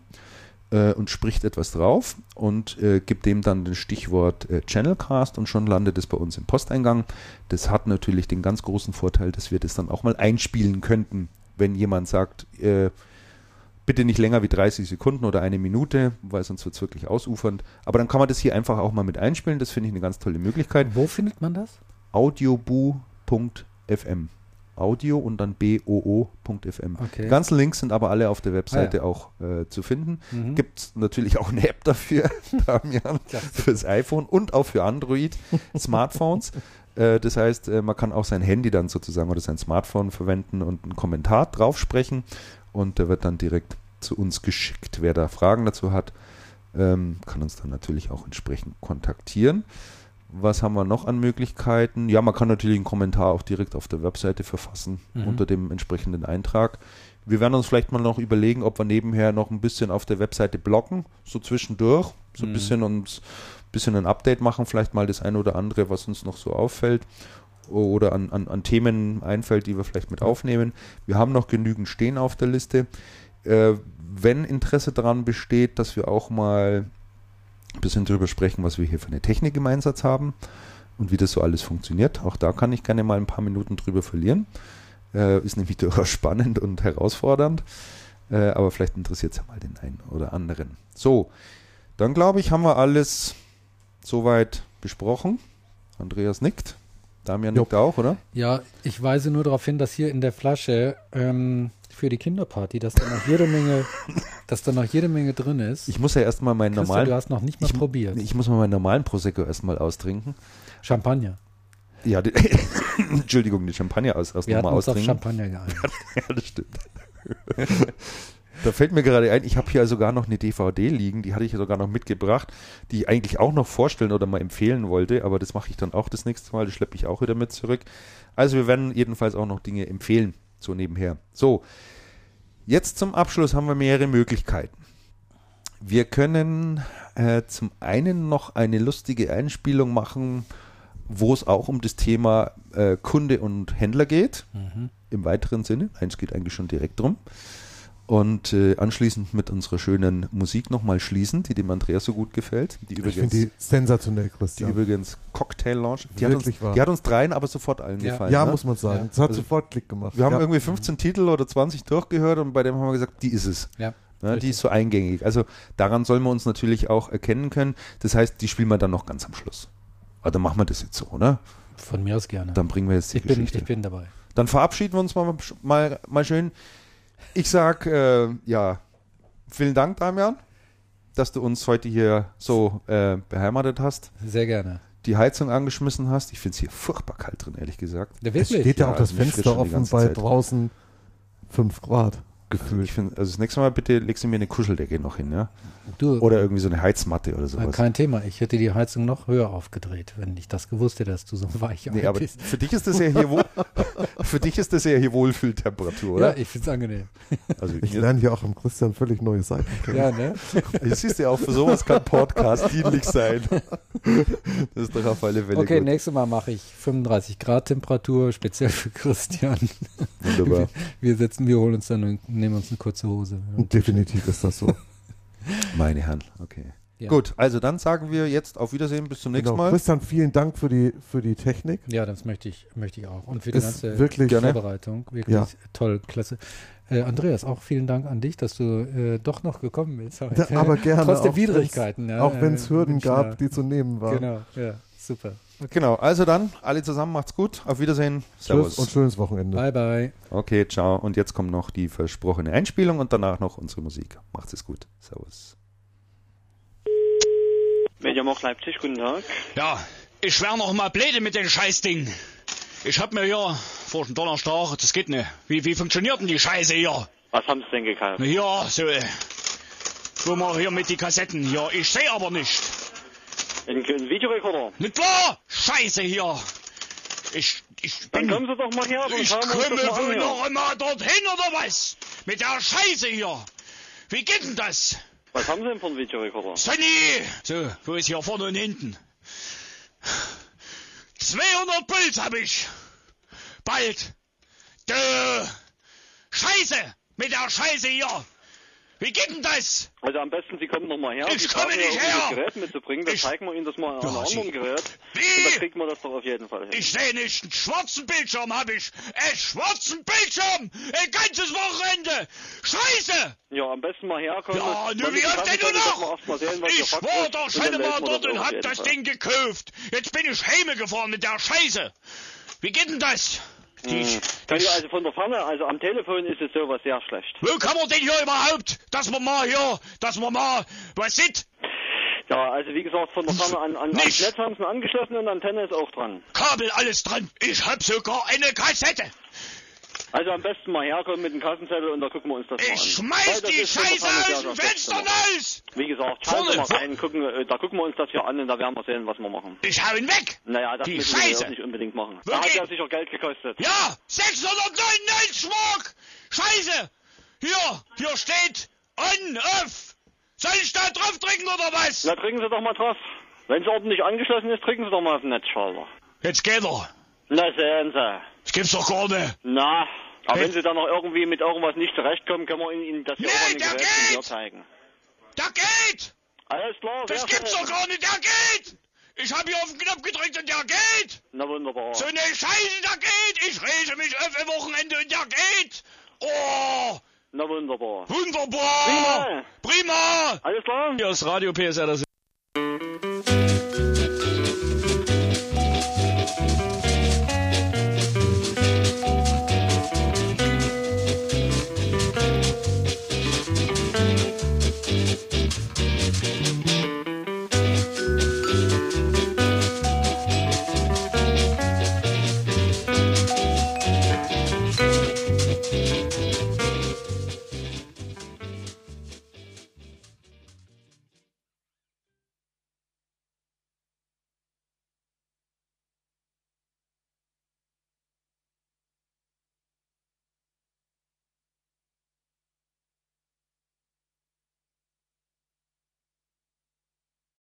äh, und spricht etwas drauf und äh, gibt dem dann das Stichwort äh, Channelcast und schon landet es bei uns im Posteingang. Das hat natürlich den ganz großen Vorteil, dass wir das dann auch mal einspielen könnten, wenn jemand sagt, äh, bitte nicht länger wie 30 Sekunden oder eine Minute, weil sonst wird es wirklich ausufernd. Aber dann kann man das hier einfach auch mal mit einspielen. Das finde ich eine ganz tolle Möglichkeit. Wo findet man das? Audioboo.fm. Audio und dann boo.fm. Okay. Die ganzen Links sind aber alle auf der Webseite Ah, ja. auch äh, zu finden. Mhm. Gibt es natürlich auch eine App dafür, <laughs> Damian, fürs iPhone und auch für Android-Smartphones. <laughs> äh, das heißt, äh, man kann auch sein Handy dann sozusagen oder sein Smartphone verwenden und einen Kommentar drauf sprechen und der wird dann direkt zu uns geschickt. Wer da Fragen dazu hat, ähm, kann uns dann natürlich auch entsprechend kontaktieren. Was haben wir noch an Möglichkeiten? Ja, man kann natürlich einen Kommentar auch direkt auf der Webseite verfassen mhm. unter dem entsprechenden Eintrag. Wir werden uns vielleicht mal noch überlegen, ob wir nebenher noch ein bisschen auf der Webseite blocken, so zwischendurch, so ein mhm. bisschen uns ein bisschen ein Update machen, vielleicht mal das eine oder andere, was uns noch so auffällt oder an, an, an Themen einfällt, die wir vielleicht mit aufnehmen. Wir haben noch genügend stehen auf der Liste. Äh, wenn Interesse daran besteht, dass wir auch mal ein bisschen darüber sprechen, was wir hier für eine Technik im Einsatz haben und wie das so alles funktioniert. Auch da kann ich gerne mal ein paar Minuten drüber verlieren. Äh, ist nämlich <laughs> durchaus spannend und herausfordernd. Äh, aber vielleicht interessiert es ja mal den einen oder anderen. So, dann glaube ich, haben wir alles soweit besprochen. Andreas nickt. Damian nickt auch, oder? Ja, ich weise nur darauf hin, dass hier in der Flasche ähm, für die Kinderparty, dass da noch jede Menge, <laughs> dass da noch jede Menge drin ist. Ich muss ja erstmal meinen Christa, normalen. Du hast noch nicht mal ich, probiert. Ich muss mal meinen normalen Prosecco erstmal austrinken. Champagner. Ja, die, <laughs> Entschuldigung, die Champagner aus, erst nochmal austrinken. Auf Champagner geeinigt. <laughs> ja, das stimmt. Da fällt mir gerade ein, ich habe hier sogar noch eine DVD liegen, die hatte ich sogar noch mitgebracht, die ich eigentlich auch noch vorstellen oder mal empfehlen wollte, aber das mache ich dann auch das nächste Mal, das schleppe ich auch wieder mit zurück. Also wir werden jedenfalls auch noch Dinge empfehlen, so nebenher. So, jetzt zum Abschluss haben wir mehrere Möglichkeiten. Wir können äh, zum einen noch eine lustige Einspielung machen, wo es auch um das Thema äh, Kunde und Händler geht, mhm. im weiteren Sinne. Eins geht eigentlich schon direkt drum und äh, anschließend mit unserer schönen Musik nochmal schließen, die dem Andreas so gut gefällt. Die übrigens, ich finde die sensationell, Christian. Die übrigens Cocktail Lounge. Die, hat uns, die hat uns dreien aber sofort allen ja. gefallen. Ja, ne? muss man sagen. Es ja. hat also, sofort Klick gemacht. Wir haben irgendwie 15 Titel oder 20 durchgehört und bei dem haben wir gesagt, die ist es. Ja. Ja, die ist so eingängig. Also daran sollen wir uns natürlich auch erkennen können. Das heißt, die spielen wir dann noch ganz am Schluss. Aber dann machen wir das jetzt so, oder? Von mir aus gerne. Dann bringen wir jetzt die ich Geschichte. Bin, ich bin dabei. Dann verabschieden wir uns mal, mal, mal schön. Ich sag, äh, ja, vielen Dank, Damian, dass du uns heute hier so äh, beheimatet hast. Sehr gerne. Die Heizung angeschmissen hast. Ich finde es hier furchtbar kalt drin, ehrlich gesagt. Ja, wirklich? Es steht ja auch das Fenster offen bei draußen 5 Grad gefühlt. Also, find, also das nächste Mal bitte legst du mir eine Kuscheldecke noch hin, ja? Du, oder irgendwie so eine Heizmatte oder sowas. Kein Thema. Ich hätte die Heizung noch höher aufgedreht, wenn ich das gewusst hätte, dass du so weich nee, aber bist. Für dich ist das ja hier wohl, <laughs> für dich ist das ja hier Wohlfühltemperatur, oder? Ja, ich finde es angeneich. Also ich lerne hier auch am Christian völlig neue Seiten kennen. Ja, ne? <laughs> Du siehst ja auch, für sowas kann Podcast dienlich sein. <laughs> Das ist doch auf alle Fälle Okay, gut. nächstes Mal mache ich 35 Grad Temperatur, speziell für Christian. Wunderbar. Wir, wir setzen, wir holen uns dann und nehmen uns eine kurze Hose. Definitiv ist das so. <laughs> Meine Herren, okay. Ja. Gut, also dann sagen wir jetzt auf Wiedersehen, bis zum nächsten genau. Mal. Christian, vielen Dank für die, für die Technik. Ja, das möchte ich, möchte ich auch. Und für die Ist ganze wirklich, Vorbereitung. Wirklich ja. toll, klasse. Äh, Andreas, auch vielen Dank an dich, dass du äh, doch noch gekommen bist. Heute. aber gerne. Trotz der Widrigkeiten. Ja, auch wenn es Hürden gab, die zu nehmen waren. Genau, ja, super. Okay. Genau, also dann, alle zusammen, macht's gut. Auf Wiedersehen. Servus. und schönes Wochenende. Bye, bye. Okay, ciao. Und jetzt kommt noch die versprochene Einspielung und danach noch unsere Musik. Macht's es gut. Servus. Mediamarkt Leipzig, guten Tag. Ja, ich wär noch mal blöde mit dem Scheißding. Ich hab mir hier vor dem Donnerstag, das geht nicht. Wie, wie funktioniert denn die Scheiße hier? Was haben Sie denn gekauft? Ja, so, äh, wo wir hier mit die Kassetten hier. Ich sehe aber nicht. Ein, ein Videorekorder? Nicht klar! Scheiße hier! Ich, ich bin... Dann kommen Sie doch mal her Ich komme wohl noch einmal dorthin, oder was? Mit der Scheiße hier! Wie geht denn das? Was haben Sie denn für einen Videorekorder? Sonny! So, wo ist hier vorne und hinten? 200 Puls hab ich! Bald! Dö! Scheiße! Mit der Scheiße hier! Wie geht denn das? Also am besten, Sie kommen nochmal her. Ich komme nicht her! Das Gerät mitzubringen, dann ich, zeigen wir Ihnen das mal an einem anderen Gerät. Wie? Und dann kriegt man das doch auf jeden Fall hin. Ich sehe nicht, einen schwarzen Bildschirm habe ich. Einen schwarzen Bildschirm! Ein ganzes Wochenende! Scheiße! Ja, am besten mal herkommen. Ja, nur wie oft denn nur noch? Sehen, ich war doch schon mal dort und hab das Fall. Ding gekauft. Jetzt bin ich heime gefahren mit der Scheiße. Wie geht denn das? Die, hm. ich, also von der Ferne, also am Telefon ist es sowas sehr schlecht. Wo kann man denn hier überhaupt, dass man mal hier, dass man mal was sieht? Ja, also wie gesagt, von der Ferne an, an ans Netz haben sie angeschlossen und Antenne ist auch dran. Kabel alles dran. Ich hab sogar eine Kassette. Also am besten mal herkommen mit dem Kassenzettel und da gucken wir uns das mal an. Ich schmeiß die Scheiße aus dem Fenster raus! Wie gesagt, schauen Sie mal rein, gucken, äh, da gucken wir uns das hier an und da werden wir sehen, was wir machen. Ich hau ihn weg! Naja, das Die müssen wir Scheiße. jetzt nicht unbedingt machen. Da Wirklich? hat ja sicher Geld gekostet. Ja, 699 Mark! Scheiße! Hier, hier steht on, off! Soll ich da drauf drücken oder was? Na, trinken Sie doch mal drauf. Wenn es ordentlich angeschlossen ist, trinken Sie doch mal auf den Netzschalter. Jetzt geht er. Na, sehen Sie. Das gibt's doch gar nicht. Na, aber Hey. wenn Sie dann noch irgendwie mit irgendwas nicht zurechtkommen, können wir Ihnen das hier Nee, der Geräten hier geht. zeigen. Da geht! Alles klar, Das gibt's doch gar nicht, der geht! Ich hab hier auf den Knopf gedrückt und der geht! Na, wunderbar. So eine Scheiße, der geht! Ich rege mich auf am Wochenende und der geht! Oh! Na, wunderbar. Wunderbar! Prima. Prima! Alles klar? Hier ist Radio PSR, das